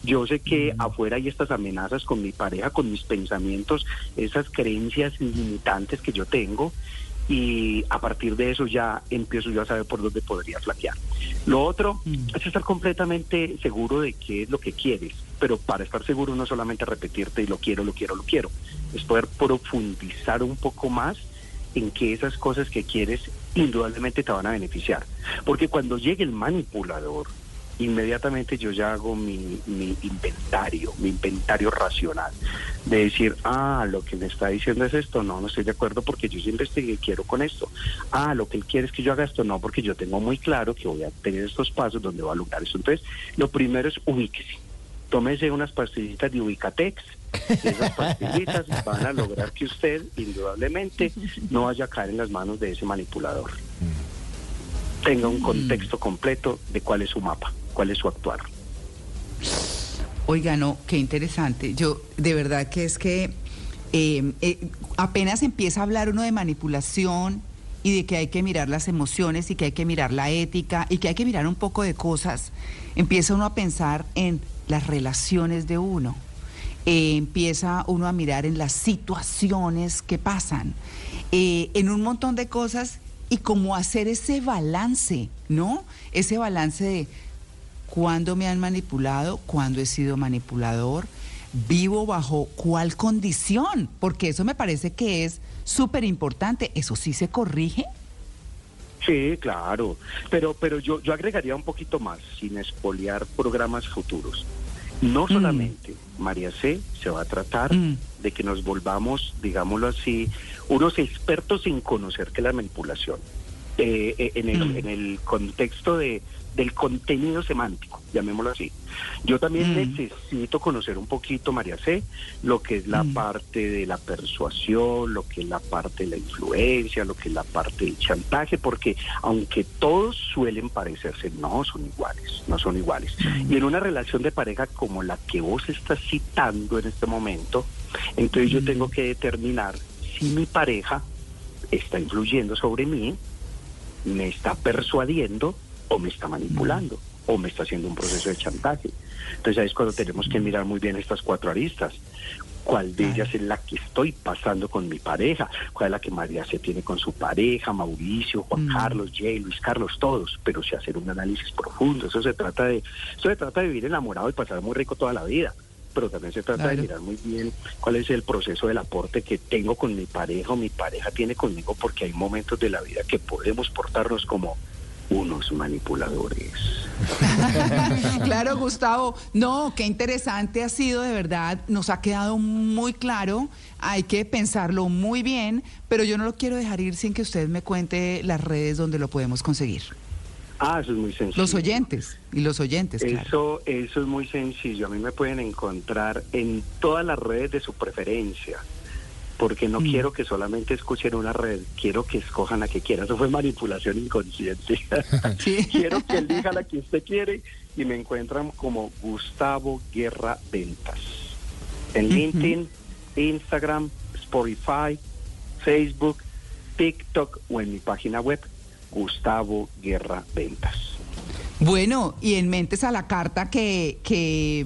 Speaker 78: Yo sé que afuera hay estas amenazas con mi pareja, con mis pensamientos, esas creencias limitantes que yo tengo y a partir de eso ya empiezo yo a saber por dónde podría flaquear. Lo otro es estar completamente seguro de qué es lo que quieres, pero para estar seguro no solamente repetirte y lo quiero, lo quiero, lo quiero, es poder profundizar un poco más en que esas cosas que quieres indudablemente te van a beneficiar. Porque cuando llegue el manipulador, inmediatamente yo ya hago mi, mi inventario, mi inventario racional, de decir, ah, lo que me está diciendo es esto, no, no estoy de acuerdo porque yo sí investigué y quiero con esto. Ah, lo que él quiere es que yo haga esto, no, porque yo tengo muy claro que voy a tener estos pasos donde voy a lograr eso. Entonces, lo primero es ubíquese. Tómese unas pastillitas de Ubicatex. Esas pastillitas van a lograr que usted, indudablemente, no vaya a caer en las manos de ese manipulador. Tenga un contexto completo de cuál es su mapa, cuál es su actuar.
Speaker 18: Oiga, no, qué interesante. Yo, de verdad que es que eh, eh, apenas empieza a hablar uno de manipulación y de que hay que mirar las emociones y que hay que mirar la ética y que hay que mirar un poco de cosas, empieza uno a pensar en las relaciones de uno. Eh, empieza uno a mirar en las situaciones que pasan, eh, en un montón de cosas y cómo hacer ese balance, ¿no? Ese balance de cuándo me han manipulado, cuándo he sido manipulador, vivo bajo cuál condición, porque eso me parece que es súper importante. ¿Eso sí se corrige?
Speaker 78: Sí, claro, pero pero yo yo agregaría un poquito más, sin espolear programas futuros. No solamente, María C, se va a tratar de que nos volvamos, digámoslo así, unos expertos en conocer que la manipulación, eh, eh, en, el, en el contexto de, del contenido semántico, llamémoslo así. Yo también necesito conocer un poquito, María C, lo que es la parte de la persuasión, lo que es la parte de la influencia, lo que es la parte del chantaje, porque aunque todos suelen parecerse, no son iguales, no son iguales. Y en una relación de pareja como la que vos estás citando en este momento, entonces yo tengo que determinar si mi pareja está influyendo sobre mí, me está persuadiendo o me está manipulando o me está haciendo un proceso de chantaje. Entonces ahí es cuando tenemos que mirar muy bien estas cuatro aristas. ¿Cuál de ellas es la que estoy pasando con mi pareja? ¿Cuál es la que María se tiene con su pareja? Mauricio, Juan Carlos, Jay, Luis Carlos, todos. Pero sí hacer un análisis profundo. Eso se trata de, eso se trata de vivir enamorado y pasar muy rico toda la vida pero también se trata de mirar muy bien cuál es el proceso del aporte que tengo con mi pareja o mi pareja tiene conmigo, porque hay momentos de la vida que podemos portarnos como unos manipuladores.
Speaker 18: claro, Gustavo. No, qué interesante ha sido, de verdad. Nos ha quedado muy claro. Hay que pensarlo muy bien, pero yo no lo quiero dejar ir sin que usted me cuente las redes donde lo podemos conseguir.
Speaker 78: Ah, eso es muy sencillo.
Speaker 18: Los oyentes y los oyentes, claro.
Speaker 78: Eso, eso es muy sencillo. A mí me pueden encontrar en todas las redes de su preferencia, porque no
Speaker 18: Mm.
Speaker 78: quiero que solamente escuchen una red, quiero que escojan la que quieran. Eso fue manipulación inconsciente. quiero que elija la que usted quiere y me encuentran como Gustavo Guerra Ventas. En. LinkedIn, Instagram, Spotify, Facebook, TikTok o en mi página web, Gustavo Guerra Ventas.
Speaker 18: Bueno, y en Mentes a la Carta, que, que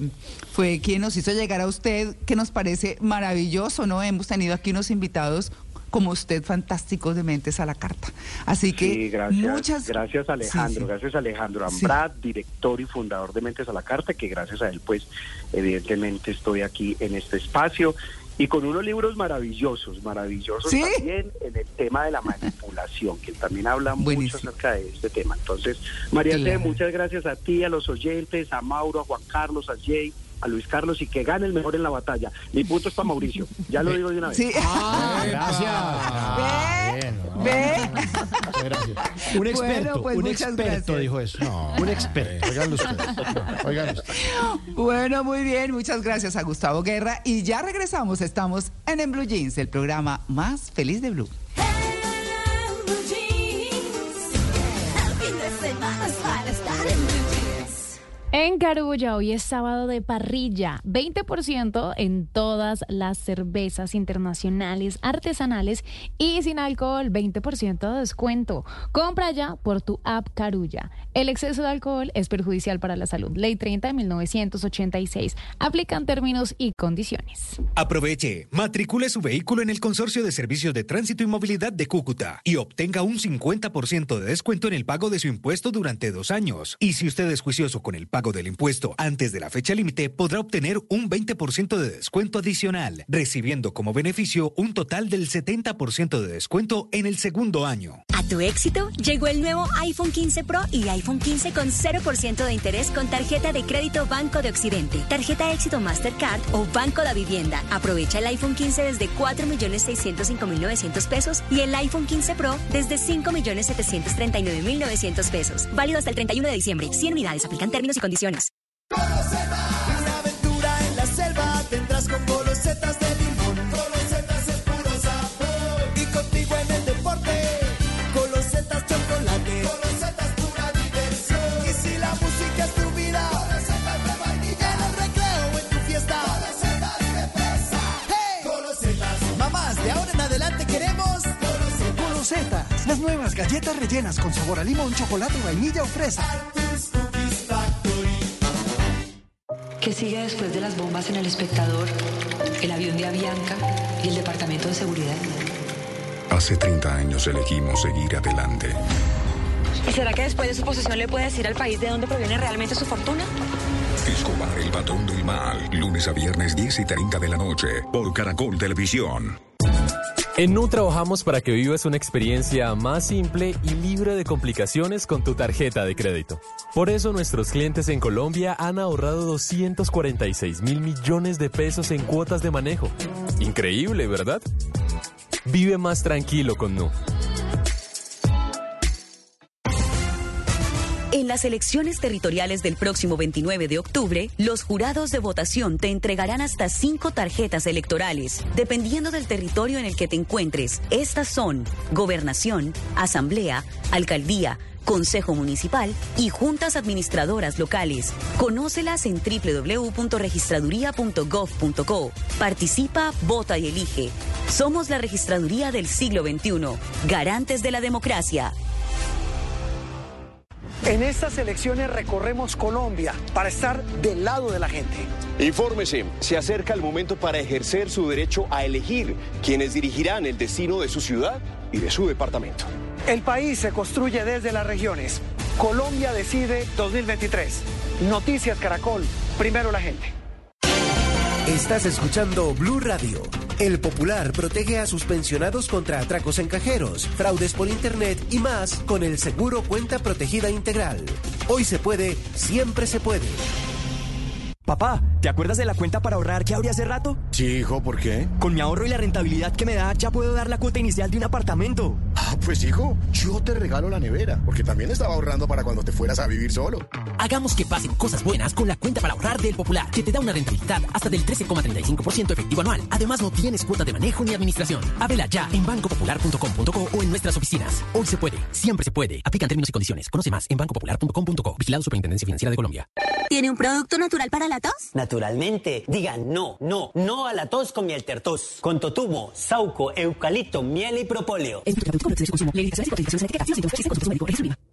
Speaker 18: fue quien nos hizo llegar a usted, que nos parece maravilloso, ¿no? Hemos tenido aquí unos invitados como usted fantásticos de Mentes a la Carta. Así que
Speaker 78: Sí, gracias.
Speaker 18: muchas
Speaker 78: Gracias Alejandro,
Speaker 18: Sí, sí.
Speaker 78: gracias Alejandro
Speaker 18: Sí.
Speaker 78: Ambrad, director y fundador de Mentes a la Carta, que gracias a él, pues, evidentemente estoy aquí en este espacio y con unos libros maravillosos, maravillosos
Speaker 18: ¿Sí?
Speaker 78: también en el tema de la manipulación, que también habla mucho acerca de este tema. Entonces, María
Speaker 18: Claro.
Speaker 78: muchas gracias a ti, a los oyentes, a Mauro, a Juan Carlos, a Jay, a Luis Carlos y que gane el mejor en la batalla. Mi punto es para Mauricio, ya lo digo de una vez.
Speaker 18: Sí.
Speaker 20: Ah, gracias.
Speaker 18: ¿Ve?
Speaker 20: Gracias. Un experto,
Speaker 18: Bueno, pues
Speaker 20: un experto
Speaker 18: gracias.
Speaker 20: dijo eso. un experto. Óiganlo ustedes.
Speaker 18: Bueno, muy bien, muchas gracias a Gustavo Guerra. Y ya regresamos, estamos en En Blue Jeans, el programa más feliz de Blue.
Speaker 19: En Carulla, hoy es sábado de parrilla, 20% en todas las cervezas internacionales, artesanales y sin alcohol, 20% de descuento. Compra ya por tu app Carulla. El exceso de alcohol es perjudicial para la salud. Ley 30 de 1986. Aplican términos y condiciones.
Speaker 5: Aproveche, matricule su vehículo en el Consorcio de Servicios de Tránsito y Movilidad de Cúcuta y obtenga un 50% de descuento en el pago de su impuesto durante dos años. Y si usted es juicioso con el pago del impuesto antes de la fecha límite, podrá obtener un 20% de descuento adicional, recibiendo como beneficio un total del 70% de descuento en el segundo año.
Speaker 6: A tu éxito llegó el nuevo iPhone 15 Pro y iPhone 15 con 0% de interés con tarjeta de crédito Banco de Occidente, tarjeta éxito Mastercard o Banco de Vivienda. Aprovecha el iPhone 15 desde 4.605.900 pesos y el iPhone 15 Pro desde 5.739.900 pesos. Válido hasta el 31 de diciembre. 100 unidades. Aplican términos y condiciones.
Speaker 35: Una aventura en la selva tendrás con golosetas de limón. Golosetas es puro sabor. Y contigo en el deporte, golosetas chocolate. Golosetas pura diversión. Y si la música es tu vida, golosetas de vainilla. En el recreo en tu fiesta, golosetas de fresa. ¡Hey! Golosetas. Mamás, de ahora en adelante queremos
Speaker 82: Golosetas, las nuevas galletas rellenas con sabor a limón, chocolate, vainilla o fresa.
Speaker 83: ¿Qué sigue después de las bombas en el espectador, el avión de Avianca y el departamento de seguridad?
Speaker 84: Hace 30 años elegimos seguir adelante.
Speaker 83: ¿Y será que después de su posesión le puede decir al país de dónde proviene realmente su fortuna?
Speaker 84: Escobar, el patrón del mal. Lunes a viernes 10 y 30 de la noche. Por Caracol Televisión.
Speaker 85: En Nu trabajamos para que vivas una experiencia más simple y libre de complicaciones con tu tarjeta de crédito. Por eso nuestros clientes en Colombia han ahorrado 246 mil millones de pesos en cuotas de manejo. Increíble, ¿verdad? Vive más tranquilo con Nu.
Speaker 6: Las elecciones territoriales del próximo 29 de octubre, los jurados de votación te entregarán hasta cinco tarjetas electorales, dependiendo del territorio en el que te encuentres. Estas son gobernación, asamblea, alcaldía, Consejo Municipal y juntas administradoras locales. Conócelas en www.registraduría.gov.co. Participa, vota y elige. Somos la registraduría del siglo XXI, garantes de la democracia.
Speaker 82: En estas elecciones recorremos Colombia para estar del lado de la gente.
Speaker 86: Infórmese, se acerca el momento para ejercer su derecho a elegir quienes dirigirán el destino de su ciudad y de su departamento.
Speaker 82: El país se construye desde las regiones. Colombia decide 2023. Noticias Caracol, primero la gente.
Speaker 87: Estás escuchando Blue Radio.
Speaker 88: El Popular protege a sus pensionados contra atracos en cajeros, fraudes por internet y más con el seguro Cuenta Protegida Integral. Hoy se puede, siempre se puede.
Speaker 89: Papá, ¿te acuerdas de la cuenta para ahorrar que abrí hace rato?
Speaker 90: Sí, hijo, ¿por qué?
Speaker 89: Con mi ahorro y la rentabilidad que me da, ya puedo dar la cuota inicial de un apartamento.
Speaker 90: Ah, pues hijo, yo te regalo la nevera, porque también estaba ahorrando para cuando te fueras a vivir solo.
Speaker 7: Hagamos que pasen cosas buenas con la cuenta para ahorrar del Popular, que te da una rentabilidad hasta del 13,35% efectivo anual. Además, no tienes cuota de manejo ni administración. Ábrela ya en bancopopular.com.co o en nuestras oficinas. Hoy se puede, siempre se puede. Aplican términos y condiciones. Conoce más en bancopopular.com.co. Vigilado Superintendencia Financiera de Colombia.
Speaker 91: ¿Tiene un producto natural para la tos?
Speaker 2: Naturalmente, digan no, no, no a la tos con miel tertos. Con totumo, sauco, eucalipto, miel y propóleo.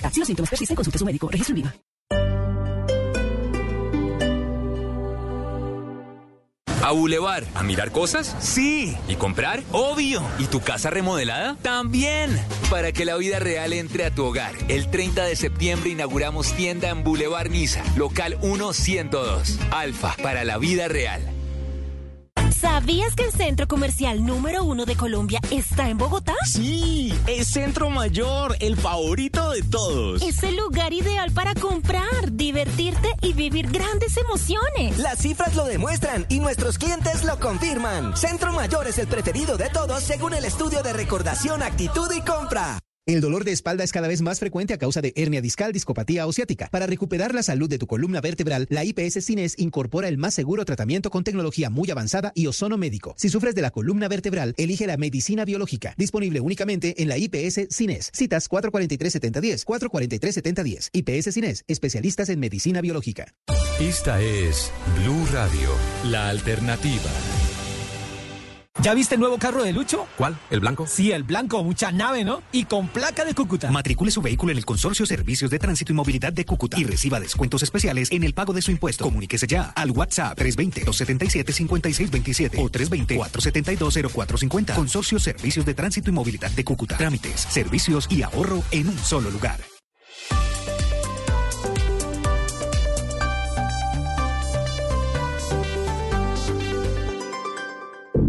Speaker 7: etiqueta. Si los síntomas persisten, consulte a su médico. Registro en Viva.
Speaker 92: ¿A Boulevard? ¿A mirar cosas? Sí. ¿Y comprar? Obvio. ¿Y tu casa remodelada? También. Para que la vida real entre a tu hogar. El 30 de septiembre inauguramos tienda en Boulevard Niza, local 102. Alfa, para la vida real.
Speaker 48: ¿Sabías que el centro comercial número uno de Colombia está en Bogotá?
Speaker 93: Sí, es Centro Mayor, el favorito de todos.
Speaker 48: Es el lugar ideal para comprar, divertirte y vivir grandes emociones.
Speaker 94: Las cifras lo demuestran y nuestros clientes lo confirman. Centro Mayor es el preferido de todos según el estudio de recordación, actitud y compra.
Speaker 32: El dolor de espalda es cada vez más frecuente a causa de hernia discal, discopatía o ciática. Para recuperar la salud de tu columna vertebral, la IPS Cines incorpora el más seguro tratamiento con tecnología muy avanzada y ozono médico. Si sufres de la columna vertebral, elige la medicina biológica, disponible únicamente en la IPS Cines. Citas 443-7010, 443-7010. IPS Cines, especialistas en medicina biológica.
Speaker 15: Esta es Blue Radio, la alternativa.
Speaker 95: ¿Ya viste el nuevo carro de Lucho?
Speaker 96: ¿Cuál? ¿El blanco?
Speaker 95: Sí, el blanco, mucha nave, ¿no? Y con placa de Cúcuta.
Speaker 35: Matricule su vehículo en el Consorcio Servicios de Tránsito y Movilidad de Cúcuta y reciba descuentos especiales en el pago de su impuesto. Comuníquese ya al WhatsApp 320-277-5627 o 320-472-0450. Consorcio Servicios de Tránsito y Movilidad de Cúcuta. Trámites, servicios y ahorro en un solo lugar.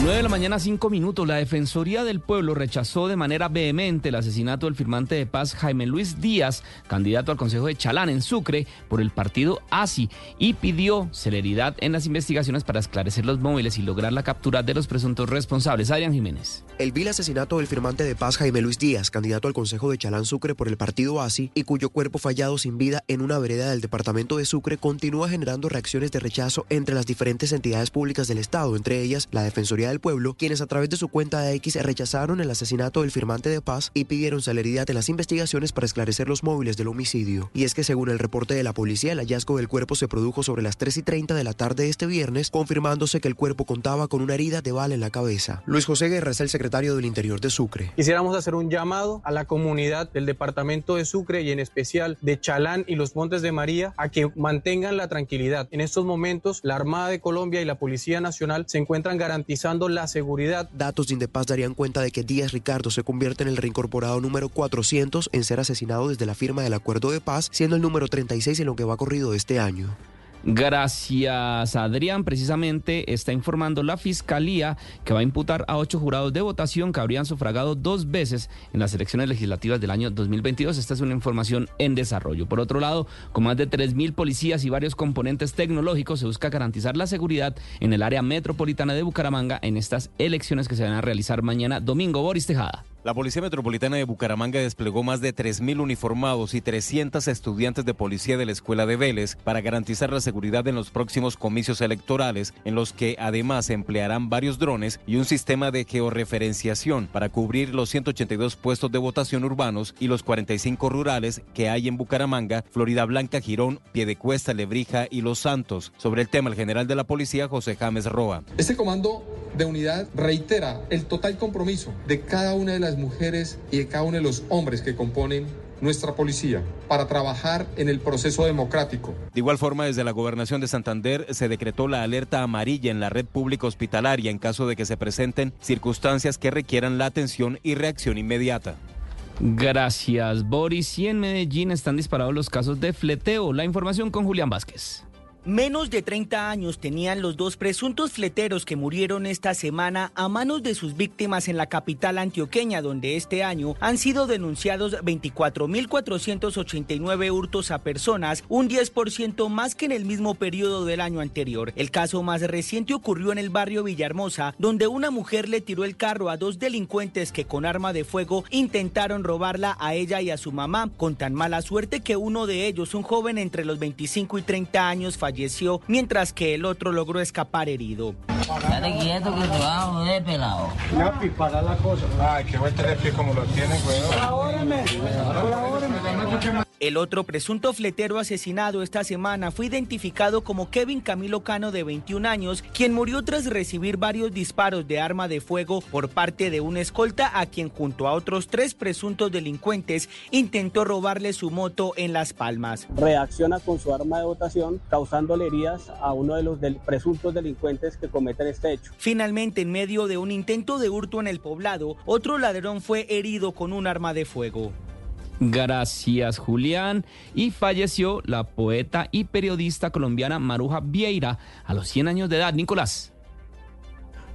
Speaker 3: 9 de la mañana, 5 minutos. La Defensoría del Pueblo rechazó de manera vehemente el asesinato del firmante de paz Jaime Luis Díaz, candidato al Consejo de Chalán en Sucre por el partido ASI, y pidió celeridad en las investigaciones para esclarecer los móviles y lograr la captura de los presuntos responsables. Adrián Jiménez.
Speaker 97: El vil asesinato del firmante de paz Jaime Luis Díaz, candidato al Consejo de Chalán Sucre por el partido ASI, y cuyo cuerpo fallado sin vida en una vereda del departamento de Sucre, continúa generando reacciones de rechazo entre las diferentes entidades públicas del Estado, entre ellas la Defensoría del Pueblo, quienes a través de su cuenta de X rechazaron el asesinato del firmante de paz y pidieron celeridad en las investigaciones para esclarecer los móviles del homicidio. Y es que según el reporte de la policía, el hallazgo del cuerpo se produjo sobre las 3 y 30 de la tarde de este viernes, confirmándose que el cuerpo contaba con una herida de bala en la cabeza. Luis José Guerra es el secretario del Interior de Sucre.
Speaker 98: Quisiéramos hacer un llamado a la comunidad del departamento de Sucre y en especial de Chalán y los Montes de María a que mantengan la tranquilidad. En estos momentos, la Armada de Colombia y la Policía Nacional se encuentran garantizando la seguridad.
Speaker 97: Datos de Indepaz darían cuenta de que Díaz Ricardo se convierte en el reincorporado número 400 en ser asesinado desde la firma del acuerdo de paz, siendo el número 36 en lo que va corrido este año.
Speaker 3: Gracias, Adrián. Precisamente está informando la Fiscalía que va a imputar a ocho jurados de votación que habrían sufragado dos veces en las elecciones legislativas del año 2022. Esta es una información en desarrollo. Por otro lado, con más de 3.000 policías y varios componentes tecnológicos, se busca garantizar la seguridad en el área metropolitana de Bucaramanga en estas elecciones que se van a realizar mañana domingo. Boris Tejada.
Speaker 99: La Policía Metropolitana de Bucaramanga desplegó más de 3.000 uniformados y 300 estudiantes de policía de la Escuela de Vélez para garantizar la seguridad en los próximos comicios electorales, en los que además emplearán varios drones y un sistema de georreferenciación para cubrir los 182 puestos de votación urbanos y los 45 rurales que hay en Bucaramanga, Florida Blanca, Girón, Piedecuesta, Lebrija y Los Santos. Sobre el tema, el general de la policía, José James Roa.
Speaker 100: Este comando de unidad reitera el total compromiso de cada una de las mujeres y de cada uno de los hombres que componen nuestra policía para trabajar en el proceso democrático.
Speaker 99: De igual forma, desde la gobernación de Santander se decretó la alerta amarilla en la red pública hospitalaria en caso de que se presenten circunstancias que requieran la atención y reacción inmediata.
Speaker 3: Gracias, Boris. Y en Medellín están disparados los casos de fleteo. La información con Julián Vázquez.
Speaker 101: Menos de 30 años tenían los dos presuntos fleteros que murieron esta semana a manos de sus víctimas en la capital antioqueña, donde este año han sido denunciados 24.489 hurtos a personas, un 10% más que en el mismo periodo del año anterior. El caso más reciente ocurrió en el barrio Villahermosa, donde una mujer le tiró el carro a dos delincuentes que con arma de fuego intentaron robarla a ella y a su mamá, con tan mala suerte que uno de ellos, un joven entre los 25 y 30 años, falleció falleció, mientras que el otro logró escapar herido.
Speaker 102: Dale quieto que te vas a joder, pelado.
Speaker 100: Napi, para la cosa. Ay, qué buen teléfono como lo tienen, güey. Colabóreme,
Speaker 101: colabóreme. El otro presunto fletero asesinado esta semana fue identificado como Kevin Camilo Cano de 21 años, quien murió tras recibir varios disparos de arma de fuego por parte de una escolta a quien junto a otros tres presuntos delincuentes intentó robarle su moto en Las Palmas.
Speaker 103: Reacciona con su arma de votación heridas a uno de los del presuntos delincuentes que cometen este hecho.
Speaker 101: Finalmente, en medio de un intento de hurto en el poblado, otro ladrón fue herido con un arma de fuego.
Speaker 3: Gracias, Julián. Y falleció la poeta y periodista colombiana Maruja Vieira a los 100 años de edad. Nicolás.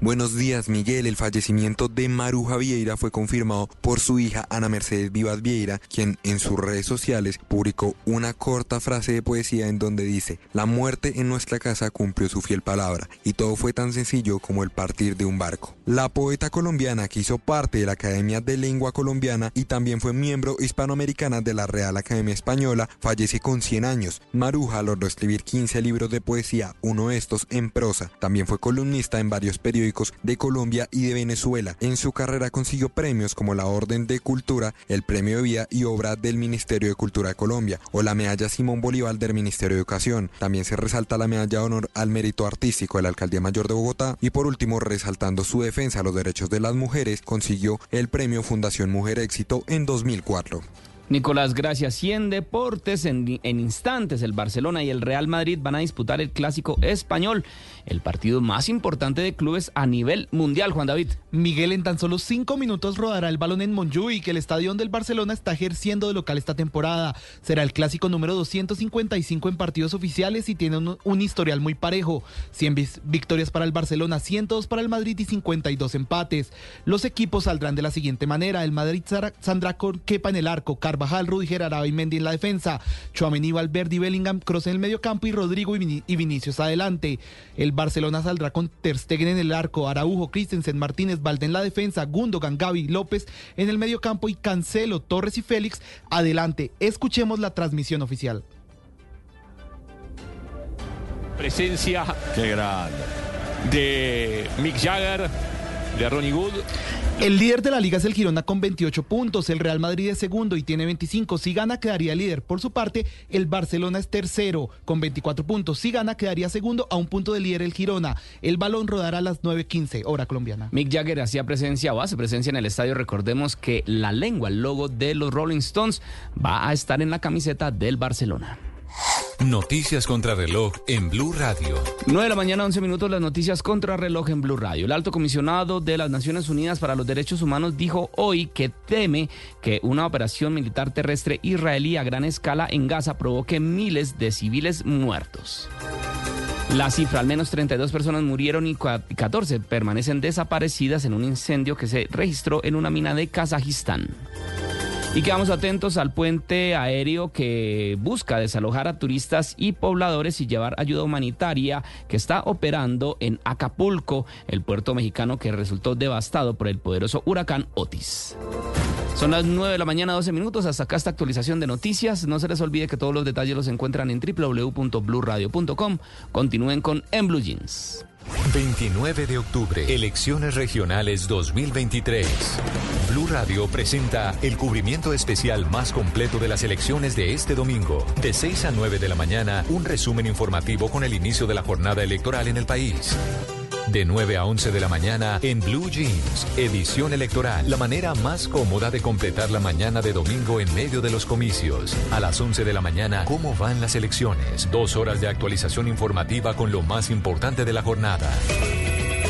Speaker 58: Buenos días, Miguel. El fallecimiento de Maruja Vieira fue confirmado por su hija Ana Mercedes Vivas Vieira, quien en sus redes sociales publicó una corta frase de poesía en donde dice, la muerte en nuestra casa cumplió su fiel palabra, y todo fue tan sencillo como el partir de un barco. La poeta colombiana que hizo parte de la Academia de Lengua Colombiana y también fue miembro hispanoamericana de la Real Academia Española, fallece con 100 años. Maruja logró escribir 15 libros de poesía, uno de estos en prosa. También fue columnista en varios periódicos de Colombia y de Venezuela. En su carrera consiguió premios como la Orden de Cultura, el Premio de Vida y Obra del Ministerio de Cultura de Colombia o la Medalla Simón Bolívar del Ministerio de Educación. También se resalta la Medalla de Honor al Mérito Artístico de la Alcaldía Mayor de Bogotá y por último, resaltando su defensa a los derechos de las mujeres, consiguió el Premio Fundación Mujer Éxito en 2004.
Speaker 3: Nicolás, gracias. Y deportes, en, instantes, el Barcelona y el Real Madrid van a disputar el clásico español, el partido más importante de clubes a nivel mundial, Juan David.
Speaker 30: Miguel, en tan solo cinco minutos rodará el balón en Montjuic, que el estadio del Barcelona está ejerciendo de local esta temporada. Será el clásico número 255 en partidos oficiales y tiene un, historial muy parejo. 100 victorias para el Barcelona, 102 para el Madrid y 52 empates. Los equipos saldrán de la siguiente manera. El Madrid saldrá con Kepa en el arco, Carvajal, Rudiger, Araba y Mendy en la defensa, Chouameni, Valverde y Bellingham, Cross en el medio campo y Rodrigo y, Vin y Vinicius adelante. El Barcelona saldrá con Ter Stegen en el arco, Araujo, Christensen, Martínez, Valde en la defensa, Gundogan, Gaby, López en el medio campo y Cancelo, Torres y Félix adelante. Escuchemos la transmisión oficial.
Speaker 104: Presencia
Speaker 58: Qué grande.
Speaker 104: de Mick Jagger, de Ronnie Wood.
Speaker 30: El líder de la liga es el Girona con 28 puntos, el Real Madrid es segundo y tiene 25, si gana quedaría líder. Por su parte, el Barcelona es tercero con 24 puntos, si gana quedaría segundo a un punto de líder el Girona. El balón rodará a las 9.15, hora colombiana.
Speaker 3: Mick Jagger hacía presencia o hace presencia en el estadio. Recordemos que la lengua, el logo de los Rolling Stones, va a estar en la camiseta del Barcelona.
Speaker 15: Noticias contra reloj en Blue Radio.
Speaker 3: 9 de la mañana, 11 minutos, las noticias contra reloj en Blue Radio. El alto comisionado de las Naciones Unidas para los Derechos Humanos dijo hoy que teme que una operación militar terrestre israelí a gran escala en Gaza provoque miles de civiles muertos. La cifra, al menos 32 personas murieron y 14 permanecen desaparecidas en un incendio que se registró en una mina de Kazajistán. Y quedamos atentos al puente aéreo que busca desalojar a turistas y pobladores y llevar ayuda humanitaria que está operando en Acapulco, el puerto mexicano que resultó devastado por el poderoso huracán Otis. Son las 9 de la mañana, 12 minutos. Hasta acá esta actualización de noticias. No se les olvide que todos los detalles los encuentran en www.bluradio.com. Continúen con En Blue Jeans.
Speaker 15: 29 de octubre, elecciones regionales 2023. Blue Radio presenta el cubrimiento especial más completo de las elecciones de este domingo. De 6 a 9 de la mañana, un resumen informativo con el inicio de la jornada electoral en el país. De 9 a 11 de la mañana en Blue Jeans, edición electoral. La manera más cómoda de completar la mañana de domingo en medio de los comicios. A las 11 de la mañana, ¿cómo van las elecciones? Dos horas de actualización informativa con lo más importante de la jornada.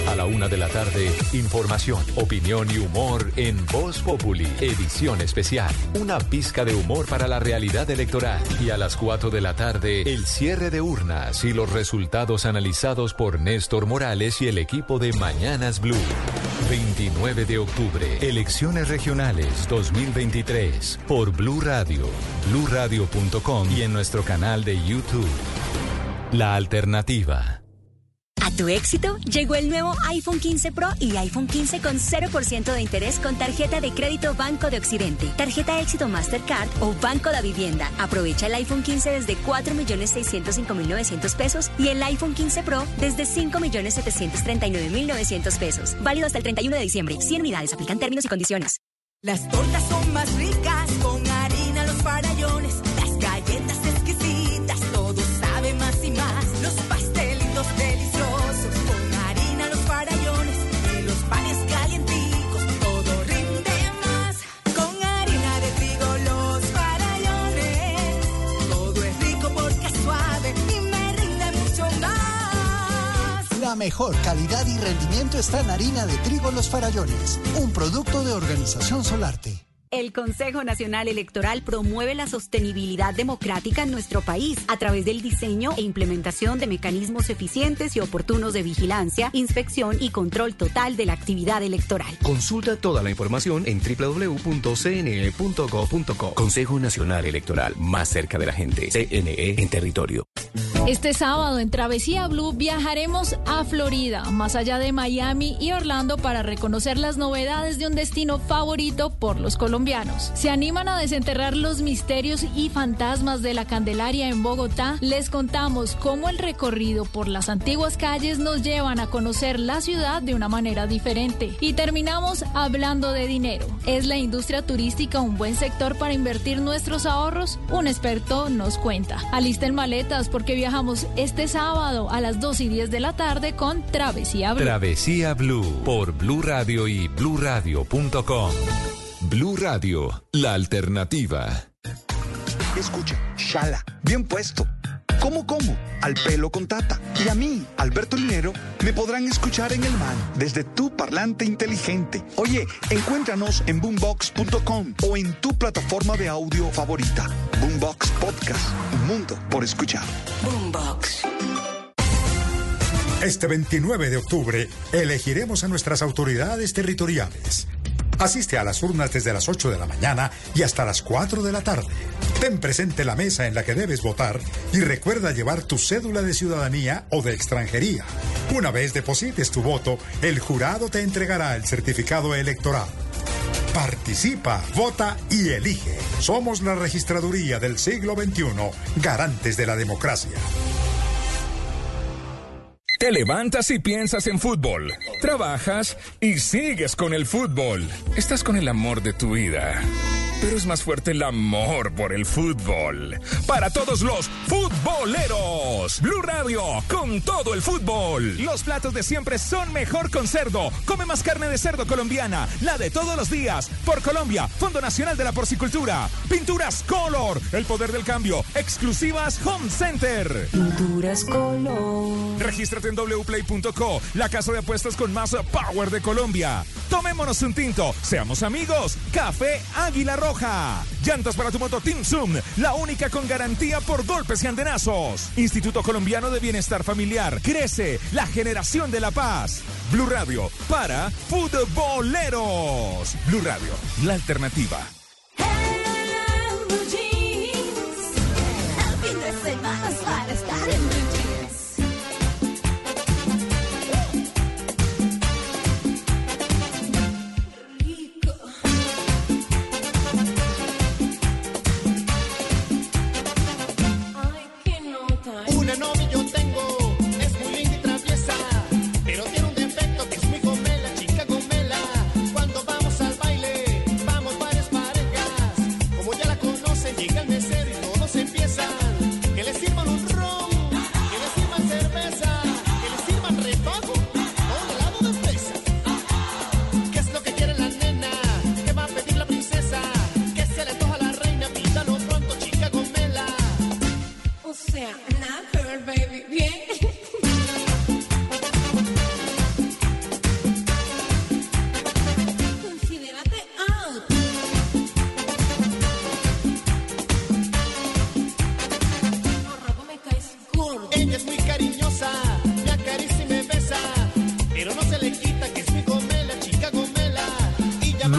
Speaker 15: A la una de la tarde, información, opinión y humor en Voz Populi, edición especial. Una pizca de humor para la realidad electoral. Y a las cuatro de la tarde, el cierre de urnas y los resultados analizados por Néstor Morales y el equipo de Mañanas Blue. 29 de octubre, elecciones regionales 2023 por Blue Radio, bluradio.com y en nuestro canal de YouTube. La alternativa.
Speaker 5: A tu éxito llegó el nuevo iPhone 15 Pro y iPhone 15 con 0% de interés con tarjeta de crédito Banco de Occidente, tarjeta éxito Mastercard o Banco de Vivienda. Aprovecha el iPhone 15 desde 4.605.900 pesos y el iPhone 15 Pro desde 5.739.900 pesos. Válido hasta el 31 de diciembre. 100 unidades. Aplican términos y condiciones.
Speaker 105: Las tortas son más ricas
Speaker 106: mejor calidad y rendimiento está en harina de trigo Los Farallones, un producto de Organización Solarte.
Speaker 5: El Consejo Nacional Electoral promueve la sostenibilidad democrática en nuestro país a través del diseño e implementación de mecanismos eficientes y oportunos de vigilancia, inspección y control total de la actividad electoral.
Speaker 107: Consulta toda la información en www.cne.gov.co. Consejo Nacional Electoral, más cerca de la gente. CNE en territorio.
Speaker 108: Este sábado en Travesía Blue viajaremos a Florida, más allá de Miami y Orlando para reconocer las novedades de un destino favorito por los colombianos. ¿Se animan a desenterrar los misterios y fantasmas de la Candelaria en Bogotá? Les contamos cómo el recorrido por las antiguas calles nos llevan a conocer la ciudad de una manera diferente. Y terminamos hablando de dinero. ¿Es la industria turística un buen sector para invertir nuestros ahorros? Un experto nos cuenta. Alisten maletas porque viajamos este sábado a las 2 y 10 de la tarde con Travesía Blue.
Speaker 15: Travesía Blue por Blue Radio y bluradio.com. Blue Radio, la alternativa.
Speaker 35: Escucha, Shala, bien puesto. ¿Cómo, cómo? Al pelo con tata. Y a mí, Alberto Linero, me podrán escuchar en el man desde tu parlante inteligente. Oye, encuéntranos en boombox.com o en tu plataforma de audio favorita. Boombox Podcast, un mundo por escuchar.
Speaker 5: Boombox.
Speaker 14: Este 29 de octubre elegiremos a nuestras autoridades territoriales. Asiste a las urnas desde las 8 de la mañana y hasta las 4 de la tarde. Ten presente la mesa en la que debes votar y recuerda llevar tu cédula de ciudadanía o de extranjería. Una vez deposites tu voto, el jurado te entregará el certificado electoral. Participa, vota y elige. Somos la registraduría del siglo XXI, garantes de la democracia.
Speaker 109: Te levantas y piensas en fútbol. Trabajas y sigues con el fútbol. Estás con el amor de tu vida. Pero es más fuerte el amor por el fútbol. Para todos los futboleros. Blue Radio con todo el fútbol.
Speaker 110: Los platos de siempre son mejor con cerdo. Come más carne de cerdo colombiana. La de todos los días. Por Colombia. Fondo Nacional de la Porcicultura. Pinturas Color. El poder del cambio. Exclusivas Home Center.
Speaker 5: Pinturas Color.
Speaker 110: Regístrate en wplay.co. La casa de apuestas con más power de Colombia. Tomémonos un tinto. Seamos amigos. Café Águila Roja. Llantas para tu moto Team Zoom, la única con garantía por golpes y andenazos. Instituto Colombiano de Bienestar Familiar. Crece la generación de la paz. Blue Radio para futboleros. Blue Radio, la alternativa.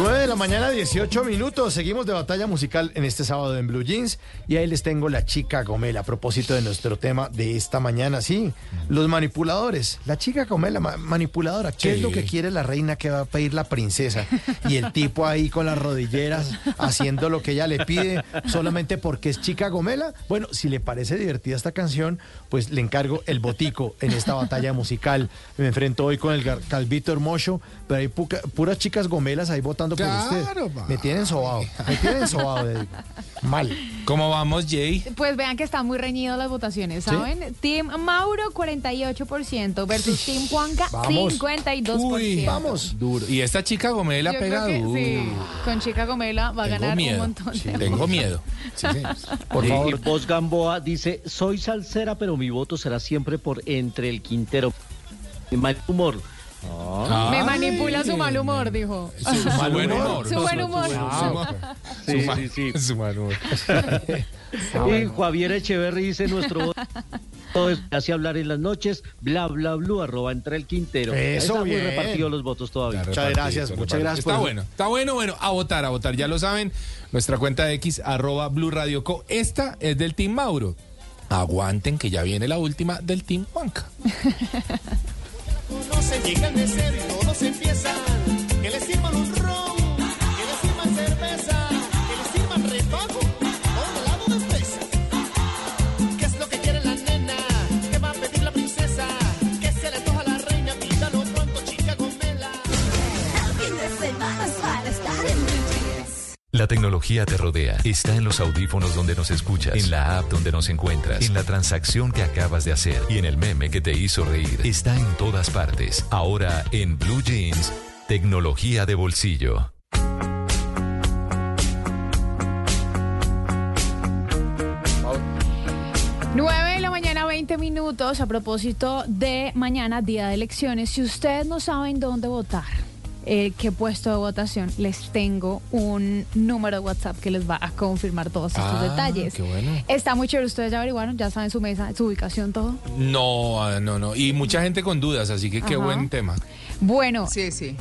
Speaker 20: 9 de la mañana, 18 minutos. Seguimos de batalla musical en este sábado en Blue Jeans. Y ahí les tengo la chica Gomela a propósito de nuestro tema de esta mañana. Sí, los manipuladores. La chica Gomela, ma- manipuladora. ¿Qué
Speaker 21: Sí.
Speaker 20: es lo que quiere la reina que va a pedir la princesa? Y el tipo ahí con las rodilleras haciendo lo que ella le pide solamente porque es chica Gomela. Bueno, si le parece divertida esta canción, pues le encargo el botico en esta batalla musical. Me enfrento hoy con el Calvito Hermoso, pero hay puras chicas gomelas ahí votando por usted. Me tienen sobado. Me tienen sobado. Mal.
Speaker 21: ¿Cómo vamos, Jay?
Speaker 19: Pues vean que están muy reñidas las votaciones,
Speaker 21: ¿Sí?
Speaker 19: ¿saben? Team Mauro 48% versus Team Juanca
Speaker 21: Vamos.
Speaker 19: 52%.
Speaker 21: Uy, vamos. Duro. Y esta chica Gomela
Speaker 19: Yo
Speaker 21: pega
Speaker 19: que
Speaker 21: duro.
Speaker 19: sí, con Chica Gomela va a
Speaker 21: Tengo
Speaker 19: ganar
Speaker 21: miedo.
Speaker 19: un montón de
Speaker 21: Tengo miedo.
Speaker 20: Por favor.
Speaker 22: Y Voz Gamboa dice, soy salsera, pero mi voto será siempre por entre el Quintero. Mi mal humor.
Speaker 19: Me manipula su mal humor, dijo.
Speaker 21: Su mal buen humor.
Speaker 19: Su buen humor.
Speaker 22: Sí,
Speaker 21: Su mal-
Speaker 22: sí, sí.
Speaker 21: Su mal humor.
Speaker 22: Y Javier Echeverry dice, nuestro voto es hace hablar en las noches, bla, bla, bla, arroba entre el Quintero.
Speaker 20: Eso,
Speaker 22: Está muy
Speaker 20: bien.
Speaker 22: repartido los votos todavía.
Speaker 20: Muchas gracias, muchas gracias.
Speaker 21: Está
Speaker 20: por-
Speaker 21: bueno, está bueno, bueno, a votar, a votar. Ya lo saben, nuestra cuenta de X, arroba Blue Radio Co. Esta es del Team Mauro. Aguanten que ya viene la última del Team Juanca.
Speaker 30: Conocen, llega el mesero y todos empiezan. La
Speaker 15: tecnología te rodea. Está en los audífonos donde nos escuchas, en la app donde nos encuentras, en la transacción que acabas de hacer y en el meme que te hizo reír. Está en todas partes. Ahora en Blue Jeans, tecnología de bolsillo.
Speaker 19: 9 de la mañana, 20 minutos. A propósito de mañana, día de elecciones. Si ustedes no saben dónde votar, eh, qué puesto de votación, les tengo un número de WhatsApp que les va a confirmar todos estos
Speaker 21: Ah,
Speaker 19: detalles.
Speaker 21: qué bueno.
Speaker 19: Está muy chévere. Ustedes ya averiguaron, ya saben su mesa, su ubicación, todo.
Speaker 21: No, ah, no, no. Y mucha gente con dudas, así que qué buen tema.
Speaker 19: Bueno,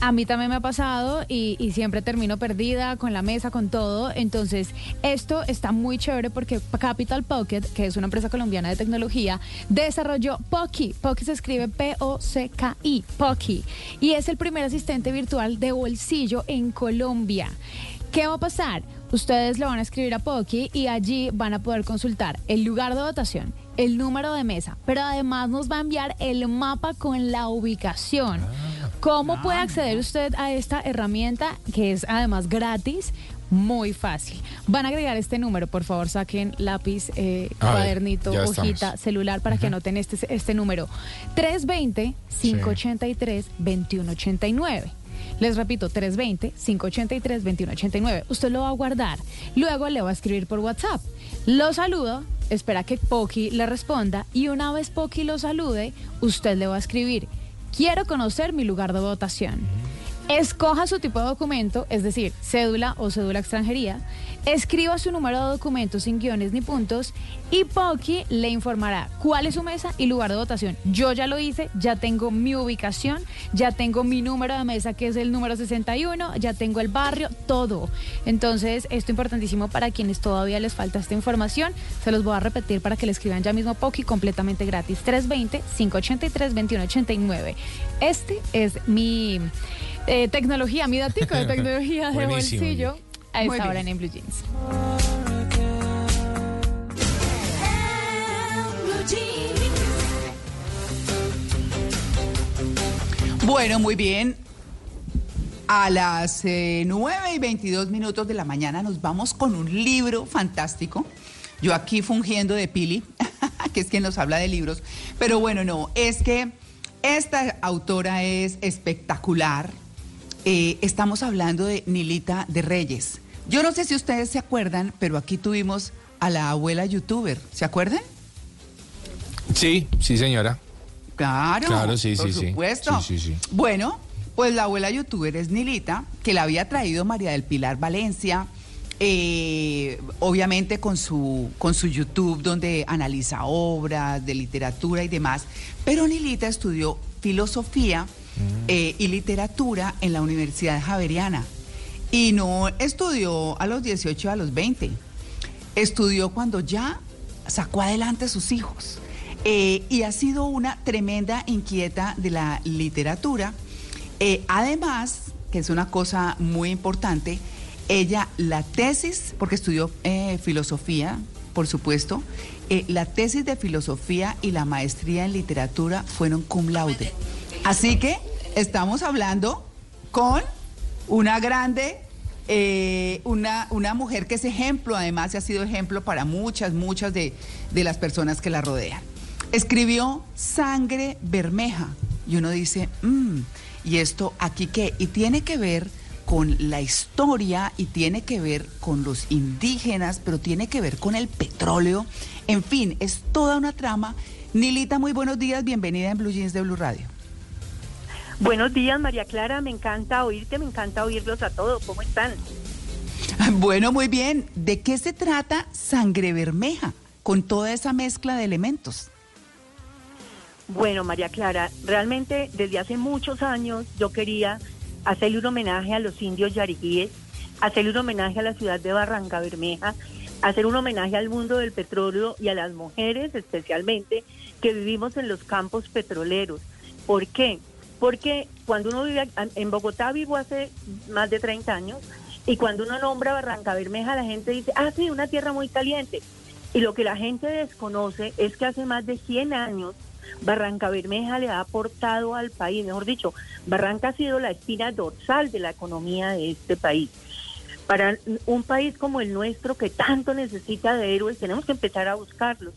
Speaker 19: a mí también me ha pasado y, y siempre termino perdida con la mesa, con todo. Entonces, esto está muy chévere porque Capital Pocket, que es una empresa colombiana de tecnología, desarrolló Poki. Poki se escribe P-O-C-K-I, Poki. Y es el primer asistente virtual de bolsillo en Colombia. ¿Qué va a pasar? Ustedes le van a escribir a Poki y allí van a poder consultar el lugar de votación, el número de mesa, pero además nos va a enviar el mapa con la ubicación. ¿Cómo puede acceder usted a esta herramienta que es además gratis? Muy fácil. Van a agregar este número, por favor, saquen lápiz, eh,
Speaker 111: ver,
Speaker 19: cuadernito,
Speaker 111: estamos.
Speaker 19: hojita, celular para que anoten este, este número. 320-583-2189. Les repito, 320-583-2189. Usted lo va a guardar. Luego le va a escribir por WhatsApp. Lo saludo, espera que Poki le responda y una vez Poki lo salude, usted le va a escribir, quiero conocer mi lugar de votación. Escoja su tipo de documento, es decir, cédula o cédula extranjería. Escriba su número de documento sin guiones ni puntos y Poki le informará cuál es su mesa y lugar de votación. Yo ya lo hice, ya tengo mi ubicación, ya tengo mi número de mesa que es el número 61, ya tengo el barrio, todo. Entonces, esto es importantísimo para quienes todavía les falta esta información. Se los voy a repetir para que le escriban ya mismo Poki completamente gratis. 320-583-2189. Este es mi eh, tecnología, mi datico de tecnología de bolsillo a esta hora en Blue Jeans.
Speaker 18: Bueno, muy bien. A las eh, 9 y 22 minutos de la mañana nos vamos con un libro fantástico. Yo aquí fungiendo de Pili, que es quien nos habla de libros. Pero bueno, no, es que esta autora es espectacular. Eh, estamos hablando de Nilita de Reyes. Yo no sé si ustedes se acuerdan, pero aquí tuvimos a la abuela youtuber. ¿Se acuerdan?
Speaker 21: Sí, sí, señora.
Speaker 18: Claro,
Speaker 21: Claro, sí,
Speaker 18: por
Speaker 21: sí,
Speaker 18: supuesto.
Speaker 21: Sí, sí, sí.
Speaker 18: Bueno, pues la abuela youtuber es Nilita, que la había traído María del Pilar Valencia, eh, obviamente con su, con su YouTube donde analiza obras de literatura y demás, pero Nilita estudió filosofía eh, y literatura en la Universidad Javeriana y no estudió a los 18 a los 20, estudió cuando ya sacó adelante a sus hijos. Eh, y ha sido una tremenda inquieta de la literatura. Eh, además, que es una cosa muy importante, ella la tesis, porque estudió filosofía, por supuesto, la tesis de filosofía y la maestría en literatura fueron cum laude. Así que estamos hablando con una grande, eh, una, una mujer que es ejemplo, además, ha sido ejemplo para muchas, muchas de, de las personas que la rodean. Escribió Sangre Bermeja y uno dice, "Mm, ¿y esto aquí qué? Y tiene que ver con la historia y tiene que ver con los indígenas, pero tiene que ver con el petróleo. En fin, es toda una trama. Nilita, muy buenos días, bienvenida en Blue Jeans de Blue Radio.
Speaker 112: Buenos días, María Clara. Me encanta oírte, me encanta oírlos a todos. ¿Cómo están?
Speaker 18: Bueno, muy bien. ¿De qué se trata Sangre Bermeja con toda esa mezcla de elementos?
Speaker 112: Bueno, María Clara, realmente desde hace muchos años yo quería hacerle un homenaje a los indios yariguíes, hacerle un homenaje a la ciudad de Barranca Bermeja, hacer un homenaje al mundo del petróleo y a las mujeres especialmente que vivimos en los campos petroleros. ¿Por qué? Porque cuando uno vive en Bogotá vivo hace más de 30 años y cuando uno nombra Barranca Bermeja la gente dice, ah sí, una tierra muy caliente. Y lo que la gente desconoce es que hace más de 100 años Barranca Bermeja le ha aportado al país, mejor dicho, Barranca ha sido la espina dorsal de la economía de este país. Para un país como el nuestro que tanto necesita de héroes, tenemos que empezar a buscarlos.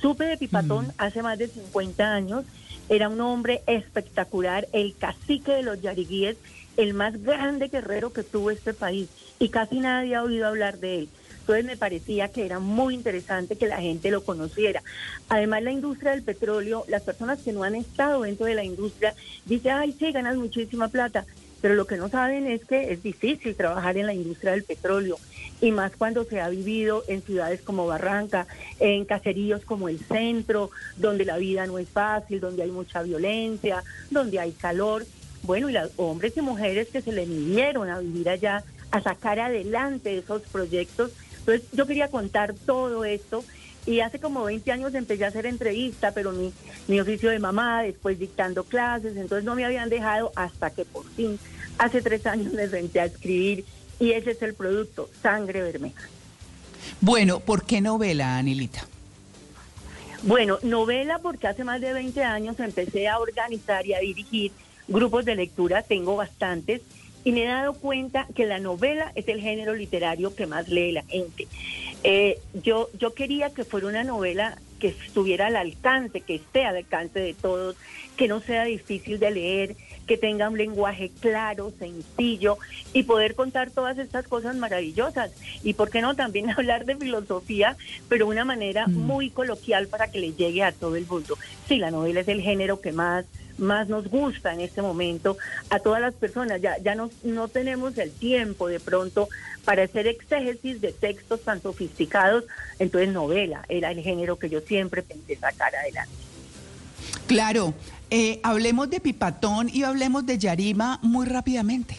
Speaker 112: Supe de Pipatón hace más de 50 años, era un hombre espectacular, el cacique de los yariguíes, el más grande guerrero que tuvo este país y casi nadie ha oído hablar de él. Entonces me parecía que era muy interesante que la gente lo conociera. Además, la industria del petróleo, las personas que no han estado dentro de la industria dicen, ay, sí, ganas muchísima plata, pero lo que no saben es que es difícil trabajar en la industria del petróleo y más cuando se ha vivido en ciudades como Barranca, en caseríos como el centro, donde la vida no es fácil, donde hay mucha violencia, donde hay calor. Bueno, y los hombres y mujeres que se le midieron a vivir allá, a sacar adelante esos proyectos. Entonces yo quería contar todo esto y hace como 20 años empecé a hacer entrevista, pero mi, mi oficio de mamá, después dictando clases, entonces no me habían dejado hasta que por fin, hace tres años me senté a escribir y ese es el producto, Sangre Bermeja.
Speaker 18: Bueno, ¿por qué novela, Anilita?
Speaker 112: Bueno, novela porque hace más de 20 años empecé a organizar y a dirigir grupos de lectura, tengo bastantes, y me he dado cuenta que la novela es el género literario que más lee la gente. Eh, yo, yo quería que fuera una novela que estuviera al alcance, que esté al alcance de todos, que no sea difícil de leer, que tenga un lenguaje claro, sencillo y poder contar todas estas cosas maravillosas. Y por qué no también hablar de filosofía, pero de una manera muy coloquial para que le llegue a todo el mundo. Sí, la novela es el género que más más nos gusta en este momento a todas las personas. Ya, ya no, no tenemos el tiempo de pronto para hacer exégesis de textos tan sofisticados, entonces novela era el género que yo siempre pensé sacar adelante.
Speaker 18: Claro, eh, hablemos de Pipatón y hablemos de Yarima muy rápidamente.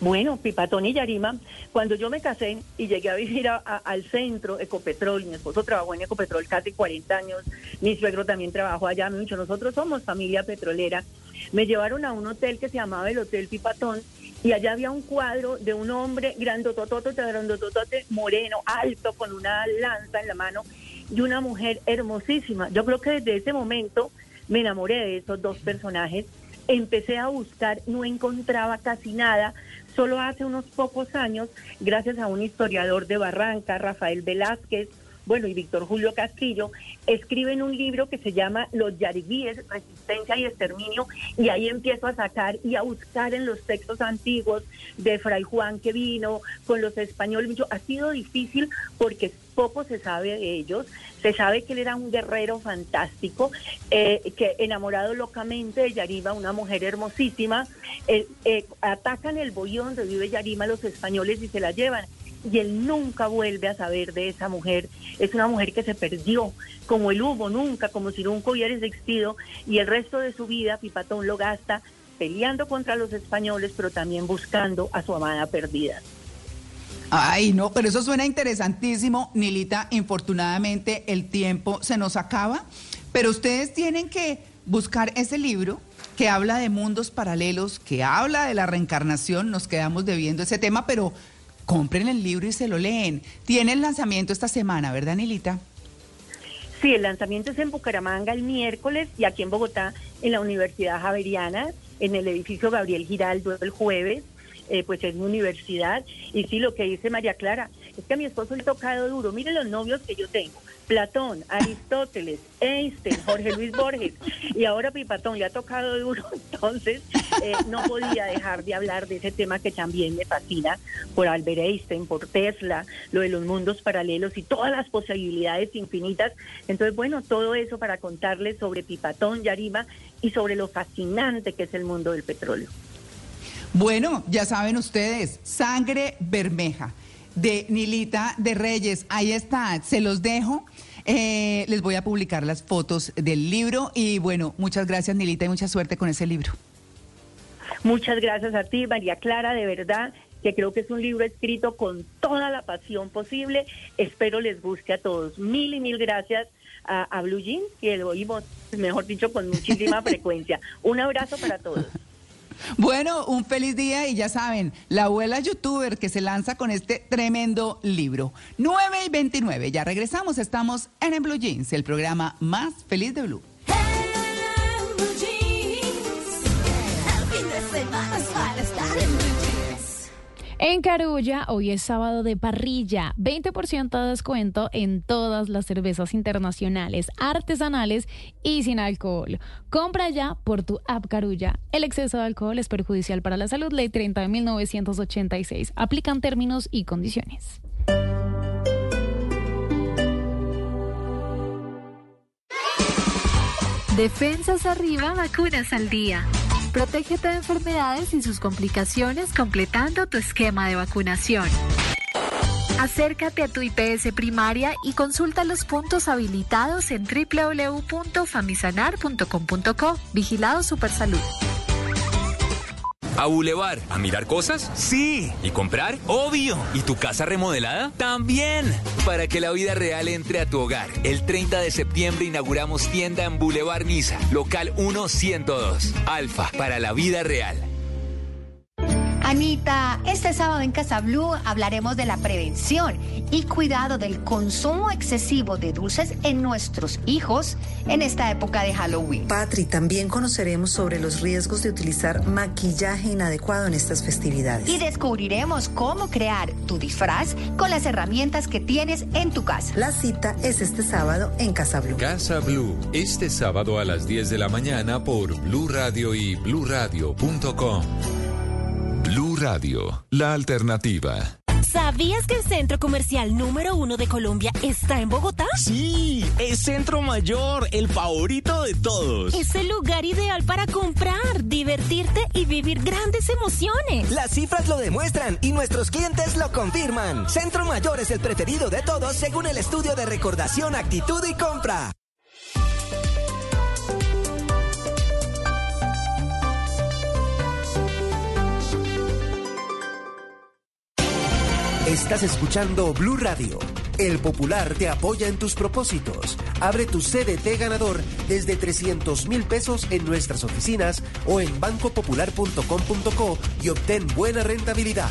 Speaker 112: Bueno, Pipatón y Yarima, cuando yo me casé y llegué a vivir al centro Ecopetrol, mi esposo trabajó en Ecopetrol casi 40 años, mi suegro también trabajó allá mucho, nosotros somos familia petrolera, me llevaron a un hotel que se llamaba el Hotel Pipatón y allá había un cuadro de un hombre grandototote, grandototote, moreno, alto, con una lanza en la mano y una mujer hermosísima. Yo creo que desde ese momento me enamoré de esos dos personajes empecé a buscar, no encontraba casi nada, Solo hace unos pocos años, gracias a un historiador de Barranca, Rafael Velázquez, bueno, y Víctor Julio Castillo, escriben un libro que se llama Los Yariguíes, Resistencia y Exterminio, y ahí empiezo a sacar y a buscar en los textos antiguos de Fray Juan que vino, con los españoles. Ha sido difícil porque poco se sabe de ellos. Se sabe que él era un guerrero fantástico, eh, que enamorado locamente de Yarima, una mujer hermosísima. Eh, eh, atacan el bohío donde vive Yarima los españoles y se la llevan y él nunca vuelve a saber de esa mujer. Es una mujer que se perdió, como el humo, nunca, como si nunca hubiera existido, y el resto de su vida Pipatón lo gasta peleando contra los españoles, pero también buscando a su amada perdida.
Speaker 18: Ay, no, pero eso suena interesantísimo, Nilita. Infortunadamente el tiempo se nos acaba, pero ustedes tienen que buscar ese libro que habla de mundos paralelos, que habla de la reencarnación. Nos quedamos debiendo ese tema, pero compren el libro y se lo leen. Tiene el lanzamiento esta semana, ¿verdad, Nilita?
Speaker 112: Sí, el lanzamiento es en Bucaramanga el miércoles y aquí en Bogotá, en la Universidad Javeriana, en el edificio Gabriel Giraldo el jueves. Eh, pues es mi universidad. Y sí, lo que dice María Clara, es que a mi esposo le ha tocado duro. Mire los novios que yo tengo. Platón, Aristóteles, Einstein, Jorge Luis Borges y ahora Pipatón le ha tocado duro, entonces eh, no podía dejar de hablar de ese tema que también me fascina por Albert Einstein, por Tesla, lo de los mundos paralelos y todas las posibilidades infinitas. Entonces, bueno, todo eso para contarles sobre Pipatón, Yarima y sobre lo fascinante que es el mundo del petróleo.
Speaker 18: Bueno, ya saben ustedes, sangre bermeja de Nilita de Reyes. Ahí está, se los dejo. Eh, les voy a publicar las fotos del libro y bueno, muchas gracias Nilita y mucha suerte con ese libro.
Speaker 112: Muchas gracias a ti, María Clara, de verdad que creo que es un libro escrito con toda la pasión posible. Espero les guste a todos. Mil y mil gracias a, a Blue Jeans, que lo oímos, mejor dicho, con muchísima frecuencia. Un abrazo para todos.
Speaker 18: Bueno, un feliz día y ya saben, la abuela youtuber que se lanza con este tremendo libro. 9 y 29, ya regresamos, estamos en, en Blue Jeans, el programa más feliz de Blue.
Speaker 19: En Carulla, hoy es sábado de parrilla, 20% de descuento en todas las cervezas internacionales, artesanales y sin alcohol. Compra ya por tu app Carulla. El exceso de alcohol es perjudicial para la salud, ley 30.986. Aplican términos y condiciones.
Speaker 113: Defensas arriba, vacunas al día. Protégete de enfermedades y sus complicaciones completando tu esquema de vacunación. Acércate a tu IPS primaria y consulta los puntos habilitados en www.famisanar.com.co. Vigilado Supersalud.
Speaker 15: ¿A Boulevard? ¿A mirar cosas? Sí. ¿Y comprar? Obvio. ¿Y tu casa remodelada? También. Para que la vida real entre a tu hogar. El 30 de septiembre inauguramos tienda en Boulevard Niza, local 1102. Alfa, para la vida real.
Speaker 114: Anita, este sábado en Casa Blue hablaremos de la prevención y cuidado del consumo excesivo de dulces en nuestros hijos en esta época de Halloween.
Speaker 115: Patri, también conoceremos sobre los riesgos de utilizar maquillaje inadecuado en estas festividades.
Speaker 114: Y descubriremos cómo crear tu disfraz con las herramientas que tienes en tu casa.
Speaker 115: La cita es este sábado en Casa Blue.
Speaker 116: Casa Blue, este sábado a las 10 de la mañana por Blue Radio y bluradio.com. Blue Radio, la alternativa.
Speaker 108: ¿Sabías que el centro comercial número uno de Colombia está en Bogotá?
Speaker 29: Sí, es Centro Mayor, el favorito de todos.
Speaker 108: Es el lugar ideal para comprar, divertirte y vivir grandes emociones.
Speaker 117: Las cifras lo demuestran y nuestros clientes lo confirman. Centro Mayor es el preferido de todos según el estudio de recordación, actitud y compra.
Speaker 32: Estás escuchando Blue Radio. El Popular te apoya en tus propósitos. Abre tu CDT ganador desde 300 mil pesos en nuestras oficinas o en bancopopular.com.co y obtén buena rentabilidad.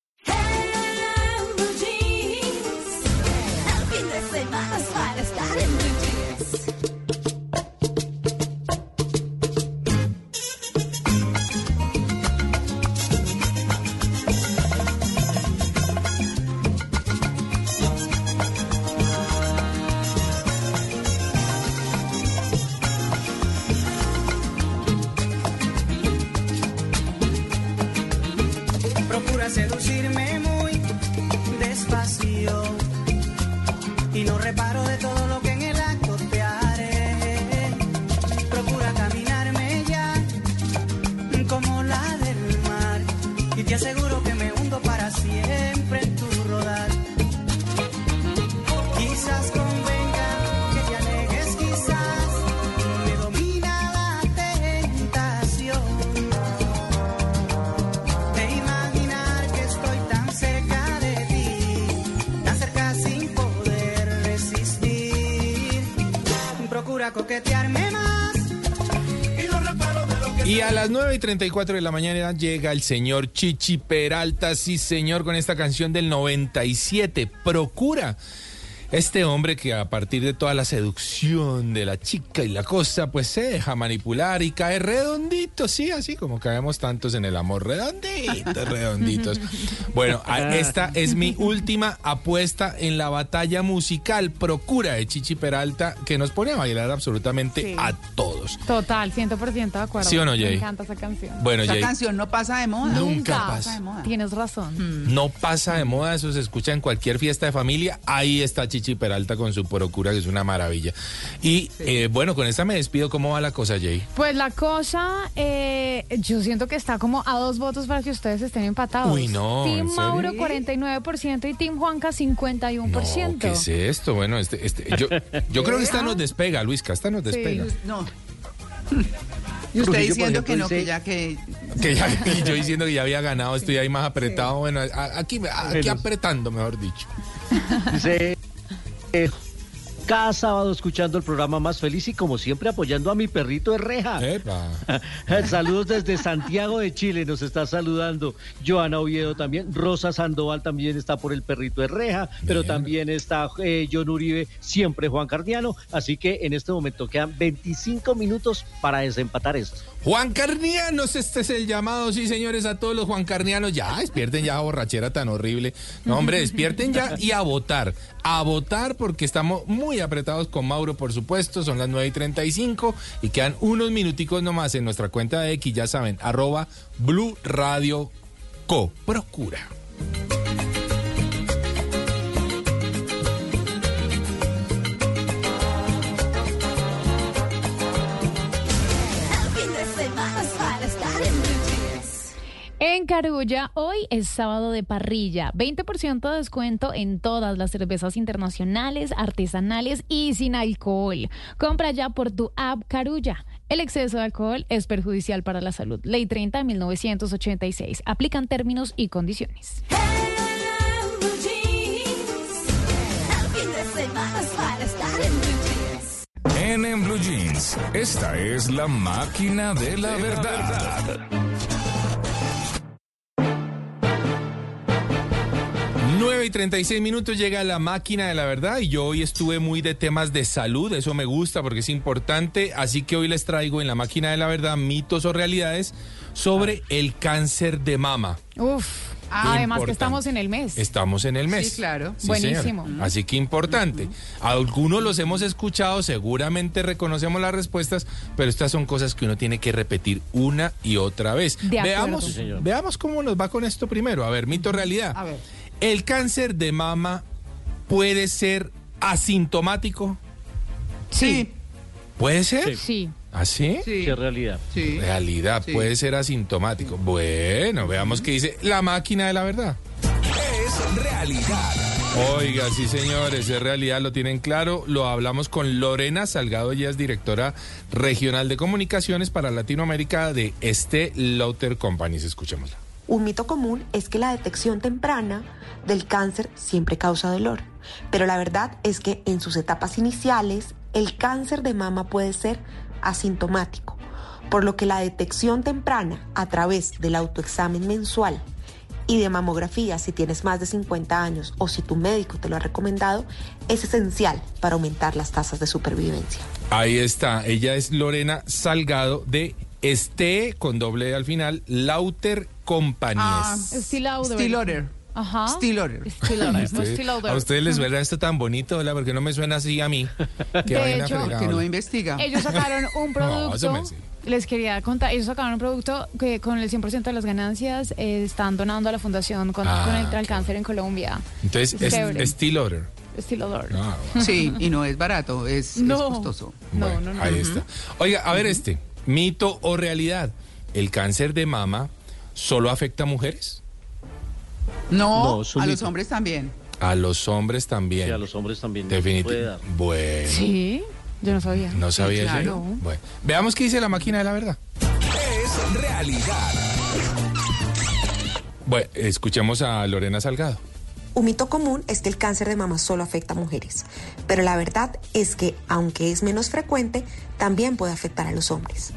Speaker 118: 7.34 de
Speaker 119: la
Speaker 21: mañana llega el señor Chichi Peralta, sí señor, con esta canción del 97, Procura. Este hombre que a partir de toda la seducción de la chica y la cosa, pues se deja manipular y cae redondito, sí, así como caemos tantos en el amor, redonditos, redonditos. Bueno, a- esta es mi última apuesta en la batalla musical, Procura de Chichi Peralta, que nos pone a bailar absolutamente
Speaker 19: Sí.
Speaker 21: a todos.
Speaker 19: Total, 100% de acuerdo.
Speaker 21: ¿Sí o no, Jay?
Speaker 19: Me encanta esa canción.
Speaker 21: Bueno,
Speaker 18: Esa
Speaker 21: Jay.
Speaker 18: canción no pasa de moda.
Speaker 21: Nunca pasa.
Speaker 18: de moda.
Speaker 19: Tienes razón.
Speaker 21: No pasa de moda, eso se escucha en cualquier fiesta de familia. Ahí está Chichi Peralta con su procura, que es una maravilla. Y eh, bueno, con esta me despido. ¿Cómo va la cosa, Jay?
Speaker 19: Pues la cosa, eh, yo siento que está como a dos votos para que ustedes estén empatados.
Speaker 21: Uy, no, ¿en
Speaker 19: Team
Speaker 21: serio?
Speaker 19: Mauro 49% y Team Juanca 51%.
Speaker 21: ¿Qué es esto? Bueno, este, este, yo, yo creo que esta nos despega, Luisca, esta nos despega.
Speaker 18: No. Y usted diciendo que
Speaker 21: ejemplo,
Speaker 18: no, que ya que...
Speaker 21: Que ya, y yo diciendo que ya había ganado, estoy ahí más apretado. Bueno, aquí, aquí apretando, mejor dicho.
Speaker 22: Dice, eh, cada sábado escuchando el programa más feliz y como siempre apoyando a mi perrito de reja. Saludos desde Santiago de Chile, nos está saludando Joana Oviedo también, Rosa Sandoval también está por el perrito de reja, pero también está eh, John Uribe, siempre Juan Cardiano, así que en este momento quedan 25 minutos para desempatar esto.
Speaker 21: Juan Carnianos, este es el llamado, sí, señores, a todos los Juan Carnianos. Ya, despierten ya, borrachera tan horrible. No, hombre, despierten ya y a votar. A votar porque estamos muy apretados con Mauro, por supuesto. Son las 9 y 35 y quedan unos minuticos nomás en nuestra cuenta de X, ya saben, arroba Blue Radio Co. Procura.
Speaker 19: Carulla, hoy es sábado de parrilla. 20% de descuento en todas las cervezas internacionales, artesanales y sin alcohol. Compra ya por tu app Carulla. El exceso de alcohol es perjudicial para la salud. Ley 30 de 1986. Aplican términos y condiciones.
Speaker 118: En,
Speaker 120: en Blue Jeans, esta es la máquina de la verdad.
Speaker 21: 9 9 y 36 minutos llega la máquina de la verdad y yo hoy estuve muy de temas de salud, eso me gusta porque es importante, así que hoy les traigo en la máquina de la verdad mitos o realidades sobre el cáncer de mama.
Speaker 19: Uf. Además que estamos en el mes.
Speaker 21: Estamos en el mes.
Speaker 18: Sí, claro.
Speaker 21: Sí,
Speaker 19: Buenísimo.
Speaker 21: señora. Así que importante. Algunos los hemos escuchado, seguramente reconocemos las respuestas, pero estas son cosas que uno tiene que repetir una y otra vez.
Speaker 19: De acuerdo.
Speaker 21: veamos,
Speaker 19: Sí, señor.
Speaker 21: veamos cómo nos va con esto primero. A ver, mito o realidad.
Speaker 18: A ver.
Speaker 21: ¿El cáncer de mama puede ser asintomático?
Speaker 18: Sí.
Speaker 21: ¿Puede ser?
Speaker 19: Sí.
Speaker 21: ¿Así?
Speaker 22: Sí, es realidad.
Speaker 18: Sí.
Speaker 21: Realidad,
Speaker 18: Sí.
Speaker 21: puede ser asintomático. Bueno, veamos qué dice la máquina de la verdad.
Speaker 15: Es realidad.
Speaker 21: Oiga, sí señores, es realidad, lo tienen claro. Lo hablamos con Lorena Salgado, ella es directora regional de comunicaciones para Latinoamérica de Este Lauter Companies. Escuchémosla.
Speaker 115: Un mito común es que la detección temprana del cáncer siempre causa dolor, pero la verdad es que en sus etapas iniciales el cáncer de mama puede ser asintomático, por lo que la detección temprana a través del autoexamen mensual y de mamografía si tienes más de 50 años o si tu médico te lo ha recomendado es esencial para aumentar las tasas de supervivencia.
Speaker 21: Ahí está, ella es Lorena Salgado de Este, con doble al final, Lauter Companies.
Speaker 18: Ah,
Speaker 19: Still Lauder.
Speaker 18: Still Lauder.
Speaker 19: Ajá.
Speaker 18: Still Lauder.
Speaker 19: Still.
Speaker 21: A
Speaker 19: no
Speaker 21: ustedes-
Speaker 19: Still Lauder.
Speaker 21: a ustedes les suena esto tan bonito, ¿verdad? Porque no me suena así a mí. Qué
Speaker 19: De hecho,
Speaker 21: fregada.
Speaker 18: Que no investiga.
Speaker 19: Ellos sacaron un
Speaker 21: No,
Speaker 19: producto.
Speaker 21: sí.
Speaker 19: les quería contar, ellos sacaron un producto que con el 100% de las ganancias eh, están donando a la fundación con,
Speaker 21: Ah,
Speaker 19: contra el cáncer en Colombia.
Speaker 21: Entonces, es. Steel Lauder.
Speaker 19: Still.
Speaker 21: Ah,
Speaker 18: Sí, y no es barato, es, es
Speaker 19: No.
Speaker 18: costoso.
Speaker 19: No,
Speaker 21: Bueno,
Speaker 19: no, no.
Speaker 21: Ahí está. Oiga, a ver este, mito o realidad. ¿El cáncer de mama solo afecta a mujeres?
Speaker 18: No, a los hombres también.
Speaker 21: A los hombres también.
Speaker 22: Sí, a los hombres también.
Speaker 21: Definitivamente. Bueno.
Speaker 19: Sí, yo no sabía.
Speaker 21: No sabía
Speaker 18: claro.
Speaker 21: yo. Bueno, veamos qué dice la máquina de la verdad.
Speaker 15: Es realidad.
Speaker 21: Bueno, escuchemos a Lorena Salgado.
Speaker 115: Un mito común es que el cáncer de mama solo afecta a mujeres, pero la verdad es que, aunque es menos frecuente, también puede afectar a los hombres.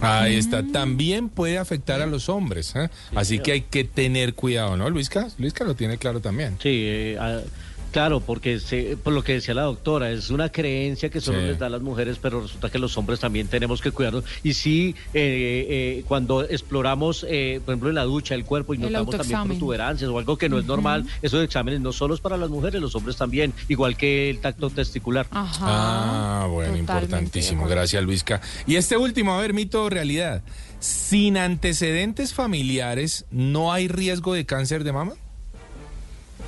Speaker 21: Ahí está. También puede afectar a los hombres. ¿eh? Así que hay que tener cuidado, ¿no, Luisca? Luisca lo tiene claro también.
Speaker 22: Sí, eh, claro, porque se- por lo que decía la doctora, es una creencia que solo
Speaker 21: Sí.
Speaker 22: les da a las mujeres, pero resulta que los hombres también tenemos que cuidarnos. Y sí, eh, eh, cuando exploramos, eh, por ejemplo, en la ducha el cuerpo y
Speaker 19: El
Speaker 22: notamos también protuberancias o algo que no es normal, esos exámenes no solo es para las mujeres, los hombres también, igual que el tacto testicular.
Speaker 19: Ajá.
Speaker 21: Ah, bueno,
Speaker 19: Totalmente
Speaker 21: importantísimo. Gracias, Luisca. Y este último, a ver, mito o realidad. Sin antecedentes familiares, ¿no hay riesgo de cáncer de mama?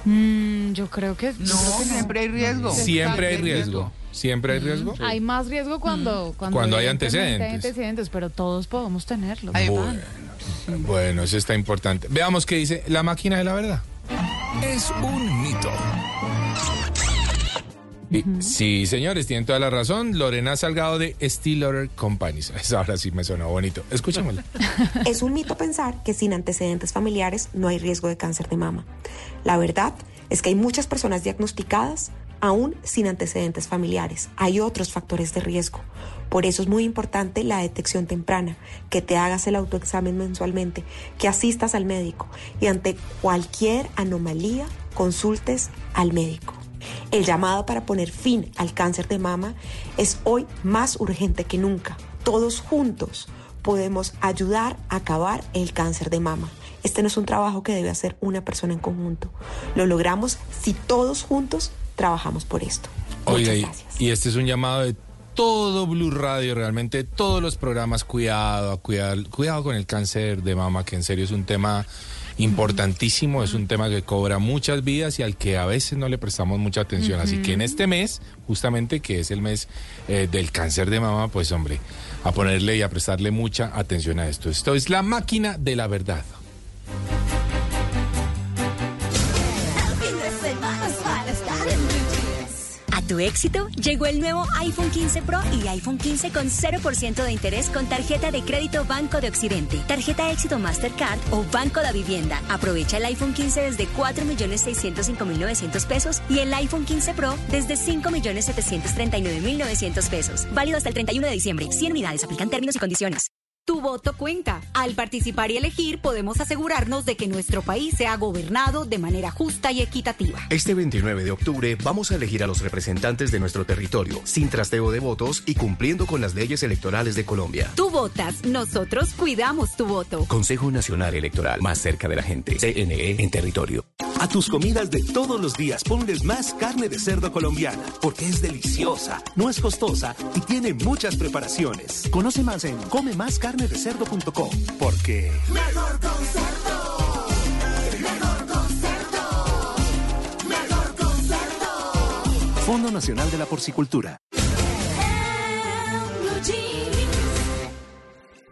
Speaker 19: Mm, yo creo que
Speaker 18: No, siempre hay riesgo.
Speaker 21: Siempre hay riesgo. ¿Siempre hay riesgo?
Speaker 19: Hay más riesgo cuando, cuando,
Speaker 21: Cuando hay antecedentes.
Speaker 19: hay antecedentes, pero todos podemos tenerlos.
Speaker 21: Bueno, bueno, eso está importante. Veamos qué dice la máquina de la verdad.
Speaker 15: Es un mito.
Speaker 21: Y- Sí, señores, tienen toda la razón. Lorena Salgado de Steel Lauder Companies. Eso ahora sí me sonó bonito. Escuchémosla.
Speaker 115: Es un mito pensar que sin antecedentes familiares no hay riesgo de cáncer de mama. La verdad es que hay muchas personas diagnosticadas aún sin antecedentes familiares. Hay otros factores de riesgo. Por eso es muy importante la detección temprana, que te hagas el autoexamen mensualmente, que asistas al médico y ante cualquier anomalía consultes al médico. El llamado para poner fin al cáncer de mama es hoy más urgente que nunca. Todos juntos podemos ayudar a acabar el cáncer de mama. Este no es un trabajo que debe hacer una persona en conjunto. Lo logramos si todos juntos trabajamos por esto.
Speaker 21: Oiga,
Speaker 115: Muchas
Speaker 21: y,
Speaker 115: gracias.
Speaker 21: y este es un llamado de todo Blue Radio, realmente todos los programas, cuidado, cuidado, cuidado con el cáncer de mama, que en serio es un tema importantísimo, es un tema que cobra muchas vidas y al que a veces no le prestamos mucha atención. Así que en este mes, justamente que es el mes eh, del cáncer de mama, pues hombre, a ponerle y a prestarle mucha atención a esto. Esto es la máquina de la verdad.
Speaker 5: Tu éxito llegó el nuevo iPhone 15 Pro y iPhone 15 con 0% de interés con tarjeta de crédito Banco de Occidente, tarjeta éxito Mastercard o Banco de Vivienda. Aprovecha el iPhone 15 desde 4.605.900 pesos y el iPhone 15 Pro desde 5.739.900 pesos. Válido hasta el 31 de diciembre. 100 unidades. Aplican términos y condiciones.
Speaker 121: Tu voto cuenta. Al participar y elegir podemos asegurarnos de que nuestro país sea gobernado de manera justa y equitativa.
Speaker 122: Este 29 de octubre vamos a elegir a los representantes de nuestro territorio, sin trasteo de votos y cumpliendo con las leyes electorales de Colombia.
Speaker 121: Tú votas, nosotros cuidamos tu voto.
Speaker 122: Consejo Nacional Electoral, más cerca de la gente. CNE en territorio.
Speaker 35: A tus comidas de todos los días ponles más carne de cerdo colombiana, porque es deliciosa, no es costosa y tiene muchas preparaciones. Conoce más en comemascarnedecerdo.com, porque...
Speaker 17: Mejor con cerdo. Mejor con cerdo. Mejor con cerdo.
Speaker 35: Fondo Nacional de la Porcicultura.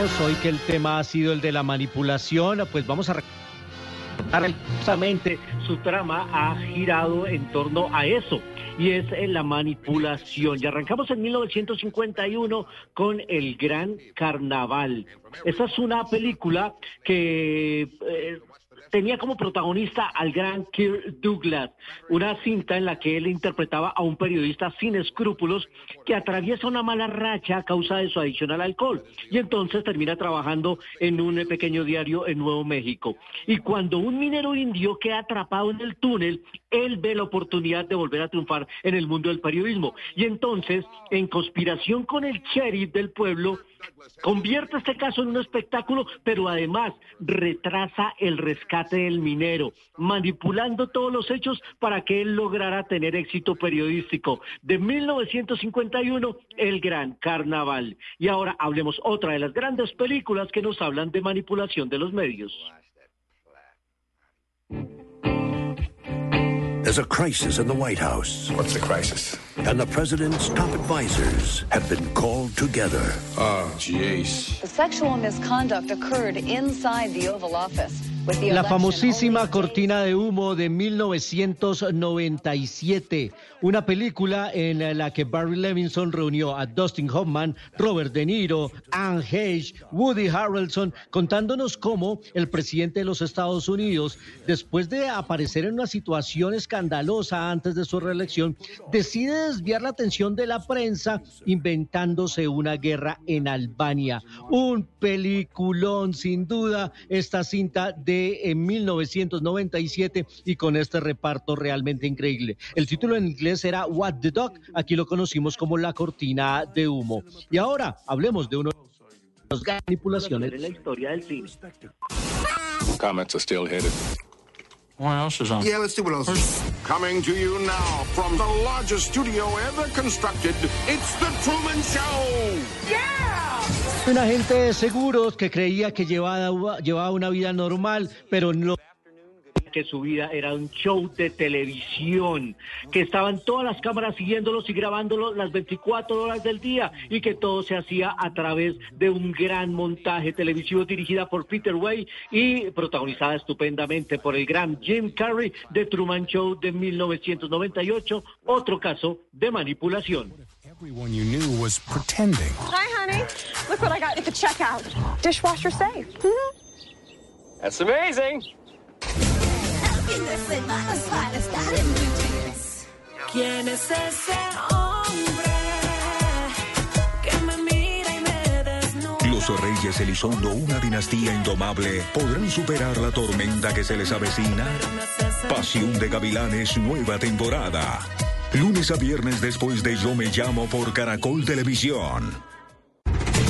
Speaker 123: Dos, hoy que el tema ha sido el de la manipulación, pues vamos a justamente su trama ha girado en torno a eso y es en la manipulación. Y arrancamos en 1951 con El Gran Carnaval. Esta es una película que eh, tenía como protagonista al gran Kirk Douglas, una cinta en la que él interpretaba a un periodista sin escrúpulos que atraviesa una mala racha a causa de su adicción al alcohol y entonces termina trabajando en un pequeño diario en Nuevo México. Y cuando un minero indio queda atrapado en el túnel, él ve la oportunidad de volver a triunfar en el mundo del periodismo. Y entonces, en conspiración con el sheriff del pueblo, convierte este caso en un espectáculo, pero además retrasa el rescate del minero, manipulando todos los hechos para que él lograra tener éxito periodístico. De 1951, El Gran Carnaval. Y ahora hablemos otra de las grandes películas que nos hablan de manipulación de los medios.
Speaker 124: There's a crisis in the White House.
Speaker 125: What's the crisis?
Speaker 124: And the president's top advisors have been called together.
Speaker 125: Oh, jeez.
Speaker 126: The sexual misconduct occurred inside the Oval Office. The
Speaker 123: La famosísima cortina de humo de 1997, una película en la que Barry Levinson reunió a Dustin Hoffman, Robert De Niro, Anne Heche, Woody Harrelson, contándonos cómo el presidente de los Estados Unidos, después de aparecer en una situación escandalosa antes de su reelección, decide desviar la atención de la prensa inventándose una guerra en Albania. Un peliculón, sin duda, esta cinta de en 1997 y con este reparto realmente increíble. El título en inglés era What the Duck, aquí lo conocimos como La Cortina de Humo. Y ahora hablemos de uno de los manipulaciones en la historia del cine.
Speaker 125: Comments are still headed.
Speaker 127: What else is on?
Speaker 125: Yeah, let's see what else. Coming to you now from the largest studio ever constructed, it's The Truman Show.
Speaker 123: Un agente de seguros que creía que llevaba, llevaba una vida normal, pero no que su vida era un show de televisión, que estaban todas las cámaras siguiéndolos y grabándolo las 24 horas del día y que todo se hacía a través de un gran montaje televisivo dirigida por Peter Way y protagonizada estupendamente por el gran Jim Carrey de Truman Show de 1998, otro caso de manipulación.
Speaker 128: Everyone you knew was pretending.
Speaker 113: Hi, honey. Look what I got at the checkout. Dishwasher safe.
Speaker 127: That's amazing.
Speaker 17: ¿Quién es ese hombre que me mira y me desnuda?
Speaker 124: Los Reyes Elizondo, una dinastía indomable, ¿podrán superar la tormenta que se les avecina? Pasión de Gavilanes, nueva temporada. Lunes a viernes después de Yo Me Llamo por Caracol Televisión.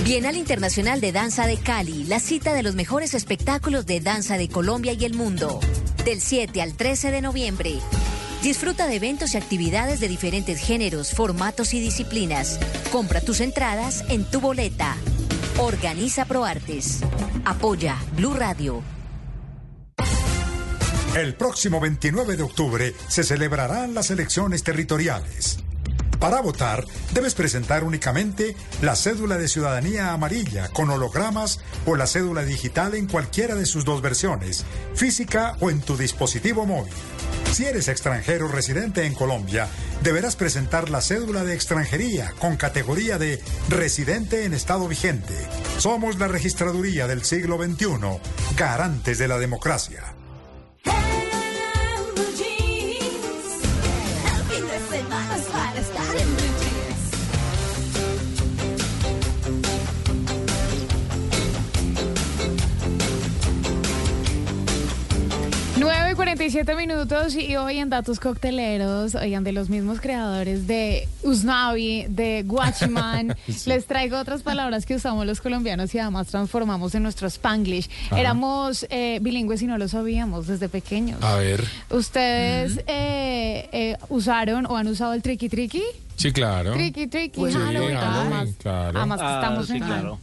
Speaker 6: Bienal Internacional de Danza de Cali, la cita de los mejores espectáculos de danza de Colombia y el mundo. Del 7 al 13 de noviembre. Disfruta de eventos y actividades de diferentes géneros, formatos y disciplinas. Compra tus entradas en tu boleta. Organiza ProArtes. Apoya Blue Radio.
Speaker 14: El próximo 29 de octubre se celebrarán las elecciones territoriales. Para votar, debes presentar únicamente la cédula de ciudadanía amarilla con hologramas o la cédula digital en cualquiera de sus dos versiones, física o en tu dispositivo móvil. Si eres extranjero residente en Colombia, deberás presentar la cédula de extranjería con categoría de residente en estado vigente. Somos la registraduría del siglo XXI, garantes de la democracia.
Speaker 129: Fin
Speaker 19: 9 y 47 minutos y hoy en Datos Cocteleros, oigan, de los mismos creadores de Usnavi, de Guachiman,
Speaker 129: Sí.
Speaker 19: les traigo otras palabras que usamos los colombianos y además transformamos en nuestro Spanglish.
Speaker 21: Ajá.
Speaker 19: Éramos eh, bilingües y no lo sabíamos desde pequeños.
Speaker 21: A ver.
Speaker 19: ¿Ustedes eh, eh, usaron o han usado el tricky tricky?
Speaker 21: Sí, claro.
Speaker 19: Tricky tricky,
Speaker 21: Sí,
Speaker 19: Halloween,
Speaker 21: Halloween,
Speaker 19: además,
Speaker 21: claro.
Speaker 19: además que
Speaker 22: Ah,
Speaker 19: estamos
Speaker 22: sí,
Speaker 19: en
Speaker 22: claro.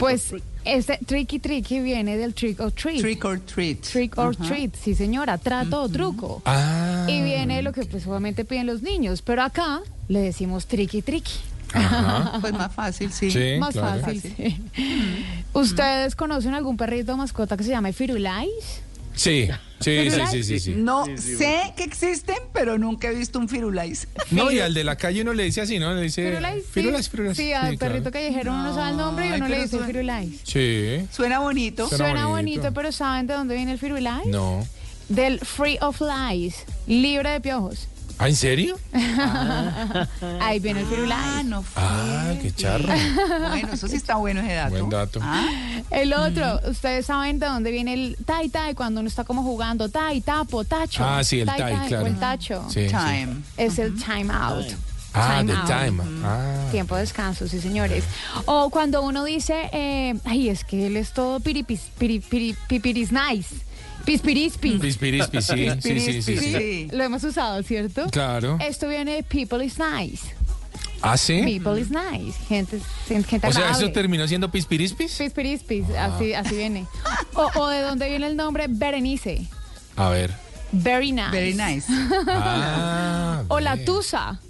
Speaker 19: Pues este tricky tricky viene del trick or treat.
Speaker 18: Trick or treat.
Speaker 19: Trick or treat, sí señora, trato o truco.
Speaker 21: Ah.
Speaker 19: Y viene lo que pues obviamente piden los niños, pero acá le decimos tricky tricky.
Speaker 21: Ajá.
Speaker 18: Pues más fácil, sí.
Speaker 21: Sí,
Speaker 19: Más
Speaker 21: claro.
Speaker 19: fácil. sí. ¿Ustedes conocen algún perrito mascota que se llame Firulais?
Speaker 21: Sí, sí, sí, sí, sí, sí.
Speaker 18: No
Speaker 22: Sí, sí,
Speaker 18: sé que existen, pero nunca he visto un firulais.
Speaker 21: No, y al de la calle uno le dice así, ¿no? Le dice...
Speaker 19: Firulais, sí.
Speaker 21: Firulais, firulais.
Speaker 19: Sí, al
Speaker 21: Sí, claro.
Speaker 19: perrito callejero uno no sabe el nombre y
Speaker 18: Ay,
Speaker 19: uno le dice
Speaker 18: suena-
Speaker 19: Firulais.
Speaker 21: Sí.
Speaker 18: Suena bonito.
Speaker 21: Suena
Speaker 19: Suena
Speaker 21: bonito.
Speaker 19: bonito, pero ¿saben de dónde viene el Firulais?
Speaker 21: No.
Speaker 19: Del Free of Lies, libre de piojos.
Speaker 21: ¿Ah, en serio?
Speaker 19: Ahí viene el Firulais.
Speaker 18: Ah, no.
Speaker 21: Ah, qué charro.
Speaker 18: Bueno, eso sí está bueno ese dato.
Speaker 21: Buen dato.
Speaker 18: Ah,
Speaker 19: El otro, ustedes saben de dónde viene el tai tai cuando uno está como jugando tai, tapo, tacho.
Speaker 21: Ah, sí, el tai, claro.
Speaker 19: O el tacho.
Speaker 21: Sí, sí.
Speaker 18: time.
Speaker 19: Es el time out.
Speaker 21: Ah,
Speaker 19: Time
Speaker 21: the
Speaker 19: out.
Speaker 21: time. Ah.
Speaker 19: Tiempo de descanso, sí, señores. O cuando uno dice, eh, ay, es que él es todo piripis, piri, piri, pipiris nice. Pispirispis.
Speaker 21: Pispirispi, sí, sí, sí, sí, sí.
Speaker 18: Sí.
Speaker 19: Lo hemos usado, ¿cierto?
Speaker 21: Claro.
Speaker 19: Esto viene de people is nice.
Speaker 21: ¿Ah, sí?
Speaker 19: People is nice. Gente, gente
Speaker 21: O sea. ¿eso terminó siendo pispirispis?
Speaker 19: Pispirispis,
Speaker 21: Ah.
Speaker 19: así, así viene. O, o de dónde viene el nombre Berenice.
Speaker 21: A ver.
Speaker 19: Very nice.
Speaker 18: Very nice.
Speaker 21: Ah,
Speaker 19: O la tusa.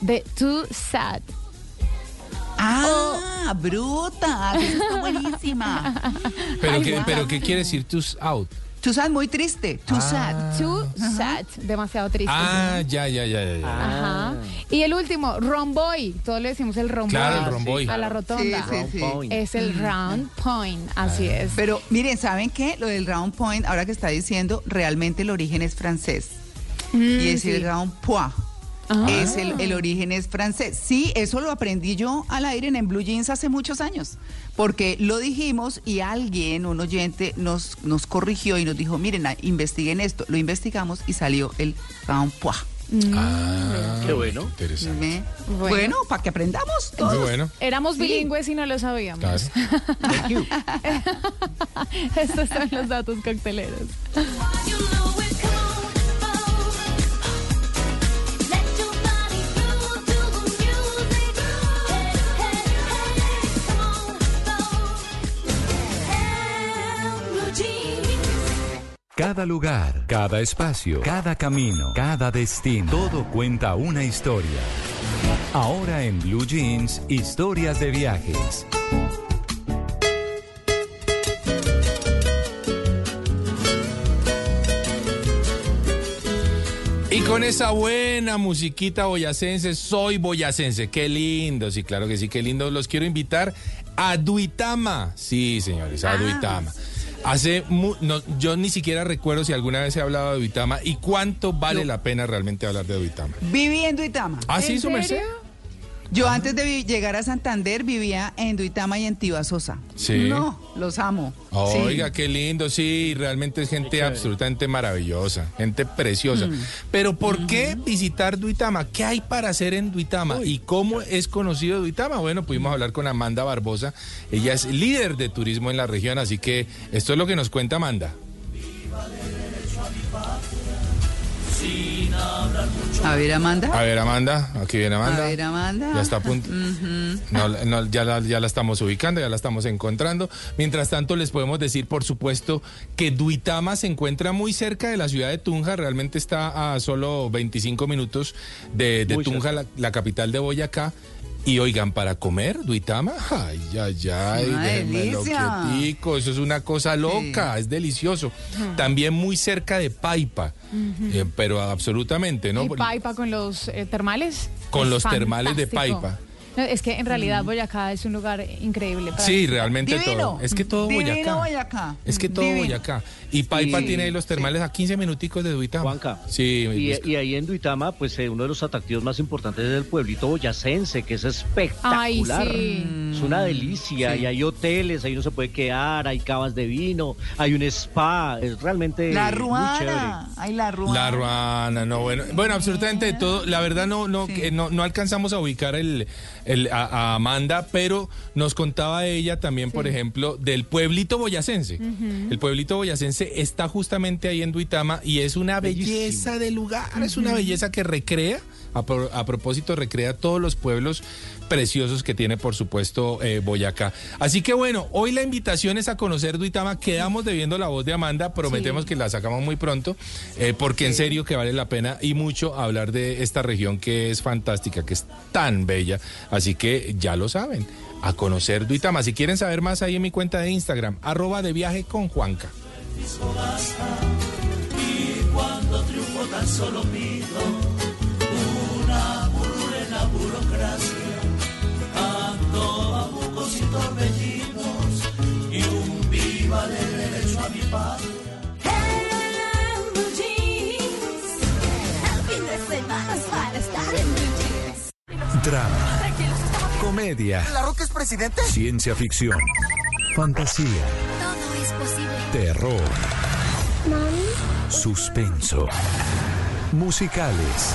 Speaker 19: De too sad.
Speaker 18: Ah, bruta. Esa está buenísima.
Speaker 21: ¿Pero,
Speaker 19: Ay,
Speaker 21: qué,
Speaker 19: guau.
Speaker 21: ¿Pero qué quiere decir tus out?
Speaker 18: Tú sabes, muy triste. Too
Speaker 21: Ah.
Speaker 18: sad.
Speaker 19: Too sad. Demasiado triste.
Speaker 21: Ah, ya, ya, ya, ya. ya.
Speaker 19: Ajá. Y el último, romboy. Todos le decimos el romboy.
Speaker 21: Claro, el romboy.
Speaker 19: A la rotonda.
Speaker 18: Sí, sí.
Speaker 19: Es el round point. Así
Speaker 21: Ah.
Speaker 19: es.
Speaker 18: Pero miren, ¿saben qué? Lo del round point, ahora que está diciendo, realmente el origen es francés. y es el round point.
Speaker 19: Ah.
Speaker 18: Es el, el origen es francés. Sí, eso lo aprendí yo al aire en Blue Jeans hace muchos años. Porque lo dijimos y alguien, un oyente, nos, nos corrigió y nos dijo, miren, ah, investiguen esto. Lo investigamos y salió el round point.
Speaker 21: Ah,
Speaker 22: Qué bueno.
Speaker 21: Interesante.
Speaker 19: Bueno.
Speaker 18: Bueno, para que aprendamos todos.
Speaker 21: Muy bueno.
Speaker 19: Éramos
Speaker 18: Sí.
Speaker 19: bilingües y no lo sabíamos.
Speaker 21: Claro.
Speaker 22: Thank you.
Speaker 19: Estos son los datos cocteleros.
Speaker 15: Cada lugar, cada espacio, cada camino, cada destino, todo cuenta una historia. Ahora en Blue Jeans, historias de viajes.
Speaker 21: Y con esa buena musiquita boyacense, soy boyacense. Qué lindo, sí, claro que sí, qué lindo. Los quiero invitar a Duitama. Sí, señores, a
Speaker 18: Ah.
Speaker 21: Hace mu- no, yo ni siquiera recuerdo si alguna vez he hablado de Duitama y cuánto vale la pena realmente hablar de Duitama.
Speaker 18: Viví en Duitama.
Speaker 21: Ah, sí,
Speaker 19: ¿En
Speaker 21: su merced.
Speaker 18: Yo antes de llegar a Santander vivía en Duitama y en Tibasosa.
Speaker 21: Sí.
Speaker 18: No, los amo.
Speaker 21: Oiga,
Speaker 18: Sí.
Speaker 21: qué lindo, sí, realmente es gente absolutamente maravillosa, gente preciosa. Pero ¿por qué visitar Duitama? ¿Qué hay para hacer en Duitama? ¿Y cómo es conocido Duitama? Bueno, pudimos hablar con Amanda Barbosa, ella es líder de turismo en la región, así que esto es lo que nos cuenta Amanda.
Speaker 18: A ver, Amanda.
Speaker 21: A ver, Amanda, aquí viene Amanda.
Speaker 18: A ver, Amanda.
Speaker 21: Ya está a punto. No, no, ya, la, ya la estamos ubicando, ya la estamos encontrando. Mientras tanto, les podemos decir, por supuesto, que Duitama se encuentra muy cerca de la ciudad de Tunja. Realmente está a solo 25 minutos de, Tunja, la, la capital de Boyacá. Y oigan, para comer, Duitama, ay, ay, ay, déjenmelo quietico, eso es una cosa loca, es delicioso. También muy cerca de Paipa, eh, pero absolutamente, ¿no?
Speaker 19: Y Paipa con los eh, termales.
Speaker 21: Con
Speaker 19: Es
Speaker 21: los termales de. Paipa.
Speaker 19: No, es que en realidad Boyacá es un lugar increíble. para
Speaker 21: Sí, realmente todo. Es que todo
Speaker 18: Divino
Speaker 21: Boyacá.
Speaker 18: Boyacá.
Speaker 21: Es que todo
Speaker 18: Divino.
Speaker 21: Boyacá. Y Paipa
Speaker 22: Sí.
Speaker 21: tiene ahí los termales a 15 minuticos de Duitama.
Speaker 22: Juanca.
Speaker 21: Sí, mi
Speaker 22: Y, ahí en Duitama, pues eh, uno de los atractivos más importantes es el pueblito boyacense, que es espectacular.
Speaker 19: Ay, sí.
Speaker 22: Es una delicia. Y hay hoteles, ahí uno se puede quedar, hay cavas de vino, hay un spa. Es realmente
Speaker 18: La
Speaker 22: muy
Speaker 18: ruana.
Speaker 22: chévere.
Speaker 18: Ay, la ruana.
Speaker 21: La ruana, no, bueno, bueno, absolutamente todo. La verdad no, no, que no, no alcanzamos a ubicar el, el- a, a Amanda, pero nos contaba ella también, por ejemplo, del pueblito boyacense. El pueblito boyacense está justamente ahí en Duitama y es una belleza de lugar, es una belleza que recrea, a, pro- a propósito, recrea todos los pueblos preciosos que tiene, por supuesto, eh, Boyacá. Así que bueno, hoy la invitación es a conocer Duitama. Quedamos debiendo la voz de Amanda, prometemos
Speaker 19: Sí.
Speaker 21: que la sacamos muy pronto, eh, porque en serio que vale la pena y mucho hablar de esta región que es fantástica, que es tan bella. Así que ya lo saben, a conocer Duitama. Si quieren saber más, ahí en mi cuenta de Instagram, arroba de viaje con Juanca.
Speaker 130: Y cuando triunfo tan solo pido torbellinos y un viva de derecho a mi patria.
Speaker 15: Drama, comedia,
Speaker 35: ¿La Roca es presidente?
Speaker 15: ciencia ficción, fantasía,
Speaker 130: Todo es posible.
Speaker 15: terror, suspenso, musicales.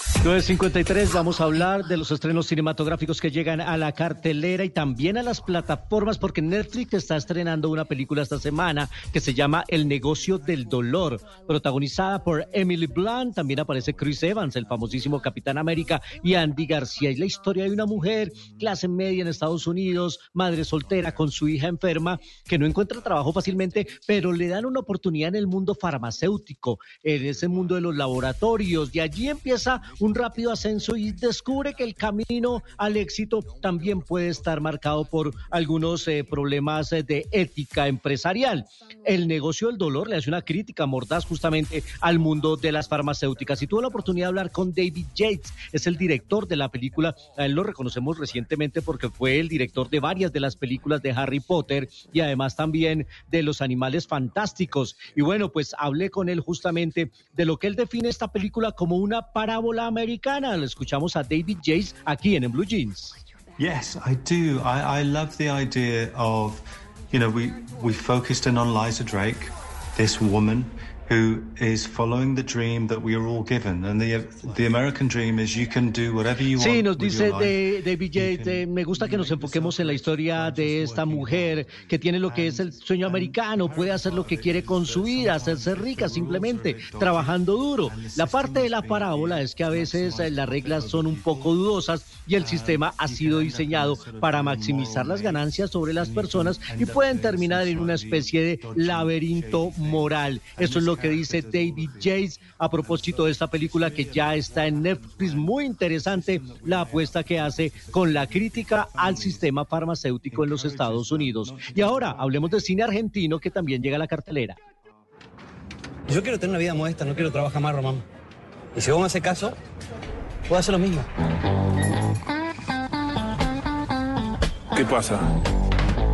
Speaker 22: 9.53 vamos a hablar de los estrenos cinematográficos que llegan a la cartelera y también a las plataformas porque Netflix está estrenando una película esta semana que se llama El negocio del dolor, protagonizada por Emily Blunt, también aparece Chris Evans, el famosísimo Capitán América y Andy García. Es la historia de una mujer clase media en Estados Unidos, madre soltera con su hija enferma, que no encuentra trabajo fácilmente, pero le dan una oportunidad en el mundo farmacéutico, en ese mundo de los laboratorios y allí empieza un rápido ascenso y descubre que el camino al éxito también puede estar marcado por algunos eh, problemas eh, de ética empresarial. El negocio del dolor le hace una crítica mordaz justamente al mundo de las farmacéuticas y tuve la oportunidad de hablar con David Yates, es el director de la película, a él lo reconocemos recientemente porque fue el director de varias de las películas de Harry Potter y además también de los animales fantásticos. Y bueno, pues hablé con él justamente de lo que él define esta película como una parábola americana. Lo escuchamos a David Yates aquí en, en Blue Jeans.
Speaker 124: Yes, I do. I, I love the idea of, you know, we, we focused in on Liza Drake, this woman who is following the dream that we are all given. And the, the American dream is you can do whatever you
Speaker 22: Sí,
Speaker 124: want.
Speaker 22: nos dice de, David Yates, eh, me gusta que nos enfoquemos en la historia de esta mujer que tiene lo que es el sueño americano, puede hacer lo que quiere con su vida, hacerse rica simplemente, trabajando duro. La parte de la parábola es que a veces eh, las reglas son un poco dudosas y el sistema ha sido diseñado para maximizar las ganancias sobre las personas y pueden terminar en una especie de laberinto moral. Eso es lo que dice David Yates a propósito de esta película que ya está en Netflix. Muy interesante la apuesta que hace con la crítica al sistema farmacéutico en los Estados Unidos. Y ahora hablemos de cine argentino que también llega a la cartelera.
Speaker 30: Yo quiero tener una vida modesta, no quiero trabajar más, Román. Y si vos me haces caso, puedo hacer lo mismo.
Speaker 131: ¿Qué pasa?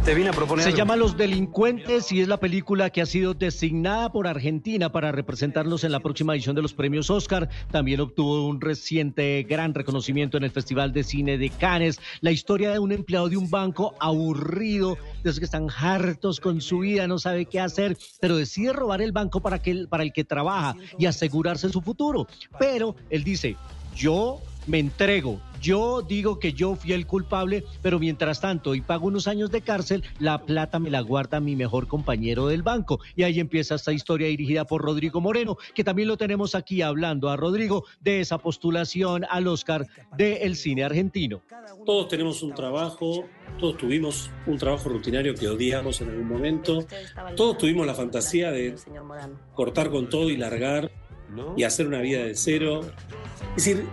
Speaker 22: Te vine a proponer. Se llama Los Delincuentes y es la película que ha sido designada por Argentina para representarlos en la próxima edición de los premios Oscar. También obtuvo un reciente gran reconocimiento en el Festival de Cine de Cannes. La historia de un empleado de un banco aburrido, de esos que están hartos con su vida, no sabe qué hacer, pero decide robar el banco para, que, para el que trabaja y asegurarse su futuro. Pero él dice, yo me entrego. Yo digo que yo fui el culpable, pero mientras tanto, y pago unos años de cárcel, la plata me la guarda mi mejor compañero del banco. Y ahí empieza esta historia dirigida por Rodrigo Moreno, que también lo tenemos aquí hablando a Rodrigo de esa postulación al Oscar del cine argentino.
Speaker 132: Todos tenemos un trabajo, todos tuvimos un trabajo rutinario que odiamos en algún momento, todos tuvimos la fantasía de cortar con todo y largar y hacer una vida de cero. Es decir,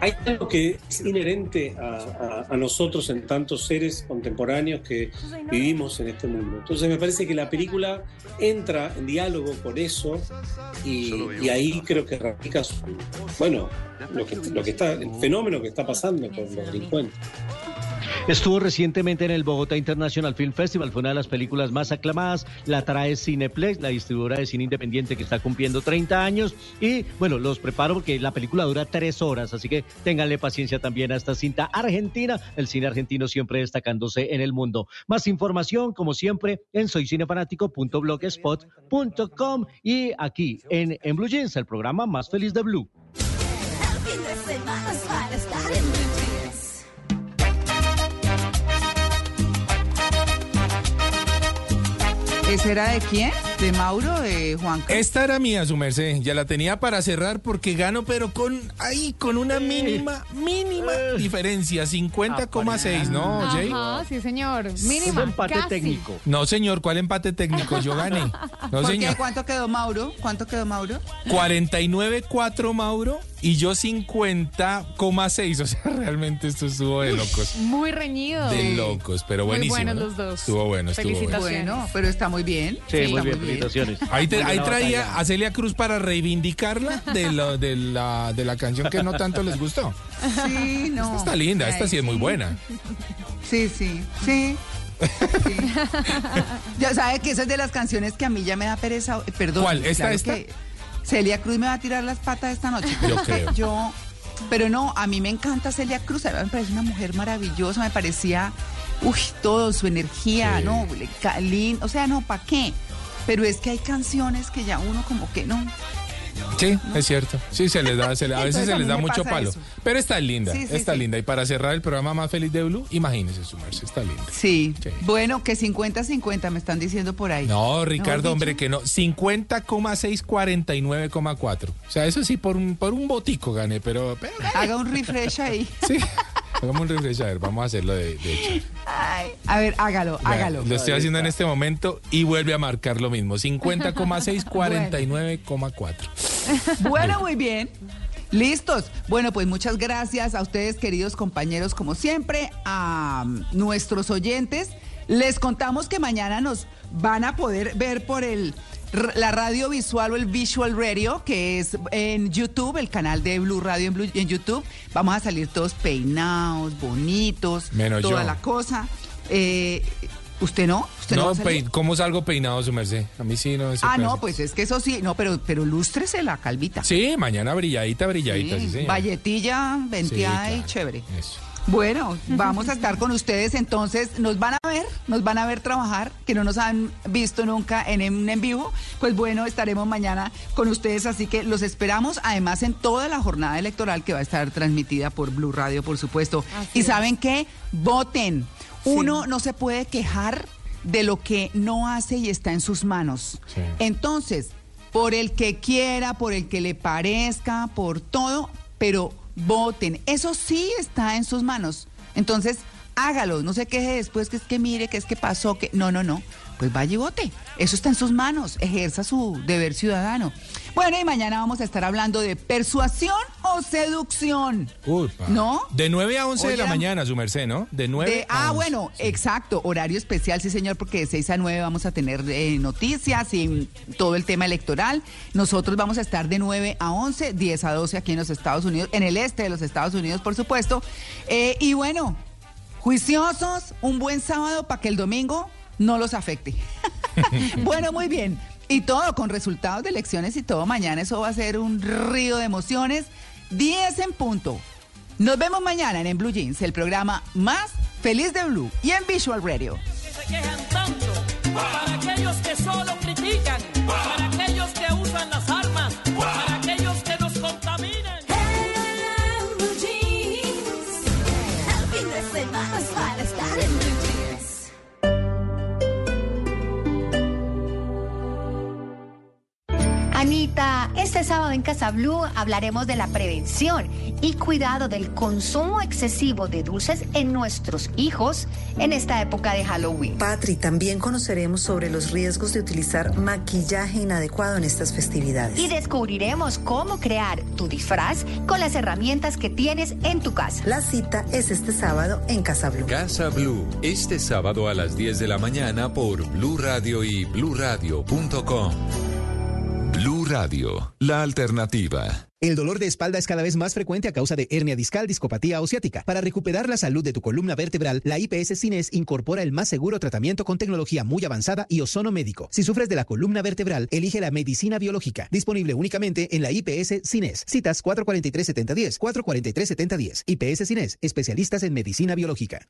Speaker 132: hay algo que es inherente a, nosotros en tantos seres contemporáneos que vivimos en este mundo. Entonces me parece que la película entra en diálogo con eso y, ahí creo que radica bueno, lo que, lo que está, el fenómeno que está pasando con los delincuentes.
Speaker 22: Estuvo recientemente en el Bogotá International Film Festival, fue una de las películas más aclamadas, la trae Cineplex, la distribuidora de cine independiente que está cumpliendo 30 años y bueno, los preparo porque la película dura tres horas, así que ténganle paciencia también a esta cinta argentina, el cine argentino siempre destacándose en el mundo. Más información, como siempre, en soycinefanático.blogspot.com y aquí en, en Blue Jeans, el programa más feliz de Blue.
Speaker 18: ¿Esa era de quién? ¿De Mauro? ¿De Juan?
Speaker 21: Esta era mía, su merced. Ya la tenía para cerrar porque gano, pero con ahí, con una mínima, mínima diferencia. 50,6, ¿no, Jay?
Speaker 19: Ajá, sí, señor. Mínima.
Speaker 22: empate técnico.
Speaker 21: No, señor, ¿cuál empate técnico? Yo gané. No, señor.
Speaker 18: ¿Cuánto quedó Mauro? ¿Cuánto quedó Mauro?
Speaker 21: 49,4 Mauro y yo 50,6. O sea, realmente esto estuvo de locos.
Speaker 19: Muy reñido.
Speaker 21: De locos, pero buenísimo.
Speaker 19: Muy buenos los dos.
Speaker 21: Estuvo bueno, estuvo
Speaker 18: bueno. Bueno, pero está muy bien.
Speaker 22: Sí, muy bien, felicitaciones.
Speaker 21: Ahí, traía a Celia Cruz para reivindicarla de, lo, de, la, de la canción que no tanto les gustó.
Speaker 18: Sí, no.
Speaker 21: Esta está linda, esta sí es muy buena.
Speaker 18: Sí, sí, sí. ya sabe que esa es de las canciones que a mí ya me da pereza. Perdón.
Speaker 21: ¿Cuál? ¿Esta, esta?
Speaker 18: Celia Cruz me va a tirar las patas esta noche.
Speaker 21: Yo creo.
Speaker 18: Yo, pero no, a mí me encanta Celia Cruz. Me parece una mujer maravillosa. Me parecía, uy, todo, su energía, ¿no? O sea, no, ¿para qué? Pero es que hay canciones que ya uno como que no.
Speaker 21: Sí, es cierto. Sí, se les da, a veces se les da mucho palo. Pero está linda, está linda. Y para cerrar el programa más feliz de Blue, imagínese sumarse, está linda.
Speaker 18: Sí. Bueno, que 50-50 me están diciendo por ahí.
Speaker 21: No, Ricardo, hombre, que no. 50,6, 49,4. O sea, eso sí, por un, por un botico gané, pero,
Speaker 18: Haga un refresh ahí.
Speaker 21: Sí. Hagamos un refresh, a ver, vamos a hacerlo de, hecho.
Speaker 18: a ver, hágalo, hágalo.
Speaker 21: Lo estoy haciendo en este momento y vuelve a marcar lo mismo. 50,6, 49,4.
Speaker 18: Bueno, muy bien. Listos. Bueno, pues muchas gracias a ustedes, queridos compañeros, como siempre, a nuestros oyentes. Les contamos que mañana nos van a poder ver por el la radio visual o el visual radio, que es en YouTube, el canal de Blue Radio en, Blue, en YouTube. Vamos a salir todos peinados, bonitos, toda la cosa. Eh, ¿Usted no? ¿Usted
Speaker 21: no, ¿cómo salgo peinado, su merced? A mí sí no.
Speaker 18: Ah, no, pues es que eso sí, no, pero, pero lústrese la calvita.
Speaker 21: Sí, mañana brilladita, brilladita, sí, sí
Speaker 18: Valletilla, venteada y chévere. Eso. Bueno, vamos a estar con ustedes entonces. Nos van a ver, nos van a ver trabajar, que no nos han visto nunca en, en, vivo. Pues bueno, estaremos mañana con ustedes, así que los esperamos. Además, en toda la jornada electoral que va a estar transmitida por Blue Radio, por supuesto. y saben qué, voten. Uno no se puede quejar de lo que no hace y está en sus manos. Entonces, por el que quiera, por el que le parezca, por todo, pero voten. Eso sí está en sus manos. Entonces, hágalo. No se queje después que es que mire, que es que pasó, que. No, no, no. Pues vaya y vote. Eso está en sus manos. Ejerza su deber ciudadano. Bueno, y mañana vamos a estar hablando de persuasión o seducción. ¿No?
Speaker 21: De 9 a 11 de la mañana, su merced, ¿no? De 9
Speaker 18: a Ah, bueno, exacto. Horario especial, sí, señor, porque de 6 a 9 vamos a tener eh, noticias y todo el tema electoral. Nosotros vamos a estar de 9 a 11, 10 a 12 aquí en los Estados Unidos, en el este de los Estados Unidos, por supuesto. Eh, y bueno, juiciosos, un buen sábado para que el domingo no los afecte. bueno, muy bien. Y todo con resultados de elecciones y todo. Mañana eso va a ser un río de emociones. 10 en punto. Nos vemos mañana en, Blue Jeans, el programa más feliz de Blue y en Visual Radio.
Speaker 77: Para aquellos que solo critican,
Speaker 5: Anita, este sábado en Casa Blue hablaremos de la prevención y cuidado del consumo excesivo de dulces en nuestros hijos en esta época de Halloween.
Speaker 115: Patri, también conoceremos sobre los riesgos de utilizar maquillaje inadecuado en estas festividades.
Speaker 5: Y descubriremos cómo crear tu disfraz con las herramientas que tienes en tu casa.
Speaker 115: La cita es este sábado en Casa Blue.
Speaker 15: Casa Blue, este sábado a las 10 de la mañana por Blue Radio y bluradio.com. Blue Radio, la alternativa.
Speaker 32: El dolor de espalda es cada vez más frecuente a causa de hernia discal, discopatía o ciática. Para recuperar la salud de tu columna vertebral, la IPS Cines incorpora el más seguro tratamiento con tecnología muy avanzada y ozono médico. Si sufres de la columna vertebral, elige la medicina biológica, disponible únicamente en la IPS Cines. Citas 443-7010, 443-7010. IPS Cines, especialistas en medicina biológica.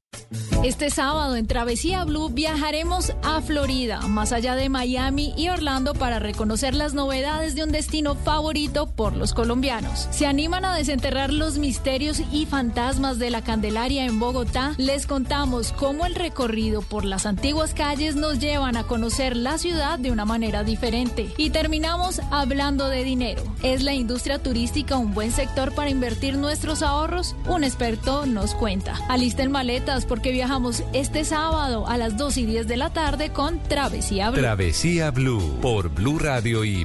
Speaker 108: Este sábado en Travesía Blue viajaremos a Florida, más allá de Miami y Orlando, para reconocer las novedades de un destino favorito por los colombianos. ¿Se animan a desenterrar los misterios y fantasmas de la Candelaria en Bogotá? Les contamos cómo el recorrido por las antiguas calles nos llevan a conocer la ciudad de una manera diferente. Y terminamos hablando de dinero. ¿Es la industria turística un buen sector para invertir nuestros ahorros? Un experto nos cuenta. Alisten maletas porque viajamos este sábado a las 2 y 10 de la tarde con Travesía Blue.
Speaker 15: Travesía Blue por Blue Radio y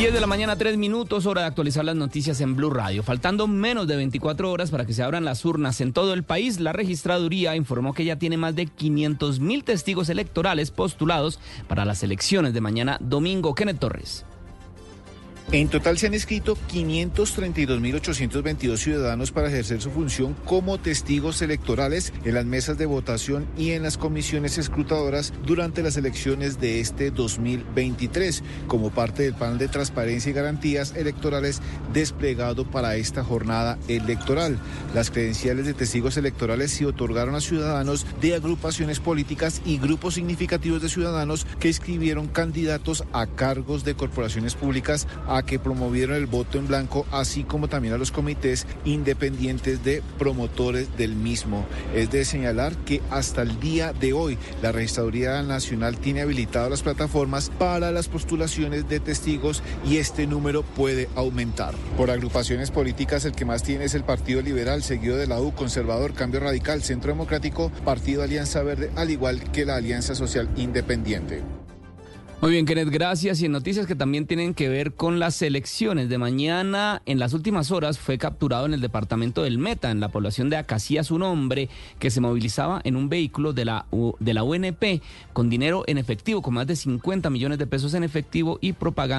Speaker 3: 10 de la mañana, 3 minutos, hora de actualizar las noticias en Blue Radio. Faltando menos de 24 horas para que se abran las urnas en todo el país, la registraduría informó que ya tiene más de 500 mil testigos electorales postulados para las elecciones de mañana domingo. Kenneth Torres.
Speaker 133: En total se han inscrito 532.822 ciudadanos para ejercer su función como testigos electorales en las mesas de votación y en las comisiones escrutadoras durante las elecciones de este 2023, como parte del plan de transparencia y garantías electorales desplegado para esta jornada electoral. Las credenciales de testigos electorales se otorgaron a ciudadanos de agrupaciones políticas y grupos significativos de ciudadanos que inscribieron candidatos a cargos de corporaciones públicas a que promovieron el voto en blanco, así como también a los comités independientes de promotores del mismo. Es de señalar que hasta el día de hoy la Registraduría Nacional tiene habilitadas las plataformas para las postulaciones de testigos y este número puede aumentar. Por agrupaciones políticas el que más tiene es el Partido Liberal, seguido de la U, Conservador, Cambio Radical, Centro Democrático, Partido Alianza Verde, al igual que la Alianza Social Independiente.
Speaker 3: Muy bien, Kenneth, gracias. Y en noticias que también tienen que ver con las elecciones de mañana, en las últimas horas fue capturado en el departamento del Meta, en la población de Acacías, un hombre que se movilizaba en un vehículo de la, de la UNP con dinero en efectivo, con más de 50 millones de pesos en efectivo y propaganda.